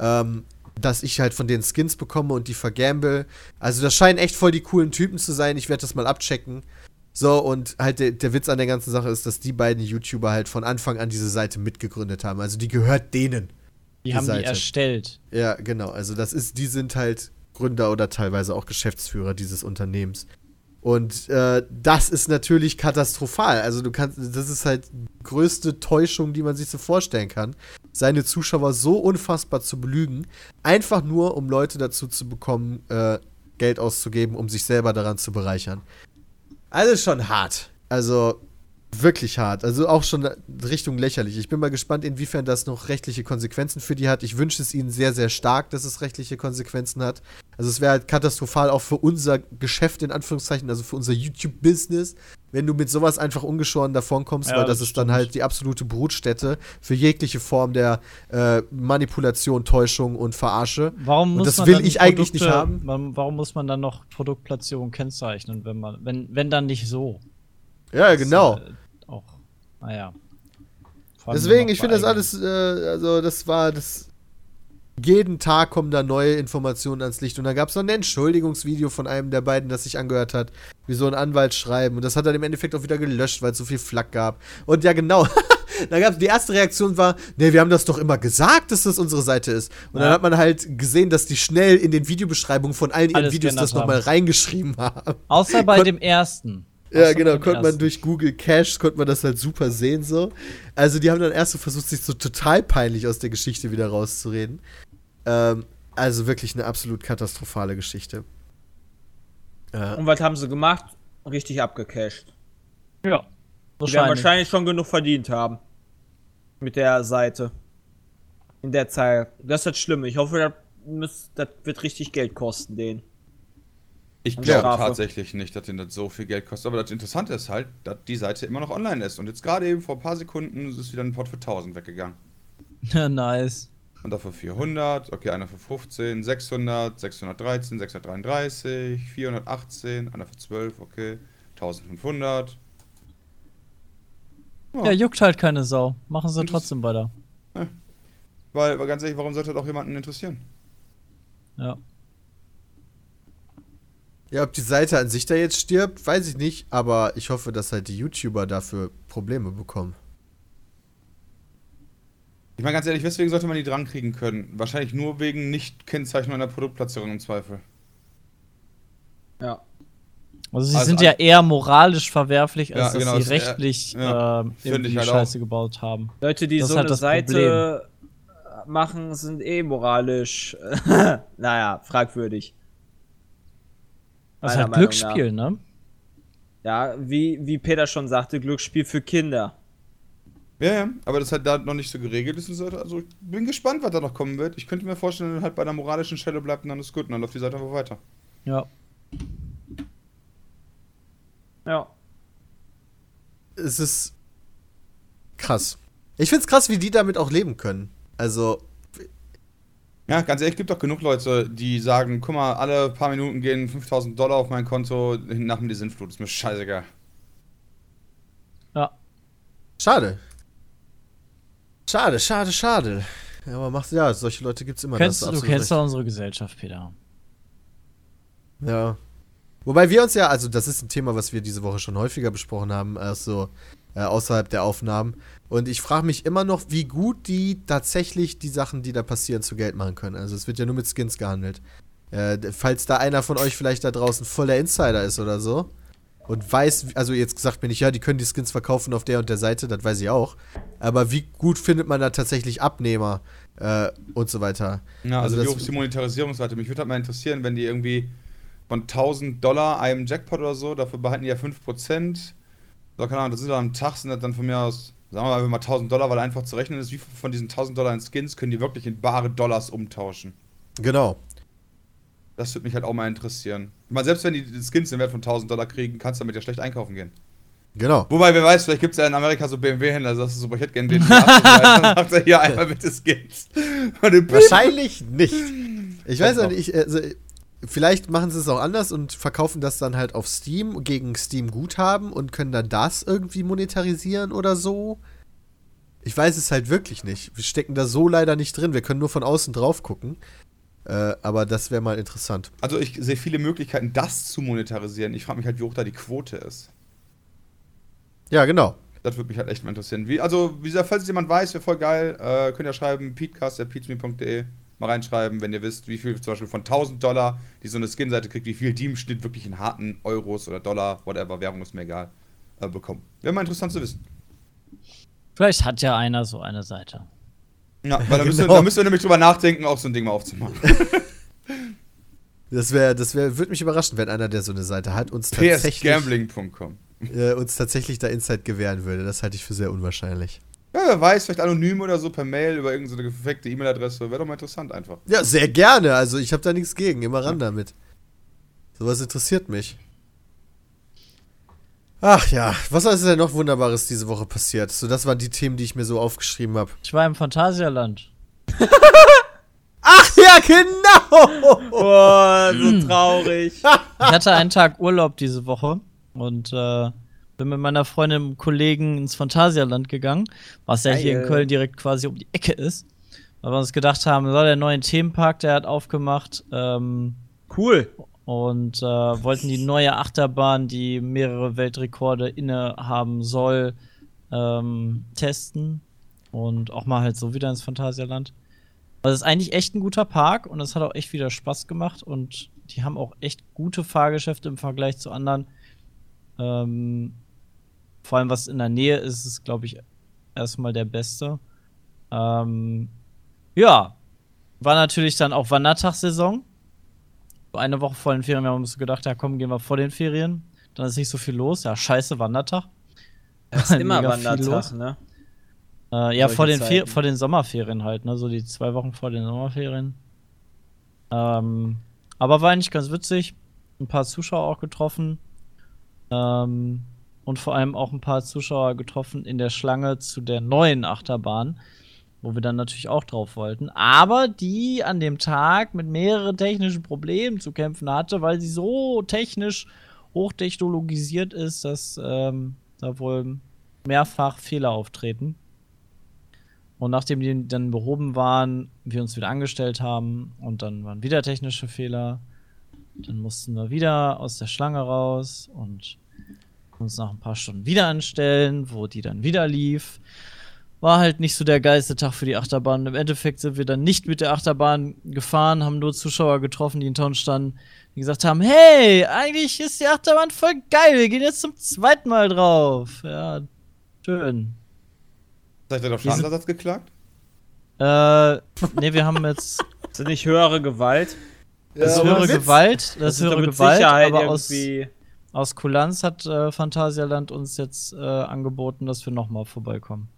ähm, dass ich halt von denen Skins bekomme und die vergamble. Also das scheinen echt voll die coolen Typen zu sein, ich werde das mal abchecken. So, und halt der, der Witz an der ganzen Sache ist, dass die beiden YouTuber halt von Anfang an diese Seite mitgegründet haben. Also die gehört denen. Die die haben Seite. die erstellt. Ja, genau. Also das ist, die sind halt Gründer oder teilweise auch Geschäftsführer dieses Unternehmens. Und äh, das ist natürlich katastrophal. Also du kannst, das ist halt die größte Täuschung, die man sich so vorstellen kann, seine Zuschauer so unfassbar zu belügen, einfach nur, um Leute dazu zu bekommen, äh, Geld auszugeben, um sich selber daran zu bereichern. Also schon hart. Also wirklich hart. Also auch schon Richtung lächerlich. Ich bin mal gespannt, inwiefern das noch rechtliche Konsequenzen für die hat. Ich wünsche es ihnen sehr, sehr stark, dass es rechtliche Konsequenzen hat. Also es wäre halt katastrophal auch für unser Geschäft, in Anführungszeichen, also für unser YouTube-Business, wenn du mit sowas einfach ungeschoren davonkommst, Ja, weil das, das ist dann halt die absolute Brutstätte für jegliche Form der äh, Manipulation, Täuschung und Verarsche. Warum Und muss das man will dann ich eigentlich nicht haben. Warum muss man dann noch Produktplatzierung kennzeichnen, wenn man, wenn, wenn dann nicht so? Ja, Das, genau. äh, auch, naja. Allem Deswegen, ich finde das alles, äh, also das war das. Jeden Tag kommen da neue Informationen ans Licht. Und dann gab es noch ein Entschuldigungsvideo von einem der beiden, das sich angehört hat, wie so ein Anwalt schreiben. Und das hat er im Endeffekt auch wieder gelöscht, weil es so viel Flack gab. Und ja, genau. *laughs* da gab die erste Reaktion war, nee, wir haben das doch immer gesagt, dass das unsere Seite ist. Und dann Ja. hat man halt gesehen, dass die schnell in den Videobeschreibungen von allen ihren Alles Videos das nochmal reingeschrieben haben. Außer bei Kon- dem ersten. Ja, genau, konnte man durch Google Cache, konnte man das halt super sehen so. Also die haben dann erst so versucht, sich so total peinlich aus der Geschichte wieder rauszureden. Ähm, also wirklich eine absolut katastrophale Geschichte. Äh, Und was haben sie gemacht? Richtig abgecasht. Ja. Die werden Wahrscheinlich. wahrscheinlich schon genug verdient haben. Mit der Seite. In der Zeit. Das ist das Schlimme. Ich hoffe, das, muss, das wird richtig Geld kosten, den. Ich glaube tatsächlich nicht, dass denen das so viel Geld kostet. Aber das Interessante ist halt, dass die Seite immer noch online ist. Und jetzt gerade eben vor ein paar Sekunden ist wieder ein Pot für 1000 weggegangen. *laughs* nice. Und dafür 400, okay, einer für 15, 600, 613, 633, 418, einer für 12, okay, 1500. Ja, juckt halt keine Sau. Machen sie trotzdem weiter. Weil, weil ganz ehrlich, warum sollte das auch jemanden interessieren? Ja. Ja, ob die Seite an sich da jetzt stirbt, weiß ich nicht, aber ich hoffe, dass halt die YouTuber dafür Probleme bekommen. Ich meine ganz ehrlich, weswegen sollte man die dran kriegen können? Wahrscheinlich nur wegen Nicht-Kennzeichnung einer Produktplatzierung im Zweifel. Ja. Also sie Also sind ja eher moralisch verwerflich, als Ja, dass genau, sie es- rechtlich ja, äh, halt Scheiße gebaut haben. Leute, die Das so halt eine das Seite machen, sind eh moralisch, *laughs* naja, fragwürdig. Das ist halt Meinung Glücksspiel, ne? Ja, wie, wie Peter schon sagte, Glücksspiel für Kinder. Ja, ja, aber das halt da noch nicht so geregelt ist und so. Also ich bin gespannt, was da noch kommen wird. Ich könnte mir vorstellen, wenn halt bei einer moralischen Stelle bleibt und dann ist gut und dann läuft die Seite einfach weiter. Ja. Ja. Es ist krass. Ich find's krass, wie die damit auch leben können. Also, Ja, ganz ehrlich, gibt doch genug Leute, die sagen, guck mal, alle paar Minuten gehen 5000 Dollar auf mein Konto, nach dem die Sintflut, ist mir scheißegal. Ja. schade. Schade, schade, schade. Ja, aber macht ja, solche Leute gibt's immer. Kennst, das du kennst doch unsere Gesellschaft, Peter. Ja. Wobei wir uns ja, also das ist ein Thema, was wir diese Woche schon häufiger besprochen haben, erst so äh, außerhalb der Aufnahmen. Und ich frage mich immer noch, wie gut die tatsächlich die Sachen, die da passieren, zu Geld machen können. Also es wird ja nur mit Skins gehandelt. Äh, falls da einer von euch vielleicht da draußen voll der Insider ist oder so und weiß, also jetzt sagt mir nicht, ja, die können die Skins verkaufen auf der und der Seite, das weiß ich auch. Aber wie gut findet man da tatsächlich Abnehmer äh, und so weiter? Ja, Also also, wie hoch ist die Monetarisierungsrate? Mich würde halt mal interessieren, wenn die irgendwie von 1000 Dollar einem Jackpot oder so, dafür behalten die ja 5%. So, keine Ahnung, das sind dann am Tag, sind das dann von mir aus, sagen wir mal, mal 1000 Dollar, weil einfach zu rechnen ist, wie viel von diesen 1000 Dollar in Skins können die wirklich in bare Dollars umtauschen. Genau. Das würde mich halt auch mal interessieren. Ich meine, selbst wenn die Skins den Wert von 1000 Dollar kriegen, kannst du damit ja schlecht einkaufen gehen. Genau. Wobei, wer weiß, vielleicht gibt es ja in Amerika so BMW-Händler, da sagst du so, ich hätte gerne den dann sagt *laughs* er hier einmal bitte Skins. Wahrscheinlich nicht. Ich weiß ja Doch. nicht, also, vielleicht machen sie es auch anders und verkaufen das dann halt auf Steam gegen Steam Guthaben und können dann das irgendwie monetarisieren oder so. Ich weiß es halt wirklich nicht. Wir stecken da so leider nicht drin. Wir können nur von außen drauf gucken. Äh, aber das wäre mal interessant. Also ich sehe viele Möglichkeiten, das zu monetarisieren. Ich frage mich halt, wie hoch da die Quote ist. Ja, genau. Das würde mich halt echt mal interessieren. Wie, also, wie gesagt, falls es jemand weiß, wäre voll geil, äh, könnt ihr schreiben, peatcast.peatsme.de mal reinschreiben, wenn ihr wisst, wie viel zum Beispiel von 1000 Dollar, die so eine Skin-Seite kriegt, wie viel die im Schnitt wirklich in harten Euros oder Dollar, whatever, Währung ist mir egal, äh, bekommen. Wäre mal interessant zu wissen. Vielleicht hat ja einer so eine Seite. Ja, weil da *laughs* müssen, wir, Genau. da müssen wir nämlich drüber nachdenken, auch so ein Ding mal aufzumachen. *laughs* Das wäre, das wäre, würde mich überraschen, wenn einer, der so eine Seite hat, uns tatsächlich, psgambling.com. äh, uns tatsächlich da Insight gewähren würde. Das halte ich für sehr unwahrscheinlich. Ja, wer weiß, vielleicht anonym oder so per Mail über irgendeine gefakte E-Mail-Adresse. Wäre doch mal interessant einfach. Ja, sehr gerne. Also ich habe da nichts gegen. Immer ran damit. Sowas interessiert mich. Ach ja, was ist denn noch Wunderbares diese Woche passiert? So, das waren die Themen, die ich mir so aufgeschrieben habe. Ich war im Phantasialand. *laughs* Ach ja, genau! Boah, so traurig. *laughs* Ich hatte einen Tag Urlaub diese Woche und äh, bin mit meiner Freundin und Kollegen ins Phantasialand gegangen, was ja hier in Geil. Köln direkt quasi um die Ecke ist. Weil wir uns gedacht haben, so der neue Themenpark, der hat aufgemacht. Ähm, Cool. und äh, wollten die neue Achterbahn, die mehrere Weltrekorde innehaben soll, ähm, testen und auch mal halt so wieder ins Phantasialand. Also es ist eigentlich echt ein guter Park und es hat auch echt wieder Spaß gemacht und die haben auch echt gute Fahrgeschäfte im Vergleich zu anderen. Ähm, vor allem was in der Nähe ist, ist glaube ich erstmal der beste. Ähm, ja, war natürlich dann auch Wandertagssaison so eine Woche vor den Ferien, wir haben uns gedacht, ja komm, gehen wir vor den Ferien. Dann ist nicht so viel los. Ja, scheiße, Wandertag. Das ist *laughs* immer Wandertag, ne? Äh, ja, vor den, Fer vor den Sommerferien halt, ne? So die zwei Wochen vor den Sommerferien. Ähm, aber war eigentlich ganz witzig. Ein paar Zuschauer auch getroffen. Ähm, und vor allem auch ein paar Zuschauer getroffen in der Schlange zu der neuen Achterbahn, wo wir dann natürlich auch drauf wollten. Aber die an dem Tag mit mehreren technischen Problemen zu kämpfen hatte, weil sie so technisch hochtechnologisiert ist, dass ähm, da wohl mehrfach Fehler auftreten. Und nachdem die dann behoben waren, wir uns wieder angestellt haben und dann waren wieder technische Fehler. Dann mussten wir wieder aus der Schlange raus und uns nach ein paar Stunden wieder anstellen, wo die dann wieder lief. War halt nicht so der geilste Tag für die Achterbahn. Im Endeffekt sind wir dann nicht mit der Achterbahn gefahren, haben nur Zuschauer getroffen, die in Town standen, die gesagt haben: Hey, eigentlich ist die Achterbahn voll geil, wir gehen jetzt zum zweiten Mal drauf. Ja, schön. Seid ihr auf Schadensersatz geklagt? Äh, nee, wir haben jetzt Ist das nicht höhere Gewalt? das ist aber höhere. Gewalt, das ist doch höhere Gewalt, Sicherheit aber aus, irgendwie. Aus Kulanz hat äh, Phantasialand uns jetzt äh, angeboten, dass wir nochmal vorbeikommen.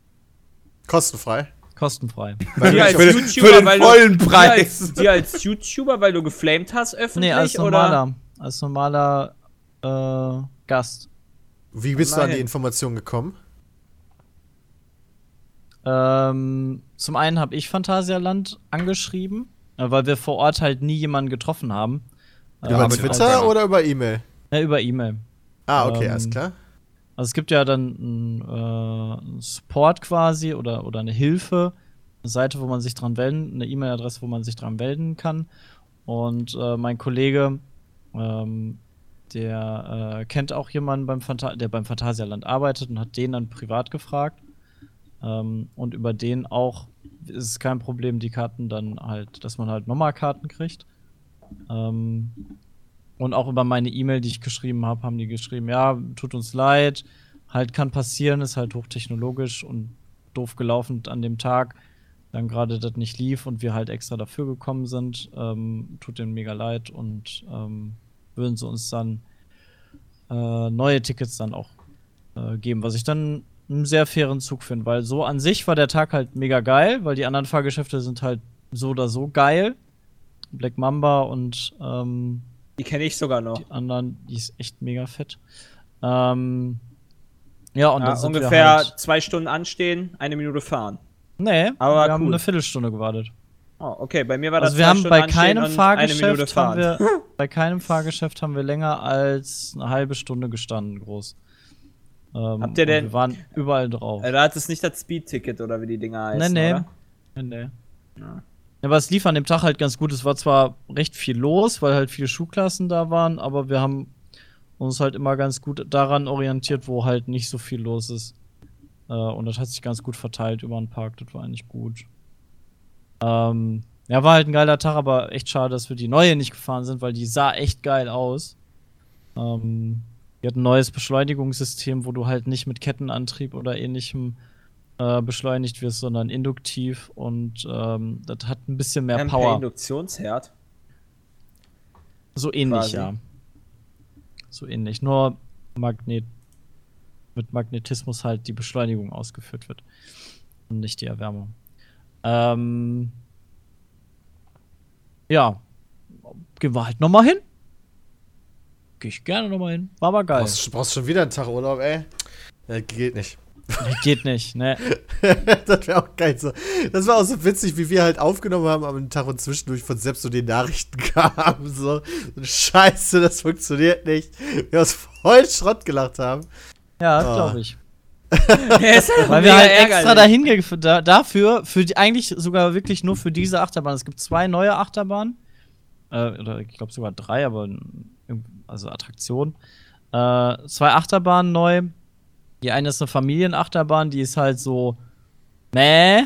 Kostenfrei. Kostenfrei. *laughs* Die als Für den- YouTuber, für den weil vollen du, Preis. Die als, die als YouTuber, weil du geflamed hast öffentlich nee, als oder? normaler, als normaler äh, Gast. Wie bist du an die Nein. Information gekommen? Ähm, zum einen habe ich Phantasialand angeschrieben, äh, weil wir vor Ort halt nie jemanden getroffen haben. Äh, über aber Twitter oder über E-Mail? Ja, über E-Mail. Ah, okay, Ähm, alles klar. Also es gibt ja dann einen äh, Support quasi oder, oder eine Hilfe, eine Seite, wo man sich dran melden, eine E-Mail-Adresse, wo man sich dran melden kann. Und äh, mein Kollege, ähm, der äh, kennt auch jemanden, beim Phanta der beim Phantasialand arbeitet und hat den dann privat gefragt. Ähm, und über den auch ist es kein Problem, die Karten dann halt, dass man halt nochmal Karten kriegt. Ähm, und auch über meine E-Mail, die ich geschrieben habe, haben die geschrieben, ja, tut uns leid, halt kann passieren, ist halt hochtechnologisch und doof gelaufen an dem Tag. Dann gerade das nicht lief und wir halt extra dafür gekommen sind. Ähm, tut denen mega leid und ähm, würden sie uns dann äh, neue Tickets dann auch äh, geben, was ich dann einen sehr fairen Zug finde, weil so an sich war der Tag halt mega geil, weil die anderen Fahrgeschäfte sind halt so oder so geil. Black Mamba und ähm, Die kenne ich sogar noch. die anderen, die ist echt mega fett. Ähm, ja, und Ja, dann sind wir ungefähr halt, zwei Stunden anstehen, eine Minute fahren. Nee, aber wir haben cool. eine Viertelstunde gewartet. Oh, okay, bei mir war das Also wir haben Stunden bei keinem und eine Minute Fahrgeschäft haben wir, *laughs* bei keinem Fahrgeschäft haben wir länger als eine halbe Stunde gestanden, groß. Ähm, Habt ihr denn- Wir waren überall drauf. Äh, Da hat es nicht das Speed-Ticket oder wie die Dinger nee, heißen, nee. oder? nee, nee. Ja. Aber es lief an dem Tag halt ganz gut. Es war zwar recht viel los, weil halt viele Schulklassen da waren, aber wir haben uns halt immer ganz gut daran orientiert, wo halt nicht so viel los ist. Äh, und das hat sich ganz gut verteilt über den Park. Das war eigentlich gut. Ähm, ja, war halt ein geiler Tag, aber echt schade, dass wir die neue nicht gefahren sind, weil die sah echt geil aus. Ähm, die hat ein neues Beschleunigungssystem, wo du halt nicht mit Kettenantrieb oder ähnlichem äh, beschleunigt wirst, sondern induktiv und ähm, das hat ein bisschen mehr Wir haben per Power. Induktionsherd. So ähnlich, quasi. ja. So ähnlich. Nur Magnet mit Magnetismus halt die Beschleunigung ausgeführt wird. Und nicht die Erwärmung. Ähm, ja. Gehen wir halt nochmal hin. Geh ich gerne nochmal hin. War aber geil. Brauchst, brauchst schon wieder einen Tag Urlaub, ey? Ja, geht nicht. Nee, Geht nicht, ne? *laughs* das wäre auch geil. So. Das war auch so witzig, wie wir halt aufgenommen haben am Tag und zwischendurch von selbst so die Nachrichten *laughs* kamen. So, Scheiße, das funktioniert nicht. Wir uns voll Schrott gelacht haben. Ja, Ah. glaube ich. *laughs* Halt Weil wir halt extra dahin da, dafür, für die, eigentlich sogar wirklich nur für diese Achterbahn. Es gibt zwei neue Achterbahnen. Äh, oder ich glaube sogar drei, aber also Attraktionen. Äh, zwei Achterbahnen neu. Die eine ist eine Familienachterbahn, die ist halt so meh.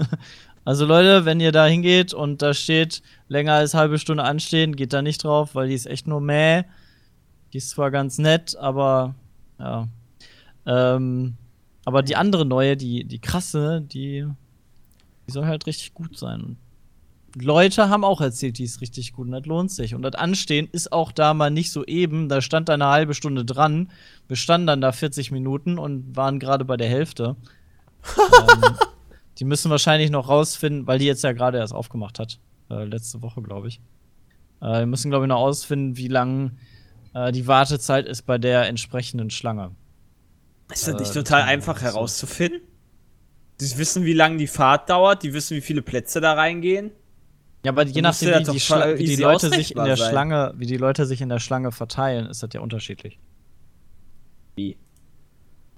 *laughs* also Leute, wenn ihr da hingeht und da steht länger als halbe Stunde anstehen, geht da nicht drauf, weil die ist echt nur meh. Die ist zwar ganz nett, aber ja. Ähm, aber die andere neue, die, die krasse, die, die soll halt richtig gut sein. Und Leute haben auch erzählt, die ist richtig gut und das lohnt sich. Und das Anstehen ist auch da mal nicht so eben. Da stand da eine halbe Stunde dran. Wir standen dann da 40 Minuten und waren gerade bei der Hälfte. *laughs* ähm, die müssen wahrscheinlich noch rausfinden, weil die jetzt ja gerade erst aufgemacht hat. Äh, letzte Woche, glaube ich. Äh, wir müssen, glaube ich, noch ausfinden, wie lang äh, die Wartezeit ist bei der entsprechenden Schlange. Ist das Äh, nicht das total einfach herauszufinden? Die wissen, wie lange die Fahrt dauert, die wissen, wie viele Plätze da reingehen. Ja, aber je Dann nachdem, wie die, Schla wie die Leute sich in der sein. Schlange, wie die Leute sich in der Schlange verteilen, ist das ja unterschiedlich. Wie?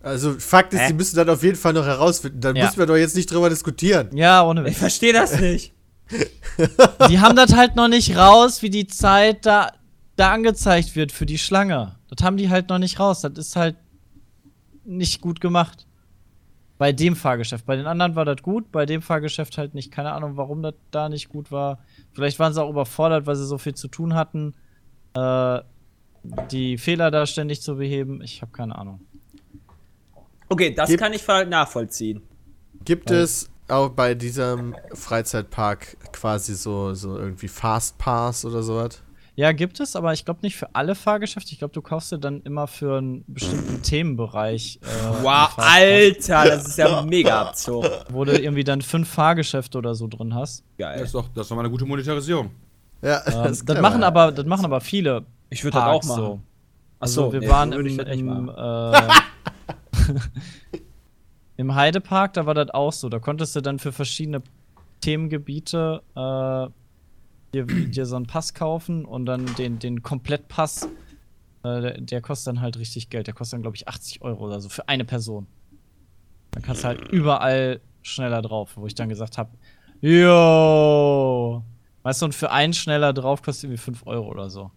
Also, Fakt ist, Hä? die müssen das auf jeden Fall noch herausfinden. Dann Ja. müssen wir doch jetzt nicht drüber diskutieren. Ja, ohne Ich Witz. verstehe das nicht. *laughs* die haben das halt noch nicht raus, wie die Zeit da da angezeigt wird für die Schlange. Das haben die halt noch nicht raus. Das ist halt nicht gut gemacht. Bei dem Fahrgeschäft. Bei den anderen war das gut, bei dem Fahrgeschäft halt nicht. Keine Ahnung, warum das da nicht gut war. Vielleicht waren sie auch überfordert, weil sie so viel zu tun hatten. Äh, die Fehler da ständig zu beheben. Ich habe keine Ahnung. Okay, das Gib- kann ich nachvollziehen. Gibt es auch bei diesem Freizeitpark quasi so, so irgendwie Fast Pass oder sowas? Ja, gibt es, aber ich glaube nicht für alle Fahrgeschäfte. Ich glaube, du kaufst dir dann immer für einen bestimmten Themenbereich. Äh, Wow, Alter, das ist ja mega Abzug. Wo du irgendwie dann fünf Fahrgeschäfte oder so drin hast. Das Geil. ist doch, das ist doch mal eine gute Monetarisierung. Ja, Ähm, *laughs* das, ist clever, machen ja. aber, das machen aber viele. Ich würde das auch machen. so. Achso, Also wir nee, waren im, das im, äh, *laughs* im Heidepark, da war das auch so. Da konntest du dann für verschiedene Themengebiete äh, dir, dir so einen Pass kaufen und dann den, den Komplettpass, äh, der, der kostet dann halt richtig Geld. Der kostet dann, glaube ich, 80 Euro oder so für eine Person. Dann kannst du halt überall schneller drauf, wo ich dann gesagt habe, yo. Weißt du, und für einen schneller drauf kostet irgendwie 5 Euro oder so.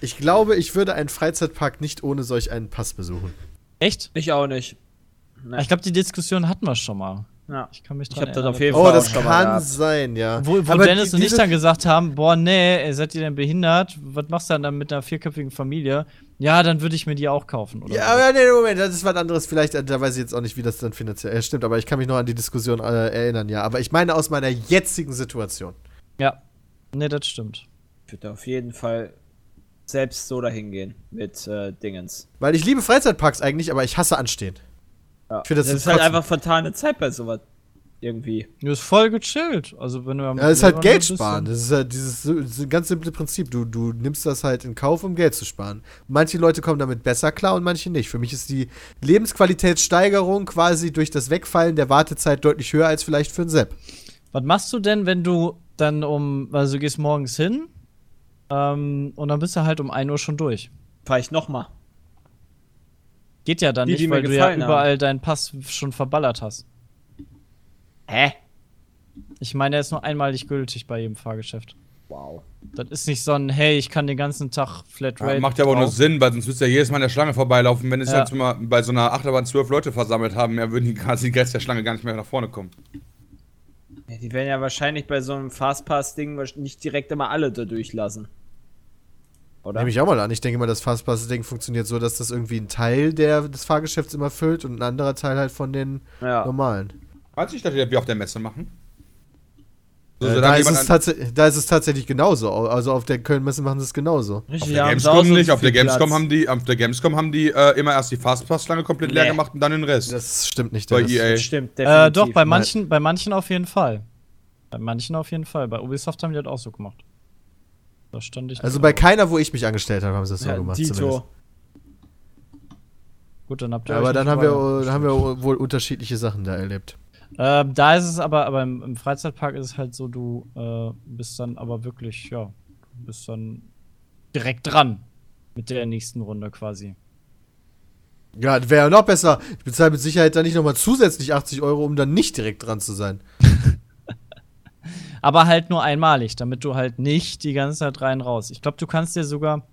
Ich glaube, ich würde einen Freizeitpark nicht ohne solch einen Pass besuchen. Echt? Ich auch nicht. Nee. Ich glaube, die Diskussion hatten wir schon mal. Ja. Ich kann mich Ich dran hab das erinnern. auf jeden Oh, Fall das schon mal kann gehabt. sein, ja. Wo, wo Aber Dennis die- und ich dann gesagt haben, boah, nee, ey, seid ihr denn behindert? Was machst du dann mit einer vierköpfigen Familie? Ja, dann würde ich mir die auch kaufen. Oder Ja, aber nee, Moment, das ist was anderes. Vielleicht, äh, da weiß ich jetzt auch nicht, wie das dann finanziell äh, stimmt, aber ich kann mich noch an die Diskussion äh, erinnern, ja. Aber ich meine aus meiner jetzigen Situation. ja. Nee, das stimmt. Ich würde auf jeden Fall selbst so dahin gehen mit äh, Dingens. Weil ich liebe Freizeitparks eigentlich, aber ich hasse Anstehen. Ja. Finde, das das ist halt einfach vertane Zeit bei sowas. Irgendwie. Du ist voll gechillt. Also, wenn du am Ja, das ist halt Geld sparen. Das ist halt dieses, dieses ganz simple Prinzip. Du, du nimmst das halt in Kauf, um Geld zu sparen. Manche Leute kommen damit besser klar und manche nicht. Für mich ist die Lebensqualitätssteigerung quasi durch das Wegfallen der Wartezeit deutlich höher als vielleicht für einen Sepp. Was machst du denn, wenn du dann um, also du gehst morgens hin ähm, und dann bist du halt um 1 Uhr schon durch? Fahr ich nochmal. Geht ja dann Die, nicht, die weil du ja gefallen haben. überall deinen Pass schon verballert hast. Hä? Ich meine, der ist nur einmalig gültig bei jedem Fahrgeschäft. Wow. Das ist nicht so ein, hey, ich kann den ganzen Tag Flatrate. Ja, macht ja aber auch nur. Sinn, weil sonst würdest du ja jedes Mal in der Schlange vorbeilaufen. Wenn es Ja. jetzt mal bei so einer Achterbahn zwölf Leute versammelt haben, ja, würden die quasi die Rest der Schlange gar nicht mehr nach vorne kommen. Ja, die werden ja wahrscheinlich bei so einem Fastpass-Ding nicht direkt immer alle da durchlassen. Oder? Nehme ich auch mal an. Ich denke mal, das Fastpass-Ding funktioniert so, dass das irgendwie ein Teil der, des Fahrgeschäfts immer füllt und ein anderer Teil halt von den ja. normalen. Weiß ich, dass die das wie auf der Messe machen. So, Äh, da, ist da ist es tatsächlich genauso. Also auf der Köln-Messe machen sie es genauso. auf Richtig, der haben sie Gamescom nicht, auf der Gamescom Platz. haben die, auf der Gamescom haben die äh, immer erst die Fastpass-Schlange komplett leer Nee. gemacht und dann den Rest. Das stimmt nicht. Bei. EA. Stimmt, Äh, doch, bei manchen, bei manchen auf jeden Fall. Bei manchen auf jeden Fall. Bei Ubisoft haben die das auch so gemacht. Da stand ich Also bei drauf. keiner, wo ich mich angestellt habe, haben sie das so ja, gemacht. zumindest. Dito. Gut, dann habt ihr aber dann haben wir, haben wir wohl unterschiedliche Sachen da erlebt. Ähm, da ist es aber, aber im, im Freizeitpark ist es halt so, du äh, bist dann aber wirklich, ja, du bist dann direkt dran mit der nächsten Runde quasi. Ja, wäre ja noch besser. Ich bezahle mit Sicherheit dann nicht nochmal zusätzlich 80 Euro, um dann nicht direkt dran zu sein. *laughs* Aber halt nur einmalig, damit du halt nicht die ganze Zeit rein raus. Ich glaube, du kannst dir sogar,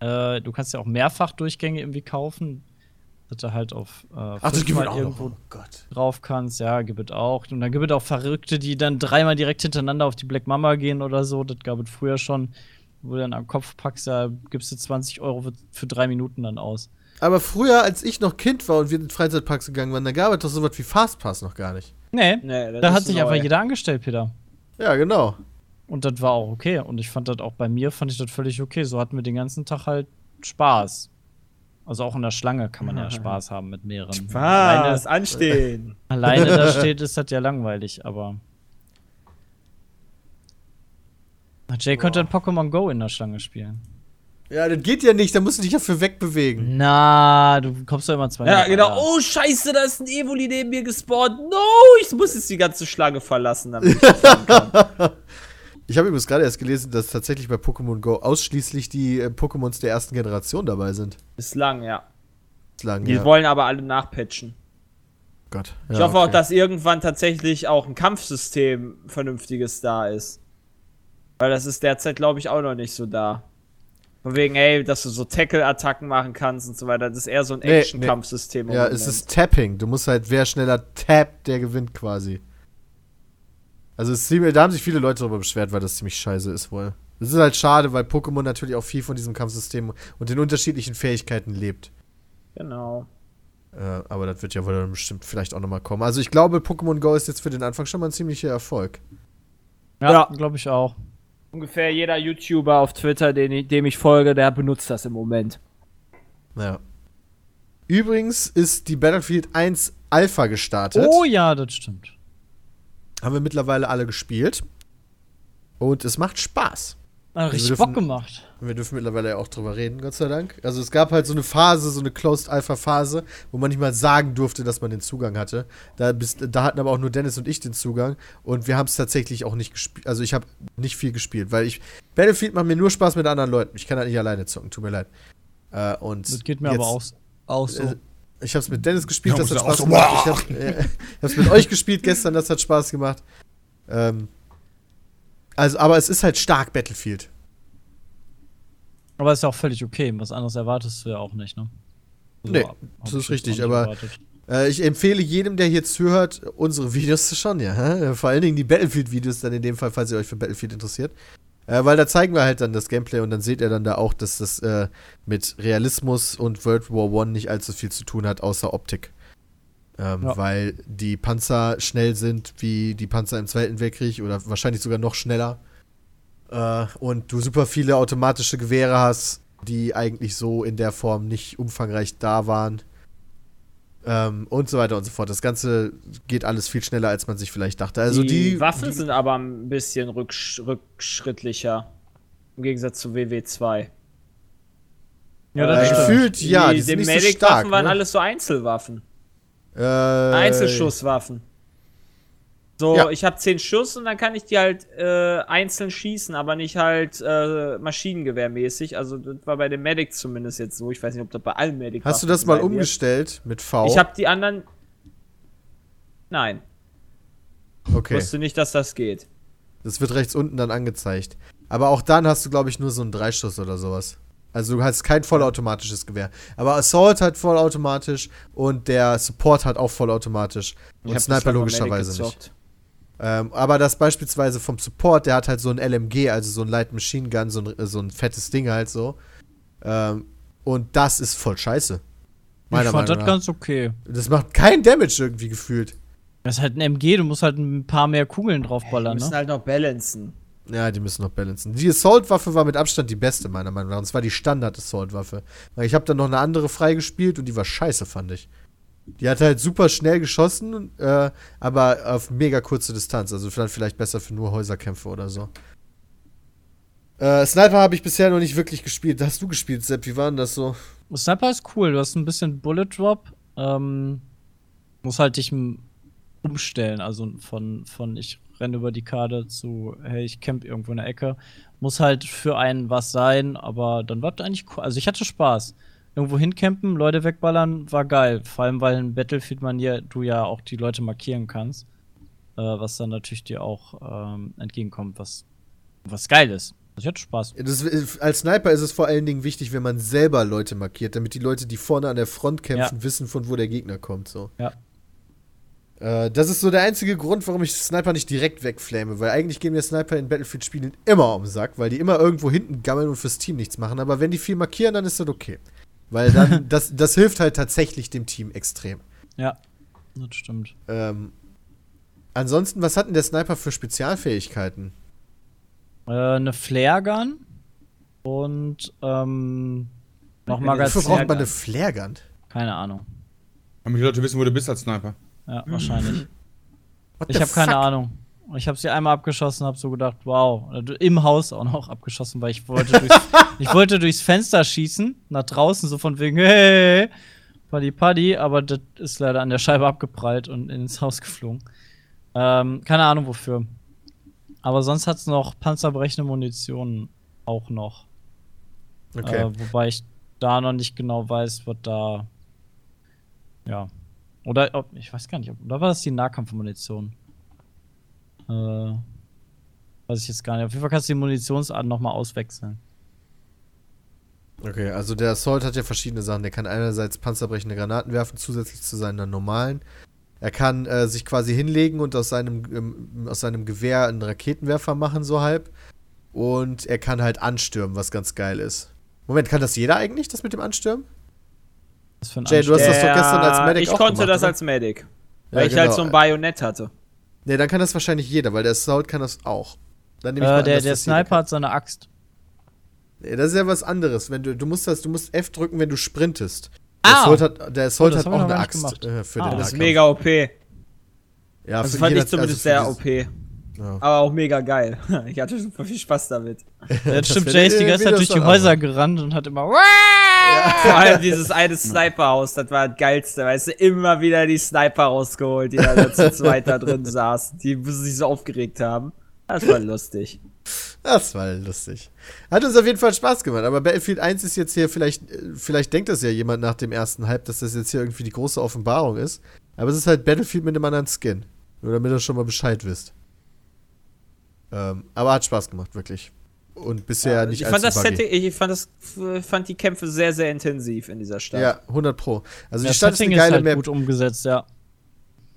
äh, du kannst dir auch mehrfach Durchgänge irgendwie kaufen, dass du halt auf äh, Ach, das gibt irgendwo Oh Gott. drauf kannst. Ja, gibt es auch. Und dann gibt es auch Verrückte, die dann dreimal direkt hintereinander auf die Black Mama gehen oder so. Das gab es früher schon. Wo du dann am Kopf packst, da gibst du 20 Euro für, für drei Minuten dann aus. Aber früher, als ich noch Kind war und wir in den Freizeitparks gegangen waren, da gab es doch sowas wie Fastpass noch gar nicht. Nee, Nee, das da hat sich neu. einfach jeder angestellt, Peter. Ja, genau. Und das war auch okay. Und ich fand das auch bei mir, fand ich das völlig okay. So hatten wir den ganzen Tag halt Spaß. Also auch in der Schlange kann man ja *laughs* Spaß haben mit mehreren. Was? Anstehen. Alleine, *laughs* alleine da *laughs* steht, ist das ja langweilig, aber. Jay könnte ein Pokémon Go in der Schlange spielen. Ja, das geht ja nicht, da musst du dich dafür wegbewegen. Na, du kommst doch immer zwei Ja, Meter genau. weiter. Oh, scheiße, da ist ein Evoli neben mir gespawnt. No, ich muss jetzt die ganze Schlange verlassen, damit ich das machen kann. *laughs* Ich habe übrigens gerade erst gelesen, dass tatsächlich bei Pokémon Go ausschließlich die äh, Pokémons der ersten Generation dabei sind. Bislang, ja. Bislang, Die ja. wollen aber alle nachpatchen. Gott. Ich Ja, hoffe auch, okay. dass irgendwann tatsächlich auch ein Kampfsystem vernünftiges da ist. Weil das ist derzeit, glaube ich, auch noch nicht so da. Von wegen, ey, dass du so Tackle-Attacken machen kannst und so weiter. Das ist eher so ein Nee, Action-Kampfsystem. im Ja, es ist Tapping. Du musst halt, wer schneller tappt, der gewinnt quasi. Also ziemlich, da haben sich viele Leute darüber beschwert, weil das ziemlich scheiße ist wohl. Das ist halt schade, weil Pokémon natürlich auch viel von diesem Kampfsystem und den unterschiedlichen Fähigkeiten lebt. Genau. Äh, aber das wird ja wohl dann bestimmt vielleicht auch nochmal kommen. Also ich glaube, Pokémon Go ist jetzt für den Anfang schon mal ein ziemlicher Erfolg. Ja, Ja. glaube ich auch. Ungefähr jeder YouTuber auf Twitter, den ich, dem ich folge, der benutzt das im Moment. Ja. Übrigens ist die Battlefield 1 Alpha gestartet. Oh ja, das stimmt. Haben wir mittlerweile alle gespielt. Und es macht Spaß. Hat richtig wir Bock dürfen- gemacht. Wir dürfen mittlerweile ja auch drüber reden, Gott sei Dank. Also es gab halt so eine Phase, so eine Closed Alpha Phase, wo man nicht mal sagen durfte, dass man den Zugang hatte. Da, bis, da hatten aber auch nur Dennis und ich den Zugang und wir haben es tatsächlich auch nicht gespielt. Also ich habe nicht viel gespielt, weil ich Battlefield macht mir nur Spaß mit anderen Leuten. Ich kann halt nicht alleine zocken, tut mir leid. Äh, und Das geht mir jetzt- aber auch, auch so. äh, Ich habe es mit Dennis gespielt, Ja, das hat Spaß auch gemacht. Ich habe äh, es mit euch gespielt gestern, das hat Spaß gemacht. Ähm, also, aber es ist halt stark Battlefield. Aber ist ja auch völlig okay. Was anderes erwartest du ja auch nicht, ne? Nee, hab das ist richtig, aber-. Äh, ich empfehle jedem, der hier zuhört, unsere Videos zu schauen, ja. hä? Vor allen Dingen die Battlefield-Videos dann in dem Fall, falls ihr euch für Battlefield interessiert. Äh, weil da zeigen wir halt dann das Gameplay und dann seht ihr dann da auch, dass das äh, mit Realismus und World War One nicht allzu viel zu tun hat, außer Optik. Ähm, Ja. Weil die Panzer schnell sind wie die Panzer im Zweiten Weltkrieg oder wahrscheinlich sogar noch schneller. Äh, und du super viele automatische Gewehre hast, die eigentlich so in der Form nicht umfangreich da waren. Ähm, und so weiter und so fort. Das Ganze geht alles viel schneller, als man sich vielleicht dachte. Also die, Waffen die, sind aber ein bisschen rücksch rückschrittlicher. Im Gegensatz zu WW2. Ja, äh, das stimmt. gefühlt, ja, die, die, sind die nicht so Medic-Waffen stark. waren ne? alles so Einzelwaffen. Äh, Einzelschusswaffen. So, Ja. ich habe 10 Schuss und dann kann ich die halt äh, einzeln schießen, aber nicht halt äh, Maschinengewehrmäßig. Also das war bei den Medics zumindest jetzt so. Ich weiß nicht, ob das bei allen Medics Hast du das mal umgestellt mit V? Ich habe die anderen. Nein, ich okay. wusste nicht, dass das geht. Das wird rechts unten dann angezeigt. Aber auch dann hast du, glaube ich, nur so einen Dreischuss oder sowas. Also du hast kein vollautomatisches Gewehr. Aber Assault hat vollautomatisch und der Support hat auch vollautomatisch. Ich Und hab Sniper logischerweise nicht. Ähm, aber das beispielsweise vom Support, der hat halt so ein LMG, also so ein Light Machine Gun, so ein, so ein fettes Ding halt so. Ähm, und das ist voll scheiße. Ich Meiner fand das Meinung nach. ganz okay. Das macht kein Damage irgendwie gefühlt. Das ist halt ein MG, du musst halt ein paar mehr Kugeln draufballern, müssen ne? halt noch balancen. Ja, die müssen noch balancen. Die Assault-Waffe war mit Abstand die beste, meiner Meinung nach. Und zwar die Standard-Assault-Waffe. Weil ich habe dann noch eine andere freigespielt und die war scheiße, fand ich. Die hat halt super schnell geschossen, äh, aber auf mega kurze Distanz. Also vielleicht, besser für nur Häuserkämpfe oder so. Äh, Sniper habe ich bisher noch nicht wirklich gespielt. Hast du gespielt, Sepp? Wie war denn das so? Sniper ist cool, du hast ein bisschen Bullet Drop. Ähm, musst halt dich umstellen, also von, von ich renne über die Karte zu, hey, ich camp irgendwo in der Ecke. Muss halt für einen was sein, aber dann war das eigentlich cool. Also ich hatte Spaß. Irgendwo hincampen, Leute wegballern, war geil. Vor allem, weil in Battlefield man ja, du ja auch die Leute markieren kannst. Äh, was dann natürlich dir auch ähm, entgegenkommt, was, was geil ist. Also ich hatte Spaß. Das, ist- als Sniper ist es vor allen Dingen wichtig, wenn man selber Leute markiert, damit die Leute, die vorne an der Front kämpfen, wissen, von wo der Gegner kommt. So. Ja. Äh, das ist so der einzige Grund, warum ich Sniper nicht direkt wegflame, weil eigentlich gehen mir Sniper in Battlefield-Spielen immer um den Sack, weil die immer irgendwo hinten gammeln und fürs Team nichts machen. Aber wenn die viel markieren, dann ist das okay. Weil dann, *laughs* das, das hilft halt tatsächlich dem Team extrem. Ja, das stimmt. Ähm, ansonsten, was hat denn der Sniper für Spezialfähigkeiten? Äh, eine Flare-Gun und ähm, noch Wofür Magazin. braucht man eine Flaregun? Keine Ahnung. Damit die Leute wissen, wo du bist als Sniper. Ja, wahrscheinlich. What Ich habe keine? Ahnung. Ich habe sie einmal abgeschossen, habe so gedacht, wow. Äh, Im Haus auch noch abgeschossen, weil ich wollte durchs, *laughs* ich wollte durchs Fenster schießen, nach draußen, so von wegen, hey, Paddy Paddy, aber das ist leider an der Scheibe abgeprallt und ins Haus geflogen. Ähm, keine Ahnung wofür. Aber sonst hat's noch panzerbrechende Munition auch noch. Okay. Äh, wobei ich da noch nicht genau weiß, was da. Ja. Oder ob, ich weiß gar nicht, ob, oder war das die Nahkampfmunition? Äh, weiß ich jetzt gar nicht. Auf jeden Fall kannst du die Munitionsart nochmal auswechseln. Okay, also der Assault hat ja verschiedene Sachen. Der kann einerseits panzerbrechende Granaten werfen, zusätzlich zu seiner normalen. Er kann äh, sich quasi hinlegen und aus seinem, ähm, aus seinem Gewehr einen Raketenwerfer machen, so halb. Und er kann halt anstürmen, was ganz geil ist. Moment, kann das jeder eigentlich, das mit dem Anstürmen? Was für ein Jay, du hast das doch gestern als Medic Ich auch konnte gemacht, das oder? als Medic. Ja, Weil ich halt genau. so ein Bajonett hatte. Ne, dann kann das wahrscheinlich jeder, weil der Assault kann das auch. Dann nehme ich mal Äh, an, der der das Sniper hat seine Axt. Nee, das ist ja was anderes. Wenn du, du musst das, du musst F drücken, wenn du sprintest. Ah! Der Assault hat, der Assault Oh, das hat auch eine Axt gemacht. äh, für Ah, den Das ist mega OP. Ja, Das fand ich nach- zumindest also sehr OP. Ja. Aber auch mega geil. *laughs* Ich hatte super viel Spaß damit. Ja, *laughs* stimmt, wird Jay ist die ganze Zeit durch die Häuser gerannt und hat immer. Vor allem dieses eine Sniperhaus, das war das geilste. Weißt du, immer wieder die Sniper rausgeholt, die da zu zweit da drin *laughs* saßen, die sich so aufgeregt haben. Das war lustig. Das war lustig. Hat uns auf jeden Fall Spaß gemacht, aber Battlefield 1 ist jetzt hier, vielleicht, äh, vielleicht denkt das ja jemand nach dem ersten Hype, dass das jetzt hier irgendwie die große Offenbarung ist. Aber es ist halt Battlefield mit einem anderen Skin. Nur damit ihr schon mal Bescheid wisst. Ähm, aber hat Spaß gemacht, wirklich. Und bisher nicht ich fand das. Setting, ich fand das, fand die Kämpfe sehr, sehr intensiv in dieser Stadt. Ja, 100 Pro. Also die Das Stadt ist Setting eine ist geile halt Map. gut umgesetzt, ja.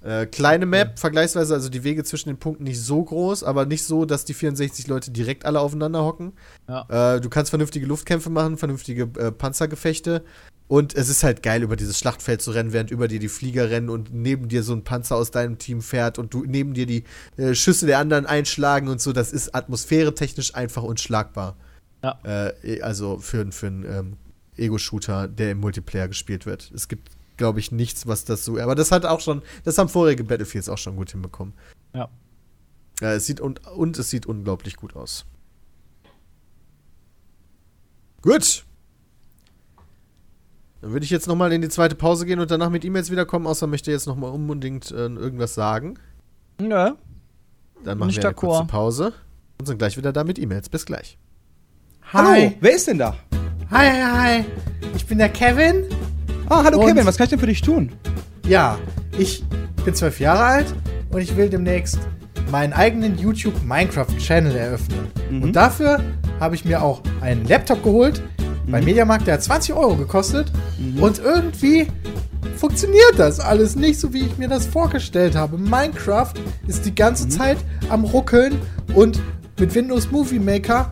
Äh, kleine Map, vergleichsweise, also die Wege zwischen den Punkten nicht so groß, aber nicht so, dass die 64 Leute direkt alle aufeinander hocken. Ja. Äh, du kannst vernünftige Luftkämpfe machen, vernünftige äh, Panzergefechte. Und es ist halt geil, über dieses Schlachtfeld zu rennen, während über dir die Flieger rennen und neben dir so ein Panzer aus deinem Team fährt und du neben dir die äh, Schüsse der anderen einschlagen und so. Das ist atmosphäretechnisch einfach unschlagbar. Ja. Äh, also für, für einen ähm, Ego-Shooter, der im Multiplayer gespielt wird. Es gibt, glaube ich, nichts, was das so. Aber das hat auch schon, das haben vorherige Battlefields auch schon gut hinbekommen. Ja. Ja, es sieht und, und es sieht unglaublich gut aus. Gut. Dann würde ich jetzt nochmal in die zweite Pause gehen und danach mit E-Mails wiederkommen, außer möchte jetzt nochmal unbedingt äh, irgendwas sagen. Ja. Dann machen Nicht wir eine kurze. Pause und sind gleich wieder da mit E-Mails. Bis gleich. Hallo, wer ist denn da? Hi, hi, hi. Ich bin der Kevin. Ah, hallo Und- Kevin, was kann ich denn für dich tun? Ja, ich bin zwölf Jahre alt und ich will demnächst meinen eigenen YouTube-Minecraft-Channel eröffnen. Und dafür habe ich mir auch einen Laptop geholt. Beim Mediamarkt, der hat 20 Euro gekostet. Und irgendwie funktioniert das alles nicht so, wie ich mir das vorgestellt habe. Minecraft ist die ganze Zeit am Ruckeln und mit Windows Movie Maker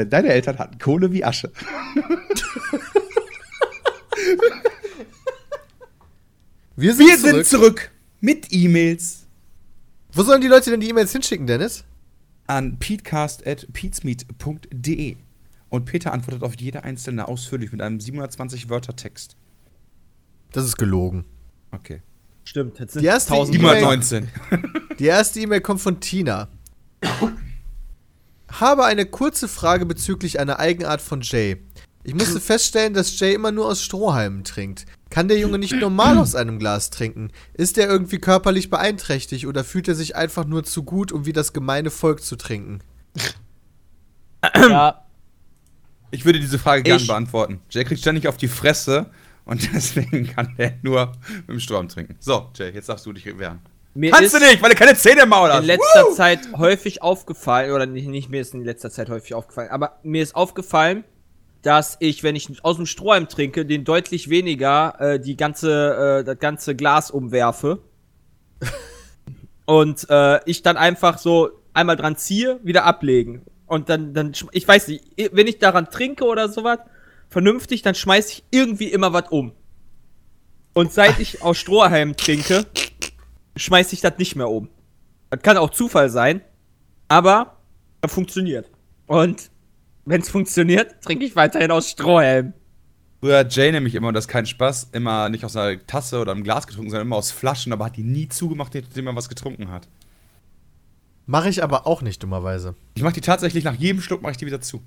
Denn deine Eltern hatten Kohle wie Asche. Wir sind Wir zurück. sind zurück mit E-Mails Wo sollen die Leute denn die E-Mails hinschicken, Dennis? an peatcast.peatsmeet.de. Und Peter antwortet auf jede einzelne ausführlich mit einem 720 Wörter Text. Das ist gelogen. Okay. Stimmt, jetzt sind Die erste 1000 E-Mail- Wörter. 19. Die erste E-Mail kommt von Tina. Habe eine kurze Frage bezüglich einer Eigenart von Jay. Ich musste feststellen, dass Jay immer nur aus Strohhalmen trinkt. Kann der Junge nicht normal aus einem Glas trinken? Ist er irgendwie körperlich beeinträchtigt oder fühlt er sich einfach nur zu gut, um wie das gemeine Volk zu trinken? ja, Ich würde diese Frage gern Ich- beantworten. Jay kriegt ständig auf die Fresse und *laughs* deswegen kann er nur mit dem Sturm trinken. So, Jay, jetzt darfst du dich wehren. Mir Kannst ist du nicht, weil du keine Zähne im Maul hast. in letzter Zeit häufig aufgefallen, oder nicht, nicht mir ist in letzter Zeit häufig aufgefallen, aber mir ist aufgefallen, dass ich, wenn ich aus dem Strohhalm trinke, den deutlich weniger äh, die ganze, äh, das ganze Glas umwerfe. *laughs* Und äh, ich dann einfach so einmal dran ziehe, wieder ablegen. Und dann, dann, ich weiß nicht, wenn ich daran trinke oder sowas, vernünftig, dann schmeiß ich irgendwie immer was um. Und seit ich aus Strohhalm trinke, schmeiß ich das nicht mehr um. Das kann auch Zufall sein, aber das funktioniert. Und wenn es funktioniert, trinke ich weiterhin aus Strohhalm. Früher hat Jay nämlich immer, und das ist kein Spaß, immer nicht aus einer Tasse oder einem Glas getrunken, sondern immer aus Flaschen, aber hat die nie zugemacht, nachdem er was getrunken hat. Mache ich aber auch nicht, dummerweise. Ich mach die tatsächlich nach jedem Schluck mache ich die wieder zu.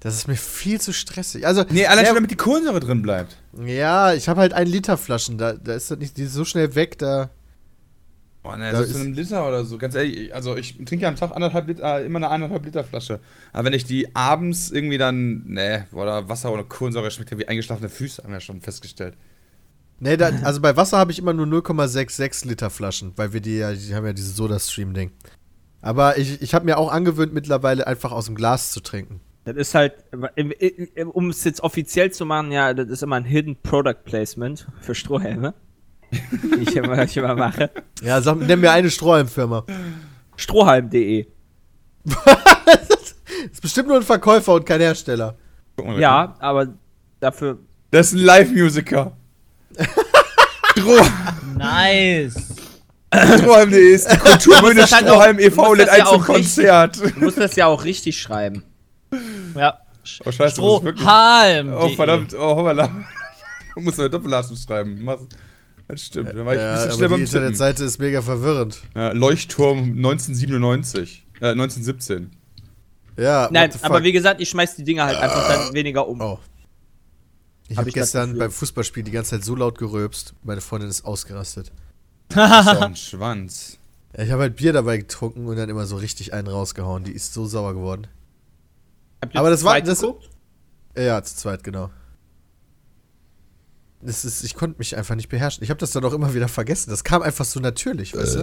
Das ist mir viel zu stressig. Also, Nee, allein schon, damit die Kohlensäure drin bleibt. ja, ich habe halt ein Liter Flaschen. Da, da ist das nicht die ist so schnell weg, da. Boah, ne, so ist- zu einem Liter oder so. Ganz ehrlich, ich- also ich trinke ja am Tag anderthalb Liter, äh, immer eine anderthalb Liter Flasche. Aber wenn ich die abends irgendwie dann, ne, oder Wasser ohne Kohlensäure schmeckt ja wie eingeschlafene Füße, haben wir schon festgestellt. Nee, da, also bei Wasser habe ich immer nur 0,66 Liter Flaschen, weil wir die ja, die haben ja dieses Soda-Stream-Ding. Aber ich, ich habe mir auch angewöhnt, mittlerweile einfach aus dem Glas zu trinken. Das ist halt, um es jetzt offiziell zu machen, ja, das ist immer ein Hidden Product Placement für Strohhelme. Die *laughs* ich immer, ich immer mache. Ja, sag, nenn mir eine Strohhalmfirma. Strohhalm.de. Das *laughs* ist bestimmt nur ein Verkäufer und kein Hersteller. Guck mal, Ja, aber dafür. Das ist ein Live-Musiker. *laughs* Stroh- Nice. Strohhalm.de ist die Kulturbühne das halt auch- Strohhalm e.V. lädt das ja ein zum auch richtig- Konzert. Du musst das ja auch richtig schreiben. Ja. Oh, scheiße, Strohhalm. Oh, verdammt, oh, hoppala. Du musst eine Doppellastung schreiben. Mach- Das stimmt, da war ich ein Ja, bisschen aber schnell die. Internetseite ist mega verwirrend. Ja, Leuchtturm 1997. Äh, 1917. Ja, Nein, aber wie gesagt, ich schmeiß die Dinger halt einfach dann weniger um. Oh. Ich Hab habe das gestern beim Fußballspiel die ganze Zeit so laut gerülpst, meine Freundin ist ausgerastet. *laughs* Das ist doch ein Schwanz. Ich habe halt Bier dabei getrunken und dann immer so richtig einen rausgehauen. Die ist so sauer geworden. Habt ihr Aber zu das war- das- geguckt? Ja, Ja, zu zweit, genau. Das ist, ich konnte mich einfach nicht beherrschen. Ich habe das dann auch immer wieder vergessen. Das kam einfach so natürlich, weißt du?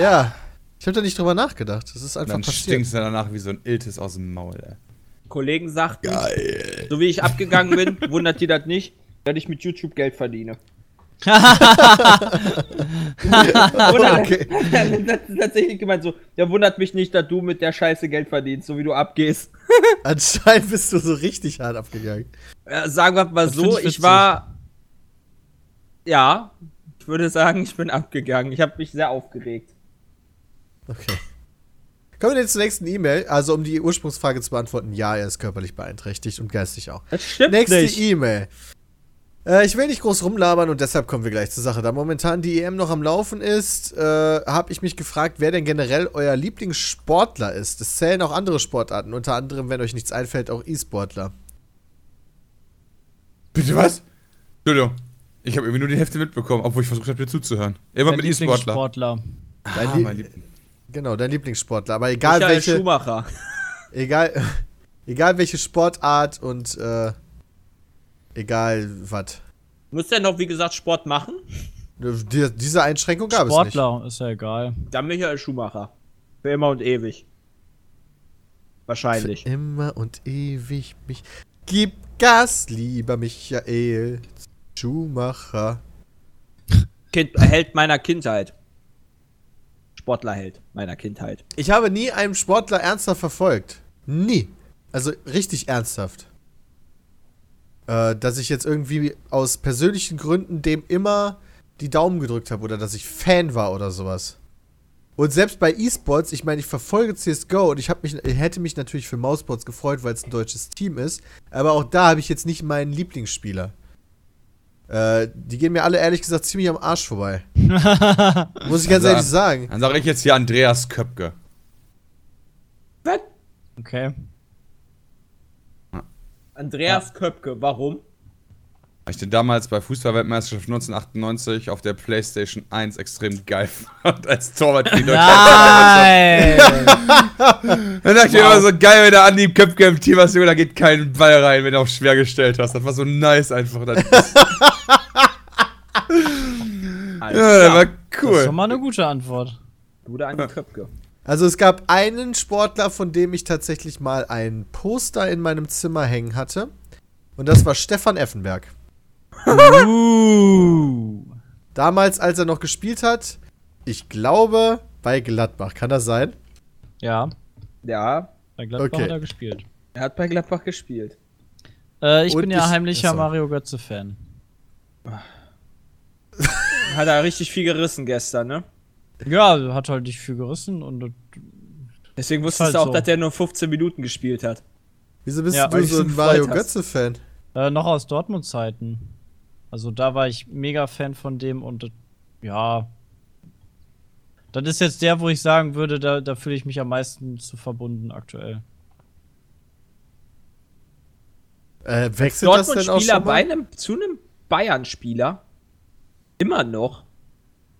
Ja. Ich habe da nicht drüber nachgedacht. Das ist einfach Dann passiert. stinkst du danach wie so ein Iltis aus dem Maul, ey. Kollegen sagten, so wie ich abgegangen bin, wundert die das nicht, dass ich mit YouTube Geld verdiene. Okay. das *laughs* ist tatsächlich gemeint so, der wundert mich nicht, dass du mit der Scheiße Geld verdienst, so wie du abgehst. *laughs* Anscheinend bist du so richtig hart abgegangen. Äh, sagen wir mal Das so, ich war. Ja, ich würde sagen, ich bin abgegangen. Ich habe mich sehr aufgeregt. Okay. Kommen wir jetzt zur nächsten E-Mail. Also, um die Ursprungsfrage zu beantworten, ja, er ist körperlich beanträchtigt und geistig auch. Das stimmt Nächste. E-Mail. Äh, ich will nicht groß rumlabern und deshalb kommen wir gleich zur Sache. Da momentan die EM noch am Laufen ist, äh, habe ich mich gefragt, wer denn generell euer Lieblingssportler ist. Es zählen auch andere Sportarten, unter anderem, wenn euch nichts einfällt, auch E-Sportler. Bitte was? Entschuldigung. Ich habe irgendwie nur die Hälfte mitbekommen, obwohl ich versucht habe, dir zuzuhören. Immer mit E-Sportler. Lieblingssportler. Dein Ah, Lie- mein Liebling. Genau, dein Lieblingssportler. Aber egal Michael welche, Schumacher. *laughs* egal, *laughs* egal welche Sportart und äh, egal was. Muss der noch, wie gesagt, Sport machen? Die, diese Einschränkung gab es nicht. Sportler, ist ja egal. Dann Michael Schumacher. Für immer und ewig. Wahrscheinlich. Für immer und ewig mich. Gib Gas, lieber Michael Schumacher. *laughs* Kind, Held meiner Kindheit. Sportlerheld meiner Kindheit. Ich habe nie einen Sportler ernsthaft verfolgt. Nie. Also richtig ernsthaft. Äh, dass ich jetzt irgendwie aus persönlichen Gründen dem immer die Daumen gedrückt habe oder dass ich Fan war oder sowas. Und selbst bei E-Sports, ich meine, ich verfolge CSGO und ich hab mich, hätte mich natürlich für Mousebots gefreut, weil es ein deutsches Team ist. Aber auch da habe ich jetzt nicht meinen Lieblingsspieler. Äh, die gehen mir alle ehrlich gesagt ziemlich am Arsch vorbei. *laughs* Muss ich ganz Also, ehrlich sagen. Dann sage ich jetzt hier Andreas Köpke. Was? Okay. Andreas Köpke, warum? Weil ich den damals bei Fußballweltmeisterschaft 1998 auf der Playstation 1 extrem geil *laughs* fand als Torwart. für die deutsche Nein! *laughs* Dann dachte ich mir immer so geil, wenn der Andi Köpke im Team hast, Junge, da geht kein Ball rein, wenn du auf schwer gestellt hast. Das war so nice einfach. Das, *laughs* Alles ja, der klar. war Das ist schon cool. mal eine gute Antwort. Bruder Andi Köpke. Also es gab einen Sportler, von dem ich tatsächlich mal ein Poster in meinem Zimmer hängen hatte. Und das war Stefan Effenberg. Uh. Damals, als er noch gespielt hat, ich glaube, bei Gladbach. Kann das sein? Ja, Ja, bei Gladbach Okay. hat er gespielt. er hat bei Gladbach gespielt. Äh, ich Und bin ja ich- heimlicher. Mario Götze-Fan. Hat er richtig viel gerissen gestern, ne? Ja, hat halt nicht viel gerissen und Deswegen wusstest halt du auch, so. dass der nur 15 Minuten gespielt hat. Wieso bist Ja, du so ein Mario. Götze-Fan? äh, noch aus Dortmund-Zeiten. Also da war ich mega Fan von dem und ja. Das ist jetzt der, wo ich sagen würde, da, da fühle ich mich am meisten zu verbunden aktuell. Äh, wechselt das denn auch schon bei einem, zu einem Bayern-Spieler. Immer noch.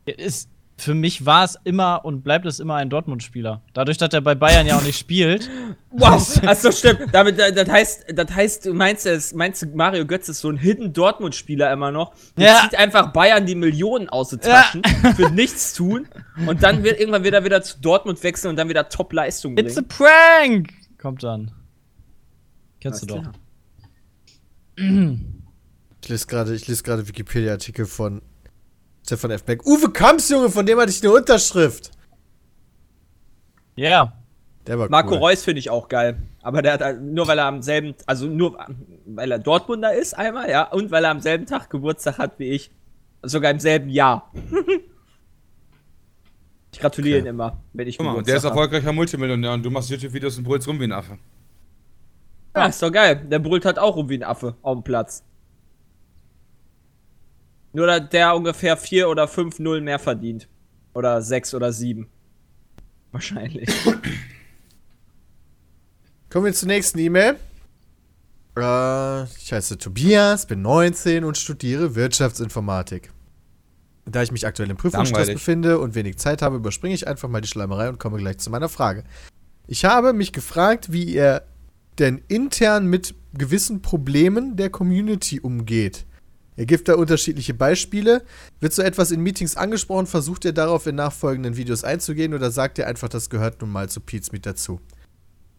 Ist, für mich war es immer und bleibt es immer ein Dortmund-Spieler. Dadurch, dass er bei Bayern ja auch nicht spielt. *laughs* Wow, achso, stimmt. Damit, äh, das heißt, das heißt, du meinst, es, meinst du, Mario Götze ist so ein Hidden Dortmund-Spieler immer noch? Der Ja. zieht einfach Bayern die Millionen aus den Taschen *laughs* für nichts tun und dann wird irgendwann wieder wieder zu Dortmund wechseln und dann wieder Top-Leistung It's a bringen. prank! Kommt dann. Kennst du Alles doch. klar. *clears throat* Ich lese gerade, ich lese gerade Wikipedia-Artikel von Stefan F. Beck. Uwe Kamps, Junge, von dem hatte ich eine Unterschrift. Ja. Der war Marco cool. Reus finde ich auch geil. Aber der hat halt- nur weil er am selben, also nur weil er Dortmunder ist einmal, ja, und weil er am selben Tag Geburtstag hat wie ich. Sogar im selben Jahr. *laughs* ich gratuliere Okay. ihn immer, wenn ich Guck mal, Geburtstag der ist hab. erfolgreicher Multimillionär und du machst YouTube-Videos und brüllst rum wie ein Affe. Ja, ist doch geil. Der brüllt halt auch rum wie ein Affe auf dem Platz. Nur, dass der ungefähr 4 oder 5 Null mehr verdient. Oder 6 oder 7. Wahrscheinlich. *coughs* Kommen wir zur nächsten E-Mail. Äh, ich heiße Tobias, bin 19 und studiere Wirtschaftsinformatik. Da ich mich aktuell im Prüfungsstress befinde und wenig Zeit habe, überspringe ich einfach mal die Schleimerei und komme gleich zu meiner Frage. Ich habe mich gefragt, wie ihr denn intern mit gewissen Problemen der Community umgeht. Er gibt da unterschiedliche Beispiele. Wird so etwas in Meetings angesprochen, versucht ihr darauf in nachfolgenden Videos einzugehen oder sagt ihr einfach, das gehört nun mal zu Pete's mit dazu?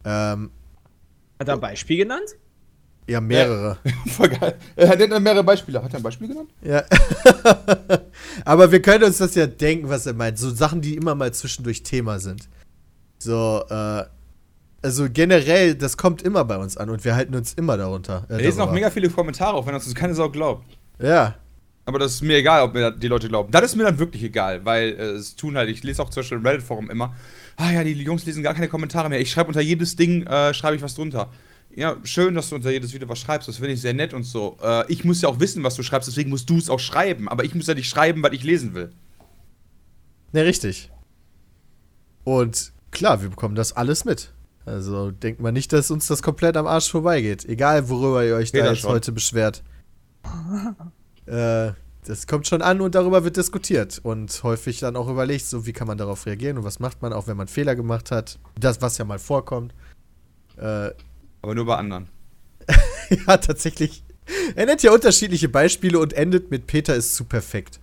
Ähm, Hat er ein Beispiel genannt? ja, mehrere. *laughs* Voll geil. Er hat ja mehrere Beispiele. Hat er ein Beispiel genannt? Ja. *laughs* Aber wir können uns das ja denken, was er meint. So Sachen, die immer mal zwischendurch Thema sind. So, äh, also generell, das kommt immer bei uns an und wir halten uns immer darunter. Äh, Wir lesen auch mega viele Kommentare, auch wenn uns das keine Sau glaubt. Ja. Aber das ist mir egal, ob mir die Leute glauben. Das ist mir dann wirklich egal, weil äh, es tun halt, ich lese auch zum Beispiel im Reddit-Forum immer, ah ja, die Jungs lesen gar keine Kommentare mehr. Ich schreibe unter jedes Ding, äh, schreibe ich was drunter. Ja, schön, dass du unter jedes Video was schreibst, das finde ich sehr nett und so. Äh, ich muss ja auch wissen, was du schreibst, deswegen musst du es auch schreiben. Aber ich muss ja nicht schreiben, was ich lesen will. Ne, richtig. Und klar, wir bekommen das alles mit. Also denkt mal nicht, dass uns das komplett am Arsch vorbeigeht. Egal, worüber ihr euch Geht da jetzt schon. heute beschwert. *laughs* äh, das kommt schon an und darüber wird diskutiert. Und häufig dann auch überlegt, so wie kann man darauf reagieren und was macht man, auch wenn man Fehler gemacht hat. Das, was ja mal vorkommt. Äh, Aber nur bei anderen. *laughs* ja, tatsächlich. Er nennt ja unterschiedliche Beispiele und endet mit Peter ist zu perfekt.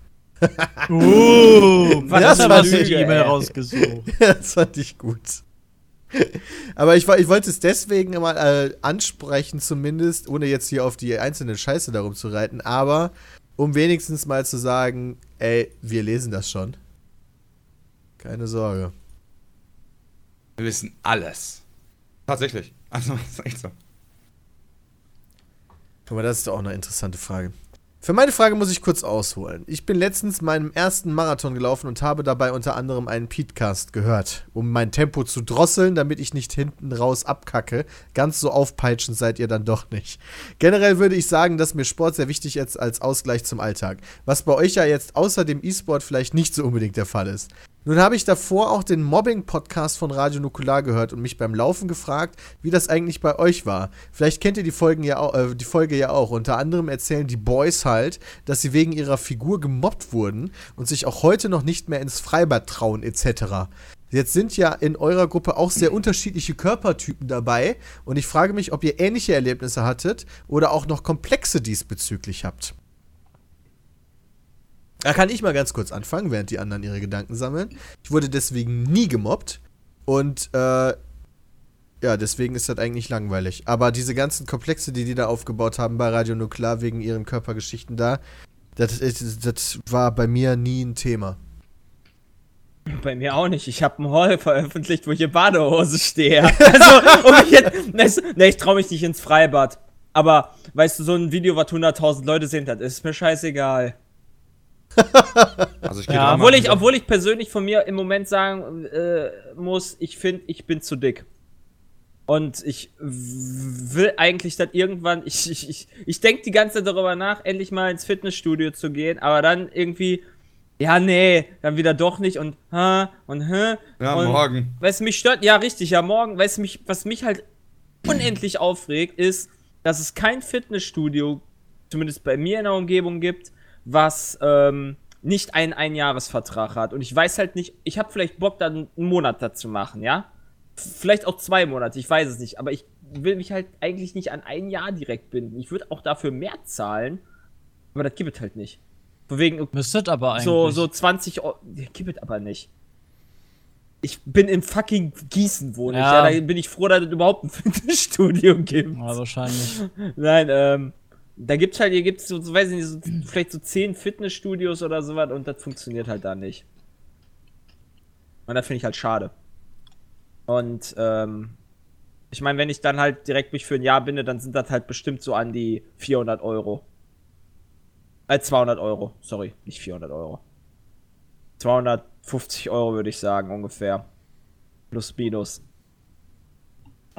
Uh, *laughs* Was das war E-Mail ey. rausgesucht? das fand ich gut. Aber ich, ich wollte es deswegen mal äh, ansprechen, zumindest, ohne jetzt hier auf die einzelne Scheiße darum zu reiten, aber um wenigstens mal zu sagen, ey, wir lesen das schon. Keine Sorge. Wir wissen alles. Tatsächlich. Also, das *laughs* ist echt so. Guck mal, das ist doch auch eine interessante Frage. Für meine Frage muss ich kurz ausholen. Ich bin letztens meinem ersten Marathon gelaufen und habe dabei unter anderem einen Podcast gehört, um mein Tempo zu drosseln, damit ich nicht hinten raus abkacke. Ganz so aufpeitschend seid ihr dann doch nicht. Generell würde ich sagen, dass mir Sport sehr wichtig ist als Ausgleich zum Alltag, was bei euch ja jetzt außer dem E-Sport vielleicht nicht so unbedingt der Fall ist. Nun habe ich davor auch den Mobbing-Podcast von Radio Nukular gehört und mich beim Laufen gefragt, wie das eigentlich bei euch war. Vielleicht kennt ihr die, Folgen ja auch, äh, die Folge ja auch. Unter anderem erzählen die Boys halt, dass sie wegen ihrer Figur gemobbt wurden und sich auch heute noch nicht mehr ins Freibad trauen etc. Jetzt sind ja in eurer Gruppe auch sehr unterschiedliche Körpertypen dabei und ich frage mich, ob ihr ähnliche Erlebnisse hattet oder auch noch komplexe diesbezüglich habt. Da kann ich mal ganz kurz anfangen, während die anderen ihre Gedanken sammeln. Ich wurde deswegen nie gemobbt und äh, ja, deswegen ist das eigentlich langweilig. Aber diese ganzen Komplexe, die die da aufgebaut haben bei Radio Nuklear wegen ihren Körpergeschichten da, das, das war bei mir nie ein Thema. Bei mir auch nicht. Ich habe einen Haul veröffentlicht, wo ich in Badehose stehe. *laughs* Also, um mich jetzt, ne, ich traue mich nicht ins Freibad. Aber, weißt du, so ein Video, was 100.000 Leute sehen, das ist mir scheißegal. Also ich Ja, Obwohl ich, obwohl ich persönlich von mir im Moment sagen äh, muss, ich finde, ich bin zu dick. Und ich will eigentlich dann irgendwann, ich, ich, ich, ich denke die ganze Zeit darüber nach, endlich mal ins Fitnessstudio zu gehen, aber dann irgendwie, ja, nee, dann wieder doch nicht und, hä, und, hä. Ja, und, morgen. Du, mich stört, ja, richtig, ja, morgen, du, mich, was mich halt unendlich aufregt, ist, dass es kein Fitnessstudio, zumindest bei mir in der Umgebung gibt, was ähm, nicht einen Einjahresvertrag hat. Und ich weiß halt nicht, ich habe vielleicht Bock, dann einen Monat dazu machen, ja? Vielleicht auch zwei Monate, ich weiß es nicht. Aber ich will mich halt eigentlich nicht an ein Jahr direkt binden. Ich würde auch dafür mehr zahlen, aber das gibt es halt nicht. Wegen, Müsstet aber eigentlich. so, so 20 Euro. Ja, gibt es aber nicht. Ich bin im fucking Gießen wohne ich. Ja. Ja, da bin ich froh, dass es überhaupt ein *laughs* Fitnessstudio gibt. Ja, wahrscheinlich. Nein, ähm, da gibt's halt, hier gibt's so, so, weiß ich nicht, so, vielleicht so 10 Fitnessstudios oder sowas und das funktioniert halt da nicht. Und das finde ich halt schade. Und, ähm, ich meine, wenn ich dann halt direkt mich für ein Jahr binde, dann sind das halt bestimmt so an die 400 Euro. Äh, 200 Euro. Sorry, nicht 400 Euro. 250 Euro würde ich sagen, ungefähr. Plus, minus.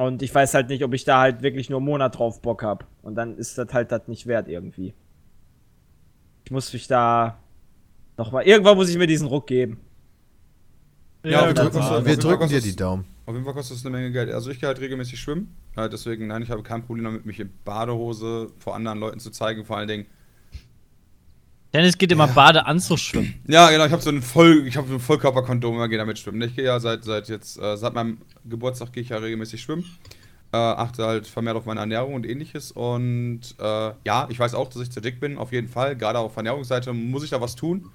Und ich weiß halt nicht, ob ich da halt wirklich nur einen Monat drauf Bock hab. Und dann ist das halt das nicht wert irgendwie. Ich muss mich da nochmal. Irgendwann muss ich mir diesen Ruck geben. Ja, wir das drücken, uns- Wir auf jeden Fall drücken dir kostet die es- Daumen. Auf jeden Fall kostet es eine Menge Geld. Also ich gehe halt regelmäßig schwimmen. Ja, deswegen, nein, ich habe kein Problem damit, mich in Badehose vor anderen Leuten zu zeigen. Vor allen Dingen. Dennis geht immer Badeanzug schwimmen. Ja, genau, ich habe so ein Voll, ich habe so ein Vollkörperkondom, immer gehe damit schwimmen. Ich gehe ja seit, seit jetzt, äh, seit meinem Geburtstag gehe ich ja regelmäßig schwimmen. Äh, achte halt vermehrt auf meine Ernährung und ähnliches. Und äh, ja, ich weiß auch, dass ich zu dick bin, auf jeden Fall. Gerade auf Ernährungsseite muss ich da was tun.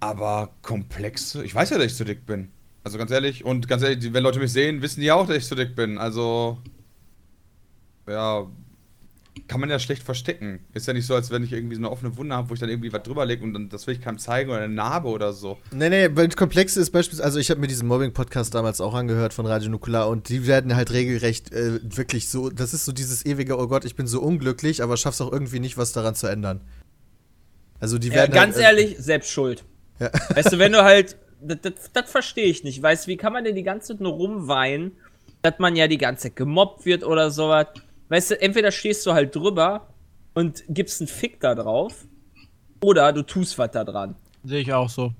Aber komplexe, ich weiß ja, dass ich zu dick bin. Also ganz ehrlich, und ganz ehrlich, wenn Leute mich sehen, wissen die ja auch, dass ich zu dick bin. Also, ja, kann man ja schlecht verstecken. Ist ja nicht so, als wenn ich irgendwie so eine offene Wunde habe, wo ich dann irgendwie was drüber lege und dann das will ich keinem zeigen oder eine Narbe oder so. Nee, nee, weil das Komplexe ist beispielsweise, also ich habe mir diesen Mobbing-Podcast damals auch angehört von Radio Nukular und die werden halt regelrecht äh, wirklich so, das ist so dieses ewige, oh Gott, ich bin so unglücklich, aber schaff's auch irgendwie nicht, was daran zu ändern. Also die Ja, werden ganz halt, ehrlich, selbst schuld. Ja. *laughs* Weißt du, wenn du halt. Das, das, das verstehe ich nicht. Weißt du, wie kann man denn die ganze Zeit nur rumweinen, dass man ja die ganze Zeit gemobbt wird oder sowas? Weißt du, entweder stehst du halt drüber und gibst einen Fick da drauf, oder du tust was da dran. Sehe ich auch so.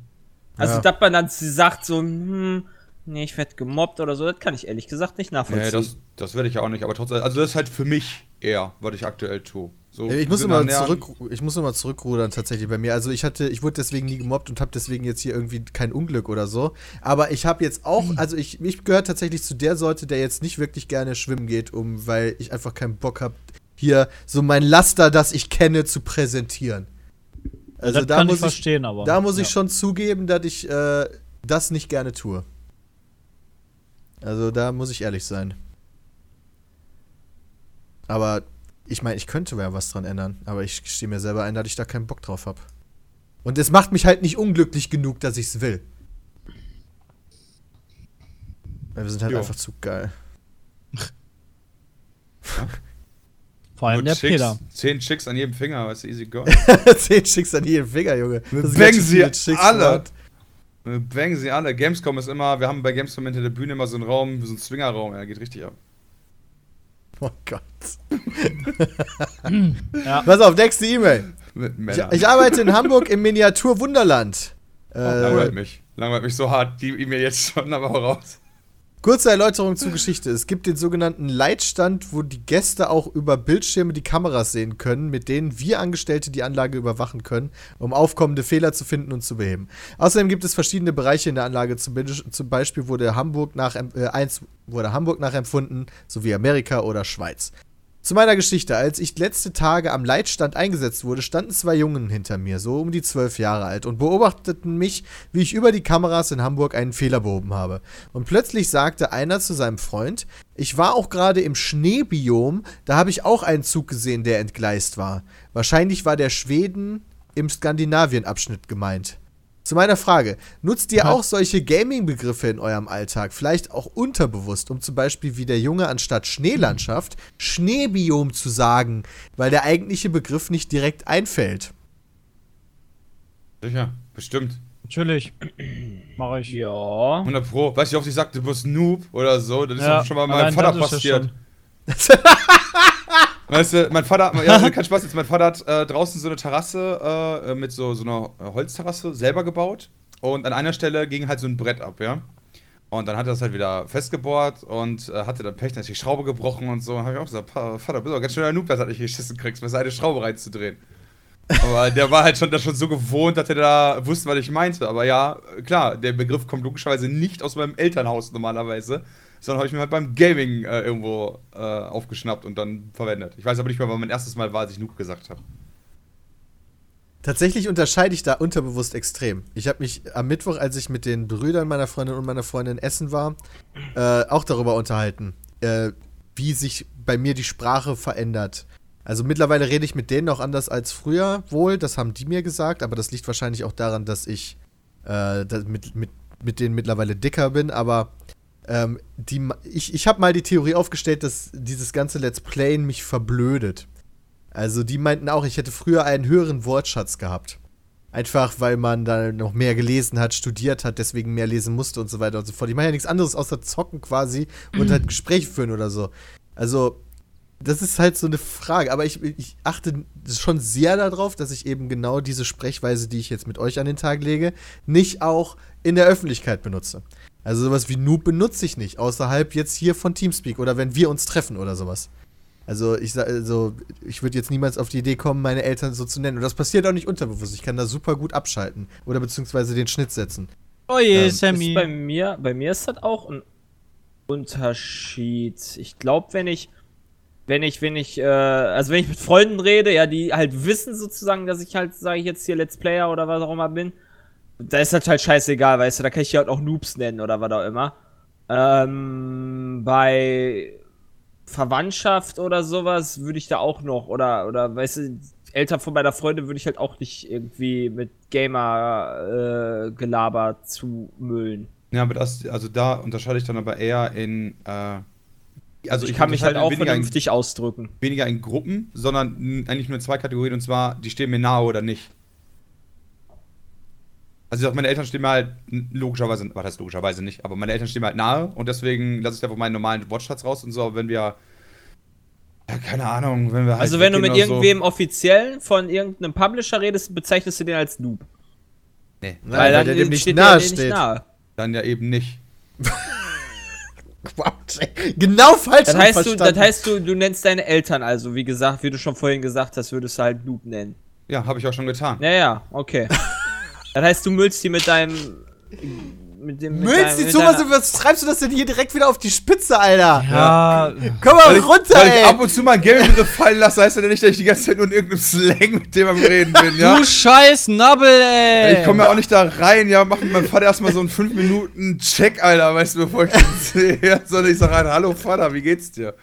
Also, Ja. dass man dann sagt so, hm, nee, ich werde gemobbt oder so, das kann ich ehrlich gesagt nicht nachvollziehen. Nee, das, das werde ich ja auch nicht, aber trotzdem, also das ist halt für mich eher, was ich aktuell tue. So, Ich muss immer zurück, ich muss immer zurückrudern tatsächlich bei mir. Also ich hatte, ich wurde deswegen nie gemobbt und habe deswegen jetzt hier irgendwie kein Unglück oder so. Aber ich habe jetzt auch, *clears throat* also ich, ich gehöre tatsächlich zu der Sorte, der jetzt nicht wirklich gerne schwimmen geht, um, weil ich einfach keinen Bock habe, hier so mein Laster, das ich kenne, zu präsentieren. Also das da kann muss ich ich, verstehen, aber. da muss ich ja. schon zugeben, dass ich äh, das nicht gerne tue. Also da muss ich ehrlich sein. Aber ich meine, ich könnte ja was dran ändern, aber ich gestehe mir selber ein, dass ich da keinen Bock drauf habe. Und es macht mich halt nicht unglücklich genug, dass ich es will. Weil wir sind halt Jo. einfach zu geil. Vor allem Nur der Chicks, Peter. Zehn Chicks an jedem Finger, du, easy go. *laughs* Zehn Chicks an jedem Finger, Junge. Das Bang sie Chicks, alle. Mann. Wir Bangen sie alle. Gamescom ist immer, wir haben bei Gamescom hinter der Bühne immer so einen Raum, so einen Swingerraum, ja, geht richtig ab. *laughs* Oh Gott. *laughs* Ja. Pass auf, nächste E-Mail. Ich, ich arbeite in Hamburg im Miniatur Wunderland. Äh, Langweilt mich. Langweilt mich so hart, die E-Mail jetzt schon, aber raus. Kurze Erläuterung zur Geschichte. Es gibt den sogenannten Leitstand, wo die Gäste auch über Bildschirme die Kameras sehen können, mit denen wir Angestellte die Anlage überwachen können, um aufkommende Fehler zu finden und zu beheben. Außerdem gibt es verschiedene Bereiche in der Anlage. Zum, Be- zum Beispiel wurde Hamburg, nach, äh, wurde Hamburg nachempfunden, sowie Amerika oder Schweiz. Zu meiner Geschichte. Als ich letzte Tage am Leitstand eingesetzt wurde, standen zwei Jungen hinter mir, so um die zwölf Jahre alt, und beobachteten mich, wie ich über die Kameras in Hamburg einen Fehler behoben habe. Und plötzlich sagte einer zu seinem Freund, ich war auch gerade im Schneebiom, da habe ich auch einen Zug gesehen, der entgleist war. Wahrscheinlich war der Schweden im Skandinavien-Abschnitt gemeint. Zu meiner Frage. Nutzt ihr Ja. auch solche Gaming-Begriffe in eurem Alltag? Vielleicht auch unterbewusst, um zum Beispiel wie der Junge anstatt Schneelandschaft Schneebiom zu sagen, weil der eigentliche Begriff nicht direkt einfällt. Sicher, bestimmt. Natürlich. Mache ich. Ja. 100 Pro. Weißt du, wie oft ich sagte, du bist Noob oder so? Das ist Ja, doch schon mal meinem allein Vater passiert. *laughs* Weißt du, mein Vater, ja, *laughs* kein Spaß jetzt, mein Vater hat äh, draußen so eine Terrasse äh, mit so, so einer äh, Holzterrasse selber gebaut und an einer Stelle ging halt so ein Brett ab, ja. Und dann hat er das halt wieder festgebohrt und äh, hatte dann Pech, ist die Schraube gebrochen und so. Und hab ich auch gesagt, Vater, bist doch ganz schön ein Noob, dass du nicht geschissen kriegst, mir eine Schraube reinzudrehen. Aber der war halt schon, das schon so gewohnt, dass er da wusste, was ich meinte. Aber ja, klar, der Begriff kommt logischerweise nicht aus meinem Elternhaus normalerweise, sondern habe ich mir halt beim Gaming äh, irgendwo äh, aufgeschnappt und dann verwendet. Ich weiß aber nicht mehr, wann mein erstes Mal war, als ich Noob gesagt habe. Tatsächlich unterscheide ich da unterbewusst extrem. Ich habe mich am Mittwoch, als ich mit den Brüdern meiner Freundin und meiner Freundin essen war, äh, auch darüber unterhalten, äh, wie sich bei mir die Sprache verändert. Also mittlerweile rede ich mit denen auch anders als früher, wohl, das haben die mir gesagt, aber das liegt wahrscheinlich auch daran, dass ich äh, mit, mit, mit denen mittlerweile dicker bin, aber ähm, die, ich, ich habe mal die Theorie aufgestellt, dass dieses ganze Let's Playen mich verblödet. Also die meinten auch, ich hätte früher einen höheren Wortschatz gehabt. Einfach weil man da noch mehr gelesen hat, studiert hat, deswegen mehr lesen musste und so weiter und so fort. Ich mache ja nichts anderes außer zocken quasi und halt Gespräche führen oder so. Also, das ist halt so eine Frage. Aber ich, ich achte schon sehr darauf, dass ich eben genau diese Sprechweise, die ich jetzt mit euch an den Tag lege, nicht auch in der Öffentlichkeit benutze. Also sowas wie Noob benutze ich nicht, außerhalb jetzt hier von Teamspeak oder wenn wir uns treffen oder sowas. Also ich also ich würde jetzt niemals auf die Idee kommen, meine Eltern so zu nennen. Und das passiert auch nicht unterbewusst. Ich kann da super gut abschalten oder beziehungsweise den Schnitt setzen. Oh je, Ähm, Ist Sammy. bei mir, bei mir ist das auch ein Unterschied. Ich glaube, wenn ich, wenn ich, wenn ich, äh, also wenn ich mit Freunden rede, ja, die halt wissen sozusagen, dass ich halt, sage ich jetzt hier Let's Player oder was auch immer bin, da ist das halt scheißegal, weißt du, da kann ich die halt auch Noobs nennen oder was auch immer. Ähm, bei Verwandtschaft oder sowas würde ich da auch noch, oder, oder, weißt du, Eltern von meiner Freundin würde ich halt auch nicht irgendwie mit Gamer-Gelaber zumüllen. Ja, aber das, also da unterscheide ich dann aber eher in, äh, also ich, kann mich halt unterscheide auch in, vernünftig ausdrücken. weniger in Gruppen, sondern eigentlich nur in zwei Kategorien und zwar, die stehen mir nahe oder nicht. Also ich sag, meine Eltern stehen mir halt logischerweise, was heißt logischerweise nicht, aber meine Eltern stehen mir halt nahe und deswegen lasse ich einfach meinen normalen Wortschatz raus und so, aber wenn wir, ja, keine Ahnung, wenn wir halt Also wenn du mit irgendwem offiziellen von irgendeinem Publisher redest, bezeichnest du den als Noob. So, nee, Weil der dem nicht steht nahe steht. nahe. dann ja eben nicht. Quatsch, ey. Genau falsch Das heißt, du, das heißt du, du nennst deine Eltern also, wie gesagt, wie du schon vorhin gesagt hast, würdest du halt Noob nennen. Ja, habe ich auch schon getan. Ja, ja, okay. *laughs* das heißt, du müllst die mit deinem. Mit dem. mit Müllst deinem- die mit zu, was, treibst du das denn hier direkt wieder auf die Spitze, Alter? ja, Komm mal Weil ich, runter, weil ich ey. ab und zu mal einen Gaming-Begriff fallen lasse, heißt das ja nicht, dass ich die ganze Zeit nur in irgendeinem Slang mit dem am Reden bin, ja? du scheiß Nabbel, ey. Ich komme ja auch nicht da rein, ja, mach mit meinem Vater erstmal so einen 5 Minuten Check, Alter, weißt du, bevor ich den *laughs* sehe. Sondern ich sage halt, hallo Vater, wie geht's dir?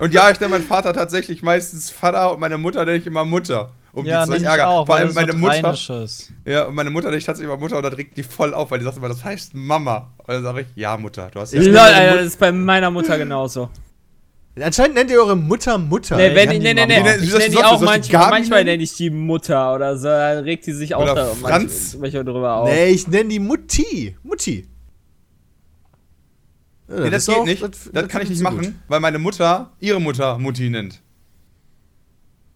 Und ja, ich nenne meinen Vater tatsächlich meistens Vater und meine Mutter nenne ich immer Mutter. Um ja, die zu nicht ärgern. auch, Vor allem meine so Mutter. Ja, und meine Mutter ich tatsächlich immer Mutter und da regt die voll auf, weil die sagt immer, das heißt Mama. Und dann sage ich, ja, Mutter, du hast ja. Lol, Alter, das ist bei meiner Mutter genauso. Anscheinend nennt ihr eure Mutter Mutter. Nee, wenn, nee, die nee, nee, wie ich nenne die auch die manchmal, manchmal nenne ich die Mutter oder so, da regt sie sich auch Oder da Franz. manchmal drüber auf. Nee, ich nenne die Mutti. Mutti. Ja, Nee, das geht auch- nicht. Das, kann ich nicht machen, weil meine Mutter ihre Mutter Mutti nennt.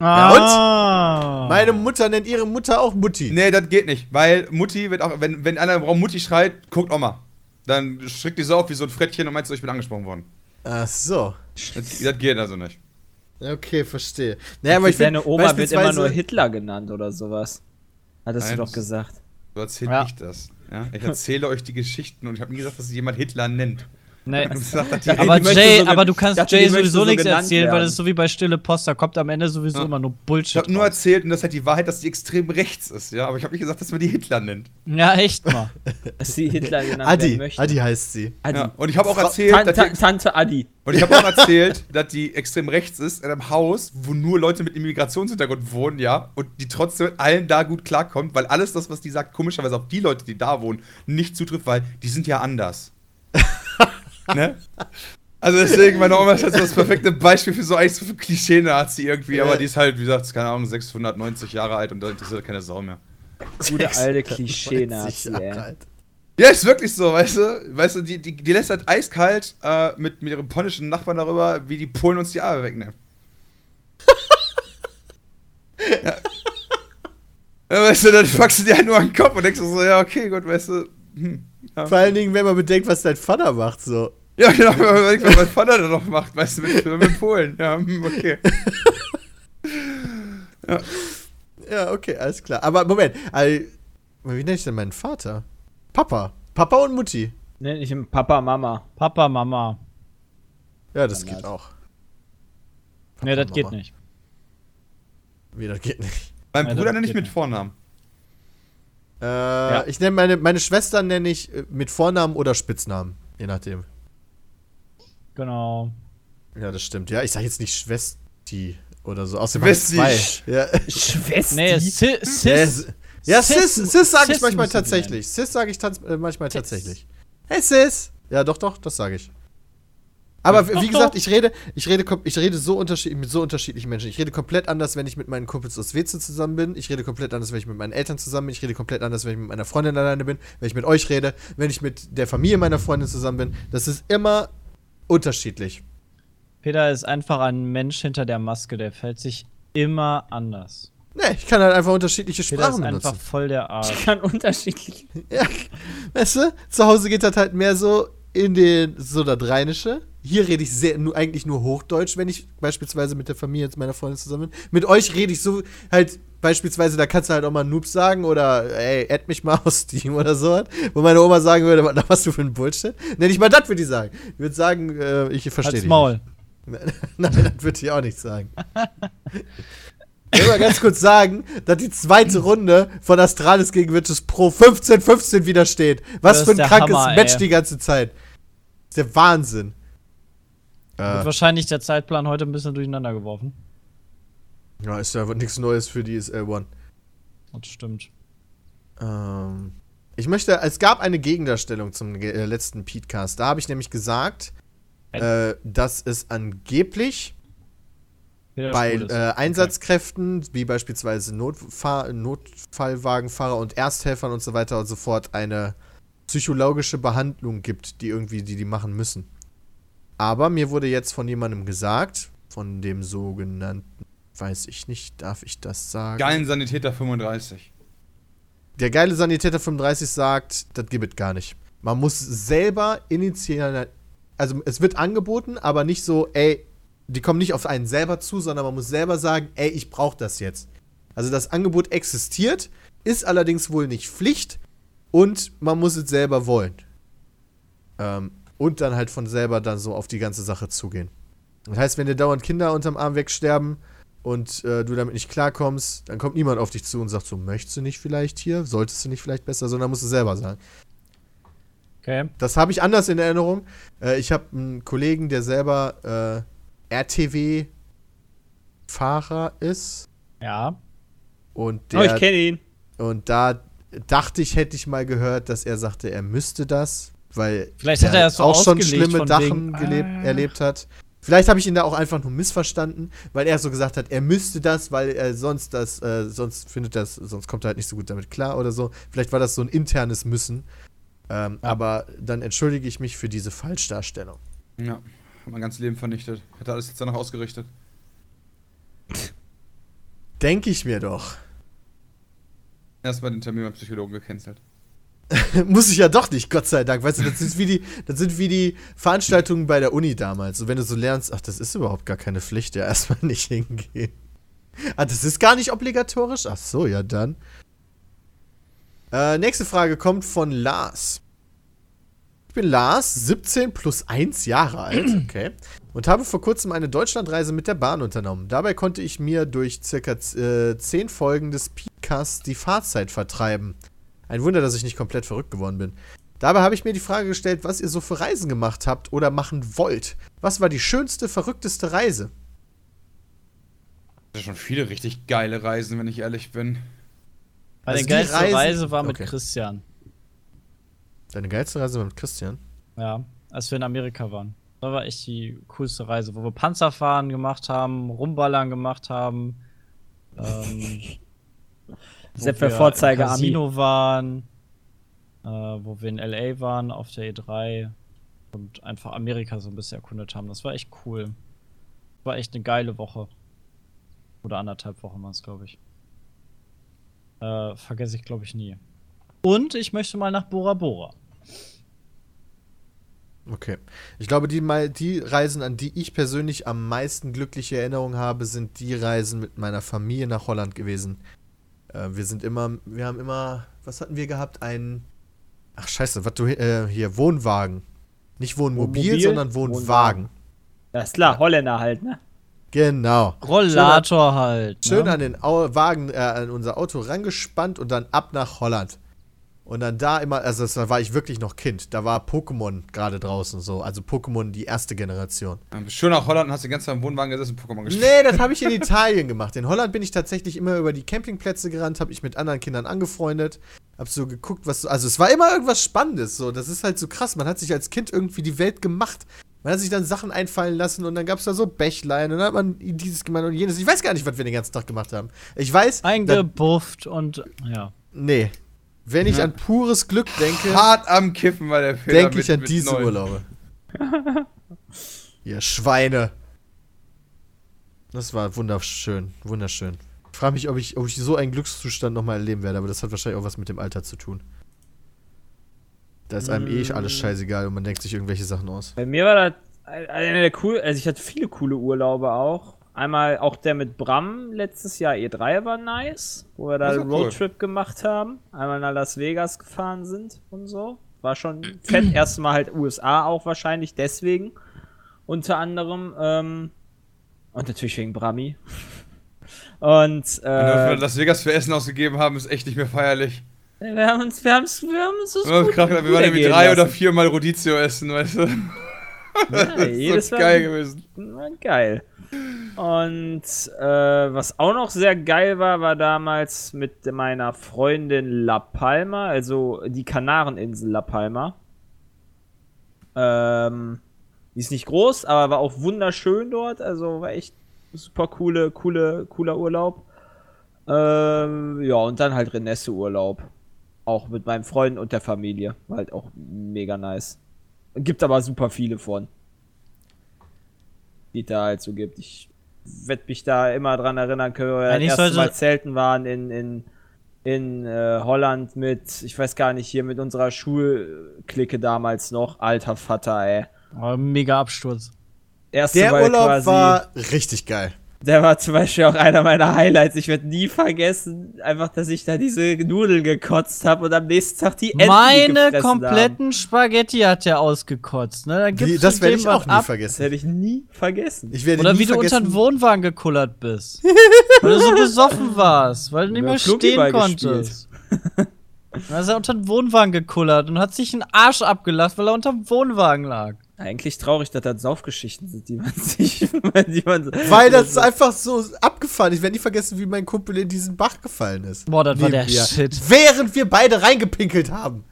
Ah. Meine Mutter nennt ihre Mutter auch Mutti. Nee, das geht nicht, weil Mutti wird auch, wenn, wenn einer im Raum Mutti schreit, guckt Oma. Dann strickt die so auf wie so ein Frettchen und meinst du, ich bin angesprochen worden. Ach so. Das, das geht also nicht. Okay, verstehe. Naja, aber ich Deine Oma wird immer nur Hitler genannt oder sowas. Hattest Nein, du doch gesagt. So erzähle Ja. ich das. Ja? Ich erzähle euch die Geschichten und ich habe nie gesagt, dass jemand Hitler nennt. Nee. *laughs* Sagt, die Aber die Jay, so aber du kannst dachte, Jay sowieso so nichts erzählen, weil werden. das ist so wie bei Stille Post, da kommt am Ende sowieso Ja. immer nur Ich Bullshit. habe nur raus. erzählt, und das ist halt die Wahrheit, dass die extrem rechts ist, ja. Aber ich habe nicht gesagt, dass man die Hitler nennt. Ja, echt mal. *laughs* Dass sie Hitler genannt Adi, möchte. Adi heißt sie. Adi. Ja. Und ich habe auch erzählt, Tan- dass Tan- die, Tante Adi. und ich habe auch *laughs* erzählt, dass die extrem rechts ist in einem Haus, wo nur Leute mit Immigrationshintergrund wohnen, ja, und die trotzdem mit allen da gut klarkommt, weil alles das, was die sagt, komischerweise auf die Leute, die da wohnen, nicht zutrifft, weil die sind ja anders. Ne? Also deswegen, meine Oma ist halt so das perfekte Beispiel für so eigentlich so für Klischee-Nazi irgendwie, aber die ist halt, wie gesagt, keine Ahnung, 690 Jahre alt und da interessiert keine Sau mehr. Gute alte 90 Klischee-Nazi, ey. Ja, ist wirklich so, weißt du? Weißt du, die, die, die lässt halt eiskalt äh, mit, mit ihrem polnischen Nachbarn darüber, wie die Polen uns die Arme wegnehmen. *laughs* ja. ja. Weißt du, dann packst du dir halt nur an den Kopf und denkst du so, ja, okay, gut, weißt du. Hm, ja. Vor allen Dingen, wenn man bedenkt, was dein Vater macht, so. ja, genau, wenn man überlegt, was mein Vater da noch macht, weißt du, mit, mit Polen. Ja, hm, okay. *laughs* Ja, okay, alles klar. Aber Moment, also, wie nenne ich denn meinen Vater? Papa. Papa und Mutti. Nenn ich ihn Papa, Mama. Papa, Mama. Ja, das geht auch. Nee, das Mama. geht nicht. Wie, das geht nicht. Mein Ja, Bruder das nenne ich mit. Vornamen. Äh, Ich nenne meine, meine Schwester nenne ich äh, mit Vornamen oder Spitznamen. Je nachdem. Genau. Ja, das stimmt. Ja, ich sage jetzt nicht Schwesti oder so. Außerdem Schwesti. zwei. Ja, Schwester. Nee, Sis. ja, Sis. ja Sis, Sis sage ich Sis manchmal tatsächlich. Sis sage ich äh, manchmal tatsächlich. Hey Sis. Ja, doch, doch, das sage ich. Aber wie gesagt, ich rede, ich rede, ich rede so unterschiedlich mit so unterschiedlichen Menschen. Ich rede komplett anders, wenn ich mit meinen Kumpels aus Weze zusammen bin. Ich rede komplett anders, wenn ich mit meinen Eltern zusammen bin. Ich rede komplett anders, wenn ich mit meiner Freundin alleine bin. Wenn ich mit euch rede, wenn ich mit der Familie meiner Freundin zusammen bin. Das ist immer unterschiedlich. Peter ist einfach ein Mensch hinter der Maske, der fällt sich immer anders. Ne, ich kann halt einfach unterschiedliche Peter Sprachen ist einfach benutzen. voll der Arsch. Ich kann unterschiedlich. Ja, weißt du, zu Hause geht das halt mehr so in den, so das Rheinische. Hier rede ich sehr, nur, eigentlich nur Hochdeutsch, wenn ich beispielsweise mit der Familie jetzt meiner Freundin zusammen bin. Mit euch rede ich so halt, beispielsweise, da kannst du halt auch mal Noob sagen oder, ey, add mich mal aus Steam oder so. Wo meine Oma sagen würde, was was du für ein Bullshit. Ne, nicht mal das würde ich sagen. Ich würde sagen, äh, ich verstehe dich Maul. nicht. *laughs* Nein, das würde ich auch nicht sagen. Ich will mal ganz kurz sagen, dass die zweite Runde von Astralis gegen Virtus Pro 15-15 wieder steht. Was Das für ein krankes Hammer, Match ey. die ganze Zeit. Das ist der Wahnsinn. Wird Äh, wahrscheinlich der Zeitplan heute ein bisschen durcheinander geworfen. ja, ist ja nichts Neues für die SL1. Das stimmt. Ähm, ich möchte, es gab eine Gegendarstellung zum äh, letzten Petecast. Da habe ich nämlich gesagt, äh, dass es angeblich bei äh, Einsatzkräften, wie beispielsweise Notfahr Notfallwagenfahrer und Ersthelfern und so weiter und so fort, eine psychologische Behandlung gibt, die irgendwie die, die machen müssen. Aber mir wurde jetzt von jemandem gesagt, von dem sogenannten, weiß ich nicht, darf ich das sagen? Geilen Sanitäter 35. Der geile Sanitäter 35 sagt, das gibt es gar nicht. Man muss selber initial, also es wird angeboten, aber nicht so, ey, die kommen nicht auf einen selber zu, sondern man muss selber sagen, ey, ich brauche das jetzt. Also das Angebot existiert, ist allerdings wohl nicht Pflicht und man muss es selber wollen. Ähm, und dann halt von selber dann so auf die ganze Sache zugehen. Das heißt, wenn dir dauernd Kinder unterm Arm wegsterben und äh, du damit nicht klarkommst, dann kommt niemand auf dich zu und sagt so, möchtest du nicht vielleicht hier? Solltest du nicht vielleicht besser? Sondern musst du selber sagen. Okay. Das habe ich anders in Erinnerung. Äh, ich habe einen Kollegen, der selber äh, RTW-Fahrer ist. Ja. Und Oh, ich der, kenne ihn. und da dachte ich, hätte ich mal gehört, dass er sagte, er müsste das, weil Vielleicht er hat er das so auch schon schlimme Sachen ah. erlebt hat. Vielleicht habe ich ihn da auch einfach nur missverstanden, weil er so gesagt hat, er müsste das, weil er sonst das, äh, sonst findet das, sonst kommt er halt nicht so gut damit klar oder so. Vielleicht war das so ein internes Müssen. Ähm, Aber dann entschuldige ich mich für diese Falschdarstellung. Ja, hat mein ganzes Leben vernichtet. Hätte alles jetzt danach ausgerichtet. Denke ich mir doch. Erstmal den Termin beim Psychologen gecancelt. *laughs* Muss ich ja doch nicht, Gott sei Dank. Weißt du, das sind wie die, das sind wie die Veranstaltungen bei der Uni damals. So, wenn du so lernst, ach, das ist überhaupt gar keine Pflicht, ja, *laughs* erstmal nicht hingehen. Ah, das ist gar nicht obligatorisch? Ach so, ja dann. Äh, nächste Frage kommt von Lars. Ich bin Lars, 17 plus 1 Jahre alt, *clears throat* okay, und habe vor kurzem eine Deutschlandreise mit der Bahn unternommen. Dabei konnte ich mir durch circa äh, 10 Folgen des Podcasts die Fahrzeit vertreiben. Ein Wunder, dass ich nicht komplett verrückt geworden bin. Dabei habe ich mir die Frage gestellt, was ihr so für Reisen gemacht habt oder machen wollt. Was war die schönste, verrückteste Reise? Das sind schon viele richtig geile Reisen, wenn ich ehrlich bin. Meine Also geilste Reisen- Reise war mit Okay. Christian. Deine geilste Reise war mit Christian? Ja, als wir in Amerika waren. Das war echt die coolste Reise, wo wir Panzerfahren gemacht haben, Rumballern gemacht haben. Ähm, *laughs* Sepp wir Vorzeige im Ami. Casino waren, äh, wo wir in LA waren auf der E3 und einfach Amerika so ein bisschen erkundet haben. Das war echt cool. War echt eine geile Woche. Oder anderthalb Wochen waren es, glaube ich. Äh, vergesse ich, glaube ich, nie. Und ich möchte mal nach Bora Bora. Okay. Ich glaube, die, die Reisen, an die ich persönlich am meisten glückliche Erinnerungen habe, sind die Reisen mit meiner Familie nach Holland gewesen. Äh, wir sind immer, wir haben immer, was hatten wir gehabt? Ein, ach scheiße, was du, äh, hier, Wohnwagen. Nicht Wohnmobil, Wohnmobil? sondern Wohnwagen. Wohnwagen. Ja, ist klar, Holländer halt, ne? Genau. Rollator halt. Schön ne? an den Au Wagen, äh, an unser Auto rangespannt und dann ab nach Holland. Und dann da immer, also das, da war ich wirklich noch Kind. Da war Pokémon gerade draußen so. Also Pokémon die erste Generation. Schön nach Holland und hast die ganze Zeit im Wohnwagen gesessen und Pokémon gespielt. Nee, das habe ich in *laughs* Italien gemacht. In Holland bin ich tatsächlich immer über die Campingplätze gerannt, habe ich mit anderen Kindern angefreundet, hab so geguckt, was so, also es war immer irgendwas Spannendes, so, das ist halt so krass, man hat sich als Kind irgendwie die Welt gemacht. Man hat sich dann Sachen einfallen lassen und dann gab es da so Bächlein und dann hat man dieses gemacht und jenes. Ich weiß gar nicht, was wir den ganzen Tag gemacht haben. Ich weiß, Eingebufft und ja. nee, wenn ich Ja. an pures Glück denke, Hart am Kiffen war der Film. denke ich an diese Urlaube. *laughs* Ihr Schweine. Das war wunderschön, wunderschön. Ich frage mich, ob ich, ob ich so einen Glückszustand nochmal erleben werde, aber das hat wahrscheinlich auch was mit dem Alter zu tun. Da ist einem eh alles scheißegal und man denkt sich irgendwelche Sachen aus. Bei mir war das einer der cool, also ich hatte viele coole Urlaube auch. Einmal auch der mit Bram letztes Jahr E3 war nice, wo wir da einen auch cool. Roadtrip gemacht haben, einmal nach Las Vegas gefahren sind und so. War schon fett. *clears throat* Erstes Mal halt USA auch wahrscheinlich deswegen. Unter anderem. Ähm, und natürlich wegen Brami. *laughs* Und Wenn wir äh, Las Vegas für Essen ausgegeben haben, ist echt nicht mehr feierlich. wir haben uns, wir haben's, wir haben uns das Wir, gut- wir gut waren irgendwie ergehen drei oder lassen. viermal Rodizio essen, weißt du? Ja, *laughs* Das jedes ist Mal- geil gewesen. War geil. Und äh, was auch noch sehr geil war, war damals mit meiner Freundin La Palma, also die Kanareninsel La Palma. Ähm, die ist nicht groß, aber war auch wunderschön dort, also war echt super coole, coole, cooler Urlaub. Ähm, ja, und dann halt Renesse-Urlaub. Auch mit meinen Freunden und der Familie. War halt auch mega nice. Gibt aber super viele von. Die da halt so gibt. Ich werde mich da immer dran erinnern können, weil wir das Eigentlich erste Mal Zelten waren in, in, in äh, Holland mit, ich weiß gar nicht, hier mit unserer Schulklicke damals noch. Alter Vater, ey. Aber mega Absturz. Erste Der Mal Urlaub quasi, war richtig geil. Der war zum Beispiel auch einer meiner Highlights. Ich werde nie vergessen, einfach, dass ich da diese Nudeln gekotzt habe und am nächsten Tag die Enten Meine kompletten Spaghetti hat der ausgekotzt, ne? Dann Wie, gibt's das von werde ich auch nie ab. Das vergessen. werde ich nie vergessen. Ich werde Oder nie wie du unter vergessen, den Wohnwagen gekullert bist. *laughs* weil du so besoffen warst, weil du nicht mehr haben stehen konntest. Dann ist er unter den Wohnwagen gekullert und hat sich einen Arsch abgelacht, weil er unter dem Wohnwagen lag. Eigentlich traurig, dass das Saufgeschichten sind, die man *laughs* sich. die man, weil das einfach so abgefahren ist. Ich werde nie vergessen, wie mein Kumpel in diesen Bach gefallen ist. Boah, das war der mir. Shit. Während wir beide reingepinkelt haben.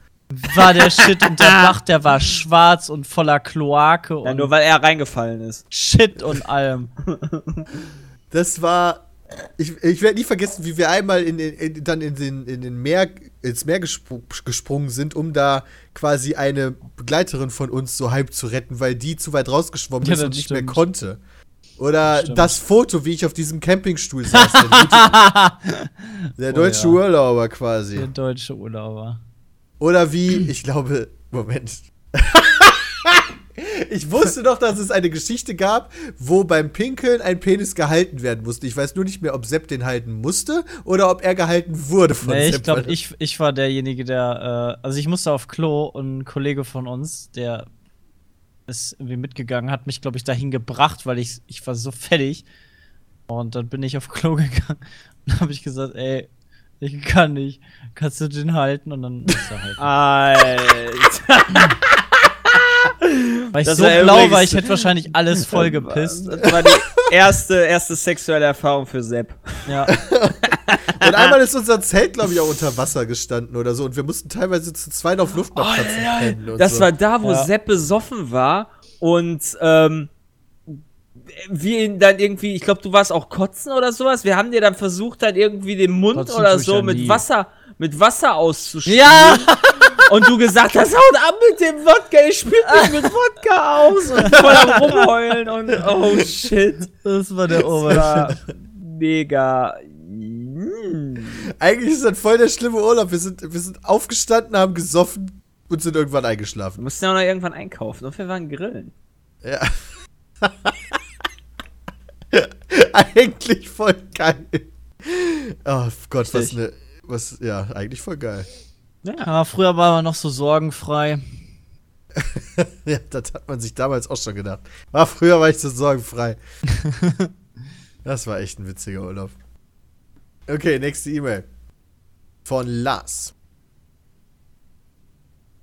War der Shit und der *laughs* Bach, der war schwarz und voller Kloake ja, und nur weil er reingefallen ist. Shit und allem. Das war. Ich, ich werde nie vergessen, wie wir einmal in, in, dann in den, in den Meer, ins Meer gespr gesprungen sind, um da quasi eine Begleiterin von uns so halb zu retten, weil die zu weit rausgeschwommen Ja, ist das und nicht stimmt. mehr konnte. Oder Stimmt. das Foto, wie ich auf diesem Campingstuhl saß. der *laughs* der deutsche Oh ja. Urlauber quasi. Der deutsche Urlauber. Oder wie, ich glaube, Moment. *laughs* Ich wusste doch, dass es eine Geschichte gab, wo beim Pinkeln ein Penis gehalten werden musste. Ich weiß nur nicht mehr, ob Sepp den halten musste oder ob er gehalten wurde von Nee, Sepp. ich glaube, ich, ich war derjenige, der, äh, also ich musste auf Klo und ein Kollege von uns, der ist irgendwie mitgegangen, hat mich, glaube ich, dahin gebracht, weil ich, ich war so fertig. Und dann bin ich auf Klo *laughs* gegangen und habe ich gesagt, ey, ich kann nicht. Kannst du den halten? Und dann ist er halt. *laughs* Alter. Weil ich Das so war blau war, ich hätte wahrscheinlich alles voll gepisst. Das war die erste, erste sexuelle Erfahrung für Sepp. Ja. *laughs* Und einmal ist unser Zelt, glaube ich, auch unter Wasser gestanden oder so. Und wir mussten teilweise zu zweit auf Luftmatratzen pennen. Und Das so. war da, wo Ja. Sepp besoffen war und ähm, wir ihn dann irgendwie, ich glaube, du warst auch kotzen oder sowas. Wir haben dir dann versucht, dann irgendwie den Mund Kotzen oder so ja mit nie. Wasser, mit Wasser auszuspülen. Ja! *laughs* Und du gesagt hast, haut ab mit dem Wodka, ich spült mich mit Wodka aus und voll am rumheulen und oh shit. Das war der Das Obershit. war mega. Mm. Eigentlich ist das voll der schlimme Urlaub. Wir sind, wir sind aufgestanden, haben gesoffen und sind irgendwann Wir eingeschlafen. mussten ja auch noch irgendwann einkaufen und wir waren grillen. Ja. *laughs* eigentlich voll geil. Oh Gott, was Richtig. Was, ja, eigentlich voll geil. Ja, früher war man noch so sorgenfrei. *laughs* Ja, das hat man sich damals auch schon gedacht. War früher war ich so sorgenfrei. *laughs* das war echt ein witziger Urlaub. Okay, nächste E-Mail. Von Lars.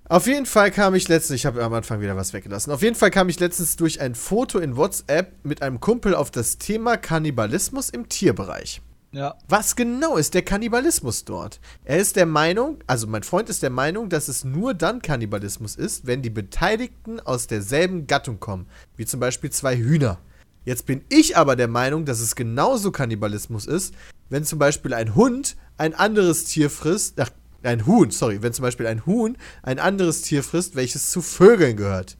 Auf jeden Fall kam ich letztens, ich habe am Anfang wieder was weggelassen. Auf jeden Fall kam ich letztens durch ein Foto in WhatsApp mit einem Kumpel auf das Thema Kannibalismus im Tierbereich. Ja. Was genau ist der Kannibalismus dort? Er ist der Meinung, also mein Freund ist der Meinung, dass es nur dann Kannibalismus ist, wenn die Beteiligten aus derselben Gattung kommen, wie zum Beispiel zwei Hühner. Jetzt bin ich aber der Meinung, dass es genauso Kannibalismus ist, wenn zum Beispiel ein Hund ein anderes Tier frisst, ach, ein Huhn, sorry, wenn zum Beispiel ein Huhn ein anderes Tier frisst, welches zu Vögeln gehört.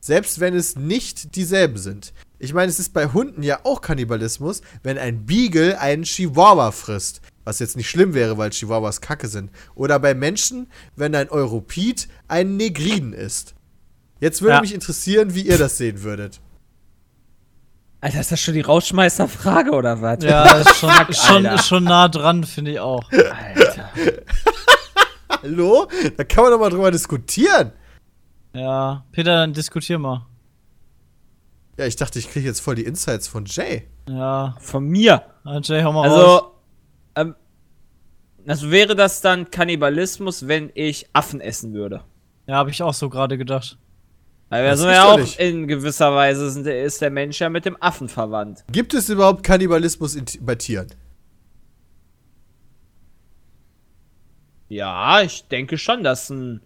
Selbst wenn es nicht dieselben sind. Ich meine, es ist bei Hunden ja auch Kannibalismus, wenn ein Beagle einen Chihuahua frisst. Was jetzt nicht schlimm wäre, weil Chihuahuas kacke sind. Oder bei Menschen, wenn ein Europid einen Negriden isst. Jetzt würde Ja. mich interessieren, wie ihr das sehen würdet. Alter, ist das schon die Rausschmeißer-Frage oder was? Ja, *laughs* ist schon, schon, Alter. schon nah dran, finde ich auch. Alter. *laughs* Hallo? Da kann man doch mal drüber diskutieren. Ja, Peter, dann diskutier mal. Ja, ich dachte, ich kriege jetzt voll die Insights von Jay. Ja, Von mir. Jay, hau mal raus. Also, ähm, also wäre das dann Kannibalismus, wenn ich Affen essen würde? Ja, habe ich auch so gerade gedacht. Weil wir sind ja auch nicht. in gewisser Weise sind, ist der Mensch ja mit dem Affen verwandt. Gibt es überhaupt Kannibalismus in, bei Tieren? Ja, ich denke schon, dass ein,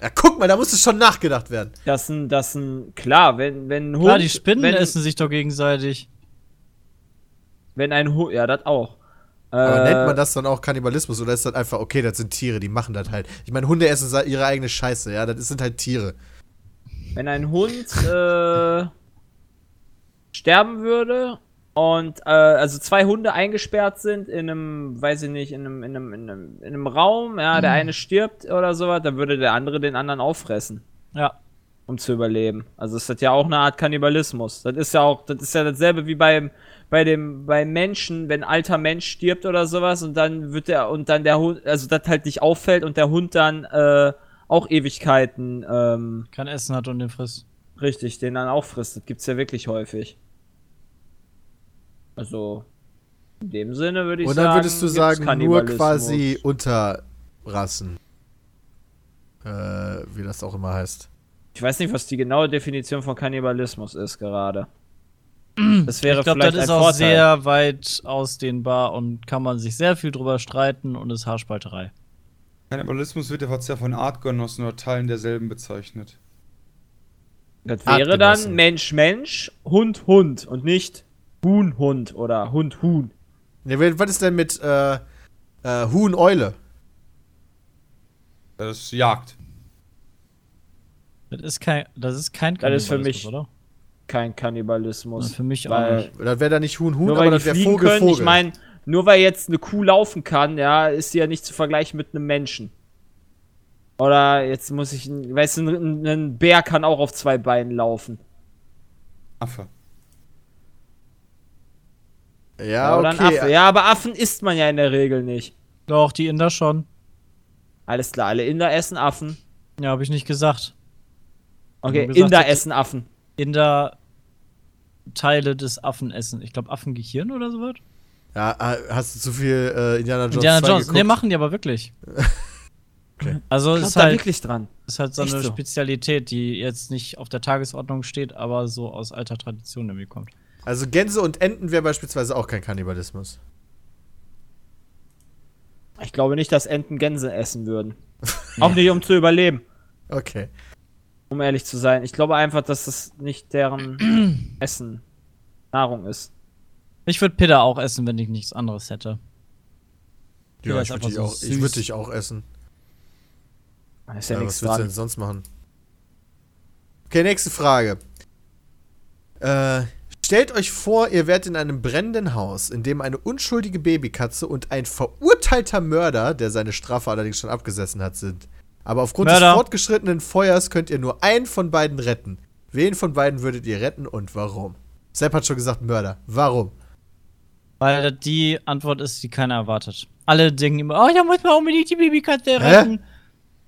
Ja, guck mal, da muss es schon nachgedacht werden. dass ein, dass ein, klar, wenn, wenn ein Hund, Klar, die Spinnen wenn, essen sich doch gegenseitig. wenn ein Hund, ja, das auch. Aber Äh, nennt man das dann auch Kannibalismus oder ist das einfach, okay, das sind Tiere, die machen das halt. Ich meine, Hunde essen ihre eigene Scheiße, ja, das sind halt Tiere. Wenn ein Hund äh, *laughs* sterben würde und äh, also zwei Hunde eingesperrt sind in einem, weiß ich nicht, in einem, in einem, in einem, in einem Raum, ja, der eine stirbt oder sowas, dann würde der andere den anderen auffressen, Ja. um zu überleben. Also ist das ja auch eine Art Kannibalismus. Das ist ja auch, das ist ja dasselbe wie beim bei dem beim Menschen, wenn ein alter Mensch stirbt oder sowas und dann wird der und dann der Hund, also das halt nicht auffällt und der Hund dann äh, auch Ewigkeiten ähm, Kein Essen hat und den frisst. Richtig, den dann auch frisst. Das gibt's ja wirklich häufig. Also, in dem Sinne würde ich Und sagen. dann würdest du sagen, nur quasi Unterrassen. Äh, wie das auch immer heißt. Ich weiß nicht, was die genaue Definition von Kannibalismus ist gerade. *clears throat* Das wäre Ich glaube, vielleicht das ist ein auch Vorteil. sehr weit ausdehnbar und kann man sich sehr viel drüber streiten und ist Haarspalterei. Kannibalismus wird ja von Artgenossen oder Teilen derselben bezeichnet. das wäre dann. Mensch, Mensch, Hund, Hund und nicht Huhn, Hund oder Hund, Huhn. Ne, wa- was ist denn mit äh, äh, Huhn, Eule? Das ist Jagd. Das ist kein, das ist kein Das ist für Kannibalismus, mich oder? Kein Kannibalismus. Für mich auch Weil- nicht. Das wäre da nicht Huhn, Huhn, Nur aber weil das die wäre fliegen Vogel, können, Vogel. ich meine, nur weil jetzt eine Kuh laufen kann, ja, ist sie ja nicht zu vergleichen mit einem Menschen. Oder jetzt muss ich, weißt du, ein, ein Bär kann auch auf zwei Beinen laufen. Affe. Ja, Oder ein okay. Affe. Ja, aber Affen isst man ja in der Regel nicht. Doch, die Inder schon. Alles klar, alle Inder essen Affen. Ja, habe ich nicht gesagt. Okay, gesagt, Inder essen Affen. Inder Teile des Affen essen. Ich glaube, Affengehirn oder so was. Ja, hast du zu viel äh, Indiana Jones Indiana 2 Jones. geguckt? Nee, machen die aber wirklich. *laughs* Okay. Also ist da halt, wirklich dran. ist halt so Echt eine so? Spezialität, die jetzt nicht auf der Tagesordnung steht, aber so aus alter Tradition irgendwie kommt. Also Gänse und Enten wäre beispielsweise auch kein Kannibalismus. Ich glaube nicht, dass Enten Gänse essen würden. *laughs* Auch nicht, um zu überleben, Okay. um ehrlich zu sein. Ich glaube einfach, dass das nicht deren *clears throat* Essen, Nahrung ist. Ich würde Pidda auch essen, wenn ich nichts anderes hätte. Ja, ich würde dich, so ich würd dich auch essen. Da ist ja, Ja, nichts was würdest du denn sonst machen? Okay, nächste Frage. Äh, stellt euch vor, ihr wärt in einem brennenden Haus, in dem eine unschuldige Babykatze und ein verurteilter Mörder, der seine Strafe allerdings schon abgesessen hat, sind. Aber aufgrund Mörder. des fortgeschrittenen Feuers könnt ihr nur einen von beiden retten. Wen von beiden würdet ihr retten und warum? Sepp hat schon gesagt Mörder. Warum? Weil die Antwort ist, die keiner erwartet. Alle denken immer, oh, da muss man unbedingt die Babykatze retten.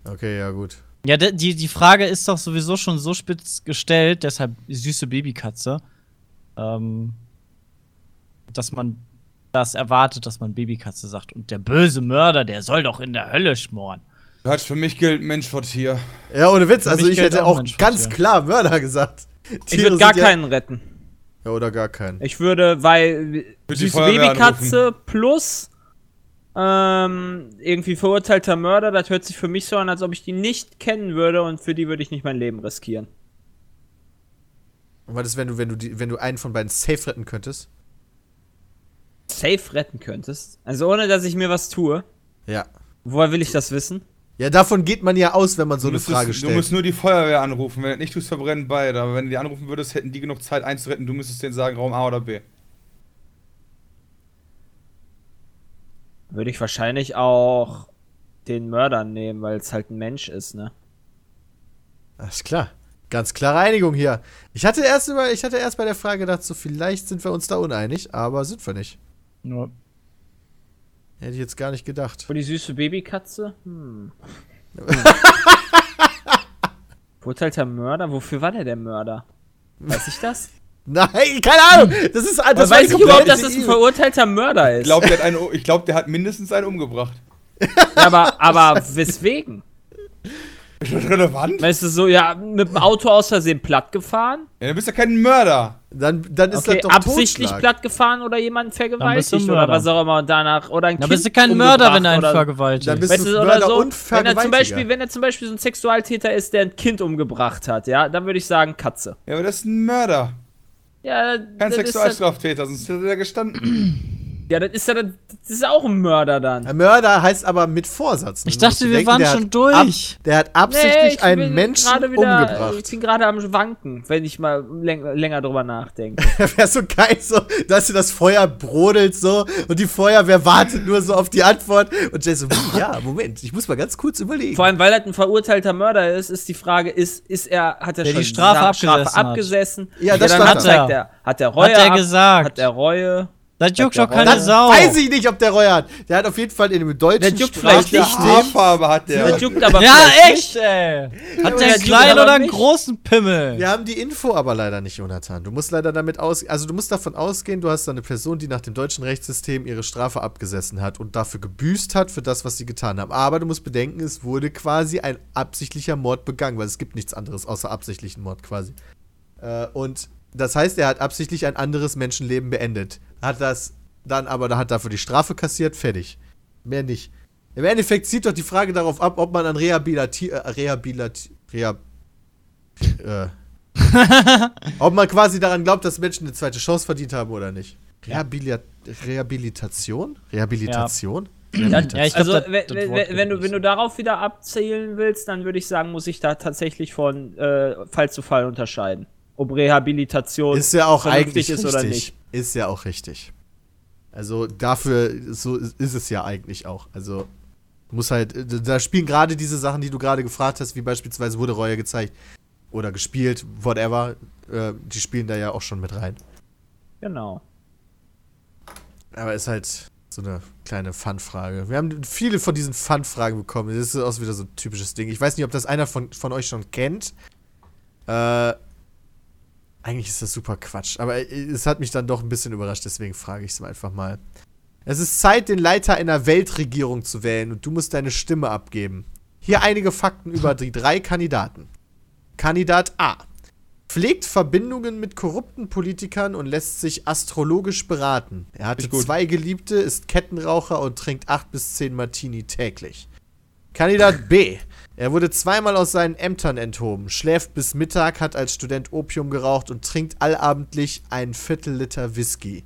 Okay, ja gut. Ja, die, die Frage ist doch sowieso schon so spitz gestellt, deshalb süße Babykatze, ähm, dass man das erwartet, dass man Babykatze sagt. Und der böse Mörder, der soll doch in der Hölle schmoren. Hat für mich gilt Mensch vor Tier. Ja, ohne Witz, Für also ich hätte auch auch ganz klar Mörder gesagt. Ich würde gar sind ja- keinen retten. Ja, oder gar keinen. Ich würde, weil süße Babykatze plus ähm, irgendwie verurteilter Mörder, das hört sich für mich so an, als ob ich die nicht kennen würde und für die würde ich nicht mein Leben riskieren. Und was ist, wenn du, wenn du, die, wenn du einen von beiden safe retten könntest? Safe retten könntest. Also ohne, dass ich mir was tue. Ja. Woher will ich das wissen? Ja, davon geht man ja aus, wenn man so du, eine Frage du stellt. musst nur die Feuerwehr anrufen. Wenn du nicht tust, verbrennen beide. Aber wenn du die anrufen würdest, hätten die genug Zeit einzuretten. Du müsstest denen sagen, Raum A oder B. Würde ich wahrscheinlich auch den Mörder nehmen, weil es halt ein Mensch ist, ne? Alles klar. Ganz klare Einigung hier. Ich hatte erst über, ich hatte erst bei der Frage gedacht, so vielleicht sind wir uns da uneinig, aber sind wir nicht. Nur, Hätte ich jetzt gar nicht gedacht. Wo die süße Babykatze? Hm. *laughs* Verurteilter Mörder? Wofür war der der Mörder? Weiß ich das? *laughs* Nein, keine Ahnung. Das ist Aber das war weiß ich überhaupt, dass das ein verurteilter Mörder ist? Ich glaube, der, glaub, der hat mindestens einen umgebracht. Ja, aber, aber weswegen? Ist das relevant? Weißt du, so, ja, mit dem Auto aus Versehen platt gefahren? Ja, dann bist du kein Mörder. Dann, dann ist Okay, das doch absichtlich Totschlag. platt gefahren oder jemanden Dann vergewaltigt oder was auch immer danach oder ein da Kind bist du kein Mörder, wenn er einen vergewaltigt. Dann bist Weißt du Mörder so, und wenn er, zum. Beispiel, wenn er zum Beispiel so ein Sexualtäter ist, der ein Kind umgebracht hat, ja, dann würde ich sagen Katze. Ja, aber das ist ein Mörder. Ja, Kein das ist, halt- Sexualstraftäter, sonst hätte er gestanden. Ja, das ist ja das ist auch ein Mörder dann. Ein Mörder heißt aber mit Vorsatz. Ich dachte, wir waren der schon hat durch. Ab, der hat absichtlich ich einen bin Menschen gerade wieder- umgebracht. Ich bin gerade am Wanken, wenn ich mal läng länger drüber nachdenke. *laughs* Wäre so geil, so, dass du das Feuer brodelt so und die Feuerwehr wartet nur so auf die Antwort und Jay so, ja, Moment, ich muss mal ganz kurz überlegen. Vor allem, weil er ein verurteilter Mörder ist, ist die Frage, ist, ist er, hat er Der schon die Strafe Sa- abgesessen hat. abgesessen? Ja, das dann stand hat, er, hat er Reue Hat er ab- gesagt. Hat er Reue? Das juckt der doch keine das Sau. weiß ich nicht, ob der Reue hat. Der hat auf jeden Fall in dem deutschen Der juckt vielleicht Der nicht, Haarfarbe hat der. Das juckt aber ja, echt, ey. Hat der einen kleinen oder einen nicht. großen Pimmel? Wir haben die Info aber leider nicht, Jonathan. Du musst leider damit aus, also du musst davon ausgehen, du hast da eine Person, die nach dem deutschen Rechtssystem ihre Strafe abgesessen hat und dafür gebüßt hat für das, was sie getan haben. Aber du musst bedenken, es wurde quasi ein absichtlicher Mord begangen, weil es gibt nichts anderes außer absichtlichen Mord quasi. Äh, und das heißt, er hat absichtlich ein anderes Menschenleben beendet. Hat das dann aber, da hat dafür die Strafe kassiert, fertig. Mehr nicht. Im Endeffekt zieht doch die Frage darauf ab, ob man an Rehabiliti äh, Rehabiliti Rehab äh, *laughs* ob man quasi daran glaubt, dass Menschen eine zweite Chance verdient haben oder nicht. Rehabilit Rehabilitation? Rehabilitation? Ja, Ja, ich glaub, also, das- wenn, das wenn, du, wenn du darauf wieder abzählen willst, dann würde ich sagen, muss ich da tatsächlich von äh, Fall zu Fall unterscheiden. Ob Rehabilitation Ist ja auch eigentlich ist richtig. oder nicht. Ist ja auch richtig. Also dafür so ist es ja eigentlich auch. Also Muss halt, da spielen gerade diese Sachen, die du gerade gefragt hast, wie beispielsweise wurde Reue gezeigt oder gespielt, whatever, äh, die spielen da ja auch schon mit rein. Genau. Aber ist halt so eine kleine Fun-Frage. Wir haben viele von diesen Fun-Fragen bekommen. Das ist auch wieder so ein typisches Ding. Ich weiß nicht, ob das einer von, von euch schon kennt. Äh, eigentlich ist das super Quatsch. Aber es hat mich dann doch ein bisschen überrascht, deswegen frage ich es einfach mal. Es ist Zeit, den Leiter einer Weltregierung zu wählen und du musst deine Stimme abgeben. Hier einige Fakten über die drei Kandidaten. Kandidat A. Pflegt Verbindungen mit korrupten Politikern und lässt sich astrologisch beraten. Er hatte gut. zwei Geliebte, ist Kettenraucher und trinkt acht bis zehn Martini täglich. Kandidat B. Er wurde zweimal aus seinen Ämtern enthoben, schläft bis Mittag, hat als Student Opium geraucht und trinkt allabendlich ein Viertel Liter Whisky.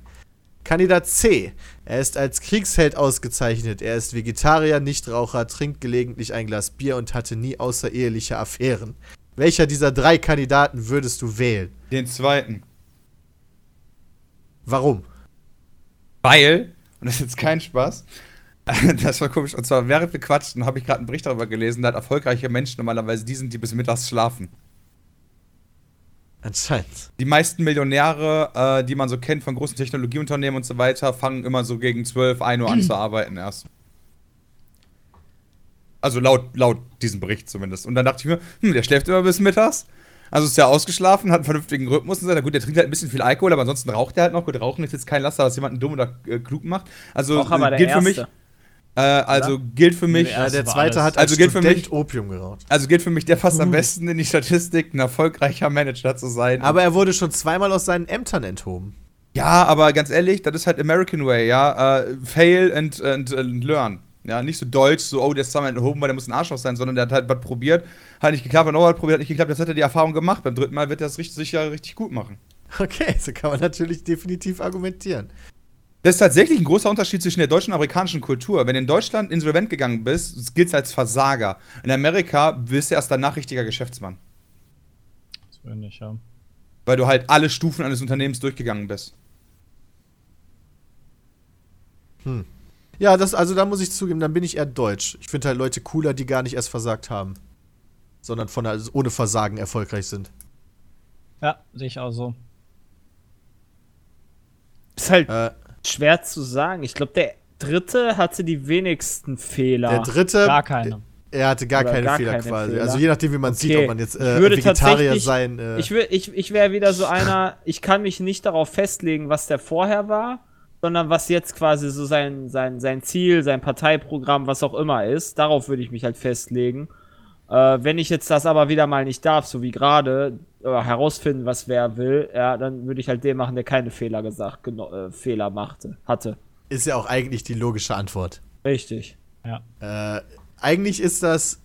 Kandidat C. Er ist als Kriegsheld ausgezeichnet. Er ist Vegetarier, Nichtraucher, trinkt gelegentlich ein Glas Bier und hatte nie außereheliche Affären. Welcher dieser drei Kandidaten würdest du wählen? Den zweiten. Warum? Weil, und das ist jetzt kein Spaß, *laughs* das war komisch, und zwar während wir quatschten, habe ich gerade einen Bericht darüber gelesen, dass erfolgreiche Menschen normalerweise die sind, die bis mittags schlafen. Anscheinend. Die meisten Millionäre, äh, die man so kennt von großen Technologieunternehmen und so weiter, fangen immer so gegen 12, 1 Uhr an zu *clears throat* arbeiten erst. Also laut, laut diesem Bericht zumindest. Und dann dachte ich mir, hm, der schläft immer bis mittags. Also ist ja ausgeschlafen, hat einen vernünftigen Rhythmus und so. Na gut, der trinkt halt ein bisschen viel Alkohol, aber ansonsten raucht er halt noch. Gut, Rauchen ist jetzt kein Laster, was jemanden dumm oder äh, klug macht. Also Auch aber äh, der gilt Erste. für mich. Äh, also gilt für mich. Ja, der zweite alles. hat als Also gilt für Student mich- Opium geraucht. Also gilt für mich, der passt am besten in die Statistik, ein erfolgreicher Manager zu sein. Aber er wurde schon zweimal aus seinen Ämtern enthoben. Ja, aber ganz ehrlich, das ist halt American Way, ja. Äh, fail and, and, and learn. Ja, nicht so deutsch, so, oh, der ist zweimal enthoben, weil der muss ein Arschloch sein, sondern der hat halt was probiert, hat nicht geklappt, hat nochmal probiert, hat nicht geklappt, jetzt hat er die Erfahrung gemacht. Beim dritten Mal wird er es richtig, sicher richtig gut machen. Okay, so kann man natürlich definitiv argumentieren. Das ist tatsächlich ein großer Unterschied zwischen der deutschen und amerikanischen Kultur. Wenn du in Deutschland insolvent gegangen bist, gilt es als Versager. In Amerika bist du erst danach richtiger Geschäftsmann. Das will nicht, ja. Weil du halt alle Stufen eines Unternehmens durchgegangen bist. Ja, das, also da muss ich zugeben, dann bin ich eher deutsch. Ich finde halt Leute cooler, die gar nicht erst versagt haben. Sondern von also ohne Versagen erfolgreich sind. Ja, sehe ich auch so. Ist halt Äh, schwer zu sagen. Ich glaube, der dritte hatte die wenigsten Fehler. der dritte, Gar keine. er hatte gar Oder keine gar Fehler keine quasi. Fehler. Also je nachdem, wie man sieht, Okay. ob man jetzt äh, würde Vegetarier tatsächlich- sein. Äh, Ich, ich, ich wäre wieder so einer, ich kann mich nicht darauf festlegen, was der vorher war, sondern was jetzt quasi so sein, sein, sein Ziel, sein Parteiprogramm, was auch immer ist. Darauf würde ich mich halt festlegen. Äh, wenn ich jetzt das aber wieder mal nicht darf, so wie gerade, herausfinden, was wer will, ja, dann würde ich halt den machen, der keine Fehler gesagt, äh, Fehler machte, hatte. ist ja auch eigentlich die logische Antwort. Richtig. Äh, eigentlich ist das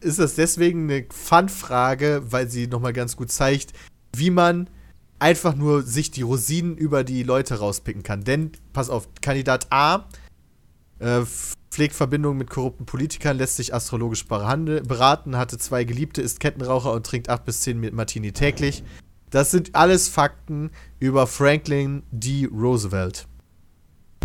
ist das deswegen eine Fun-Frage, weil sie nochmal ganz gut zeigt, wie man einfach nur sich die Rosinen über die Leute rauspicken kann. Denn, pass auf, Kandidat A äh, pflegt Verbindungen mit korrupten Politikern, lässt sich astrologisch beraten, hatte zwei Geliebte, ist Kettenraucher und trinkt 8 bis 10 Martini täglich. Das sind alles Fakten über Franklin D. Roosevelt.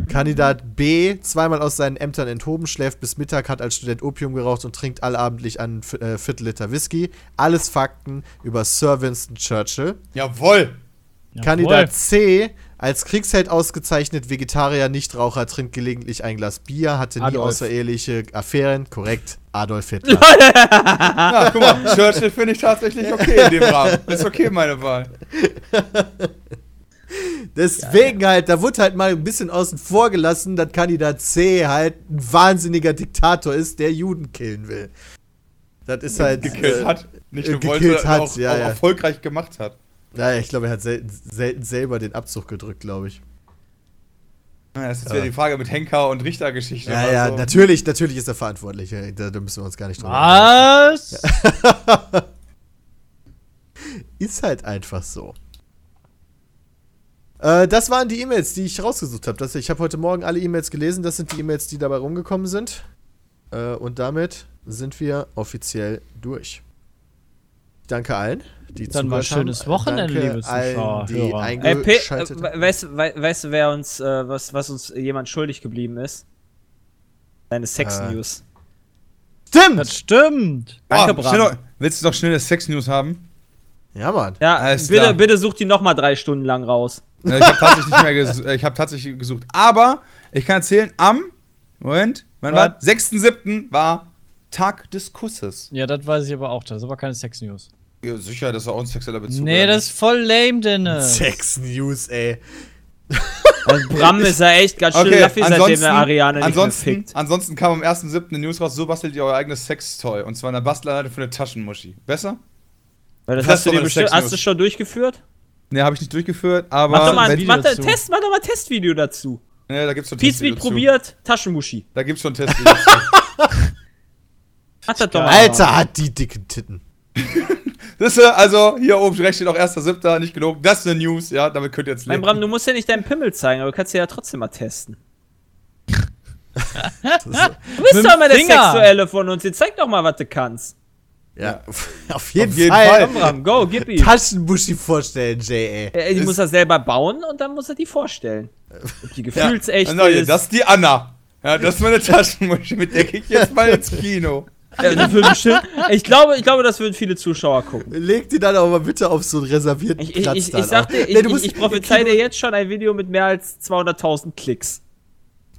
Kandidat B, zweimal aus seinen Ämtern enthoben, schläft bis Mittag, hat als Student Opium geraucht und trinkt allabendlich ein V- äh, Viertel Liter Whisky. Alles Fakten über Sir Winston Churchill. Jawohl! Kandidat C, als Kriegsheld ausgezeichnet, Vegetarier, Nichtraucher, trinkt gelegentlich ein Glas Bier, hatte nie Adolf. außereheliche Affären. Korrekt, Adolf Hitler. *laughs* Ja, guck mal, Churchill finde ich tatsächlich okay in dem Rahmen. Ist okay, meine Wahl. Deswegen halt, da wurde halt mal ein bisschen außen vor gelassen, dass Kandidat C halt ein wahnsinniger Diktator ist, der Juden killen will. Das ist halt. Gekillt äh, hat. Nicht äh, nur gekillt wollte, hat, auch, ja, auch ja. erfolgreich gemacht hat. Naja, ich glaube, er hat selten, selten selber den Abzug gedrückt, glaube ich. Ja, das ist wieder die Frage mit Henker und Richtergeschichte. Ja, ja, so. natürlich, natürlich ist er verantwortlich. Ja, Da, da müssen wir uns gar nicht drüber Was? *laughs* Ist halt einfach so. Äh, das waren die E-Mails, die ich rausgesucht habe. Ich habe heute Morgen alle E-Mails gelesen. Das sind die E-Mails, die dabei rumgekommen sind. Äh, und damit sind wir offiziell durch. Danke allen, die Dann mal haben. schönes Wochenende, Danke liebe Zuschauer, allen, die äh, weißt, wei- weißt du, wer uns, äh, was, was uns jemand schuldig geblieben ist? Deine Sex Äh. News. Stimmt! Das stimmt. Danke, Oh, Bram. willst du noch schnell das Sex-News haben? Ja, Mann. Ja, Alles bitte, klar. bitte such die noch mal drei Stunden lang raus. Ja, ich habe tatsächlich nicht mehr ges äh, ich hab tatsächlich gesucht. Aber ich kann erzählen, am Moment, wann war? Was? 6.7. war Tag des Kusses. Ja, das weiß ich aber auch. Das ist aber keine Sex-News. Ja, sicher, das ist auch ein sexueller Bezug. Nee, oder das ist voll lame, Dennis. Sex News, ey. Und Bram ist ja echt ganz schön Okay, Laffi, seitdem ansonsten, er Ariane nicht mehr ansonsten, fickt. ansonsten kam am 1.7. eine News raus, so bastelt ihr euer eigenes Sextoy. Und zwar eine Bastelanleitung für eine Taschenmuschi. Besser? Weil das, das hast du bestimmt, hast du schon durchgeführt? Nee, habe ich nicht durchgeführt, aber. Mach doch mal, mach, da, dazu. Test, mach doch mal ein Testvideo dazu. Nee, da gibt's schon Pizmeet Testvideo zu. probiert, Taschenmuschi. Da gibt's schon Testvideo doch mal. Alter, hat die dicken Titten. *laughs* Das ist, also, hier oben rechts steht auch 1.7., nicht gelogen. Das ist eine News, ja, damit könnt ihr jetzt Mein leben. Bram, du musst ja nicht deinen Pimmel zeigen, aber du kannst ja trotzdem mal testen. *laughs* Du bist doch immer der Finger. Sexuelle von uns. Jetzt zeig doch mal, was du kannst. Ja, *laughs* auf jeden, Auf jeden Fall. Fall. Komm, Bram, go, gib ihm. Taschenmuschi vorstellen, J.A. Die muss er selber bauen und dann muss er die vorstellen. Ob die gefühlsecht *laughs* Ja, ist. das ist die Anna. Ja, das ist meine Taschenmuschi, mit der gehe ich jetzt mal ins Kino. Würden bestimmt, ich, glaube, ich glaube, das würden viele Zuschauer gucken. Leg die dann aber mal bitte auf so einen reservierten Ich, ich, Platz ich, dann ich sag dir, ich, Nee, du ich, musst ich prophezei dir jetzt schon ein Video mit mehr als 200.000 Klicks.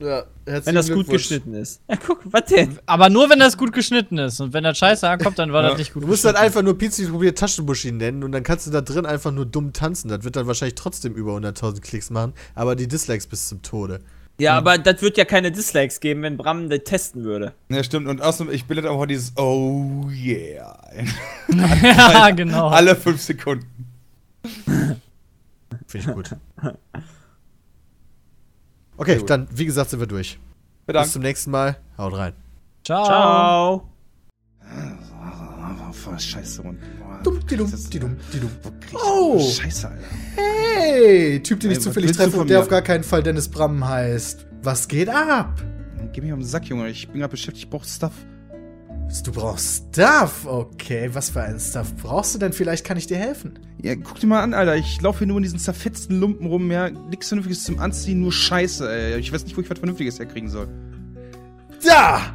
Ja, herzlichen Wenn das gut geschnitten ist. Ja, guck, was denn? Aber nur, wenn das gut geschnitten ist. Und wenn das scheiße ankommt, dann war Ja. das nicht gut Du musst dann einfach nur Pizza probiert Taschenmuschi nennen und dann kannst du da drin einfach nur dumm tanzen. Das wird dann wahrscheinlich trotzdem über 100.000 Klicks machen, aber die Dislikes bis zum Tode. Ja, aber das wird ja keine Dislikes geben, wenn Bram das testen würde. Ja, stimmt. Und außerdem, ich bilde auch dieses Oh *laughs* yeah. *laughs* ja, genau. Alle fünf Sekunden. Finde ich gut. Okay, gut. dann, wie gesagt, sind wir durch. Bis Bedankt. zum nächsten Mal. Haut rein. Ciao. Ciao. Voll scheiße und. boah, dumm, die dumm. Wo krieg ich Oh. Scheiße, Alter. Hey, Typ, den ich zufällig treffe und der mir? auf gar keinen Fall Dennis Bram heißt. Was geht ab? Geh mich auf den Sack, Junge. Ich bin gerade beschäftigt. Ich brauch Stuff. Du brauchst Stuff. Okay, was für einen Stuff brauchst du denn? Vielleicht kann ich dir helfen. Ja, guck dir mal an, Alter. Ich laufe hier nur in diesen zerfetzten Lumpen rum, ja. Nichts Vernünftiges zum Anziehen, nur Scheiße, ey. Ich weiß nicht, wo ich was Vernünftiges herkriegen soll. Da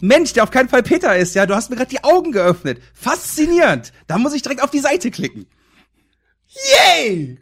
Mensch, der auf keinen Fall Peter ist, ja. Du hast mir gerade die Augen geöffnet. Faszinierend. Da muss ich direkt auf die Seite klicken. Yay!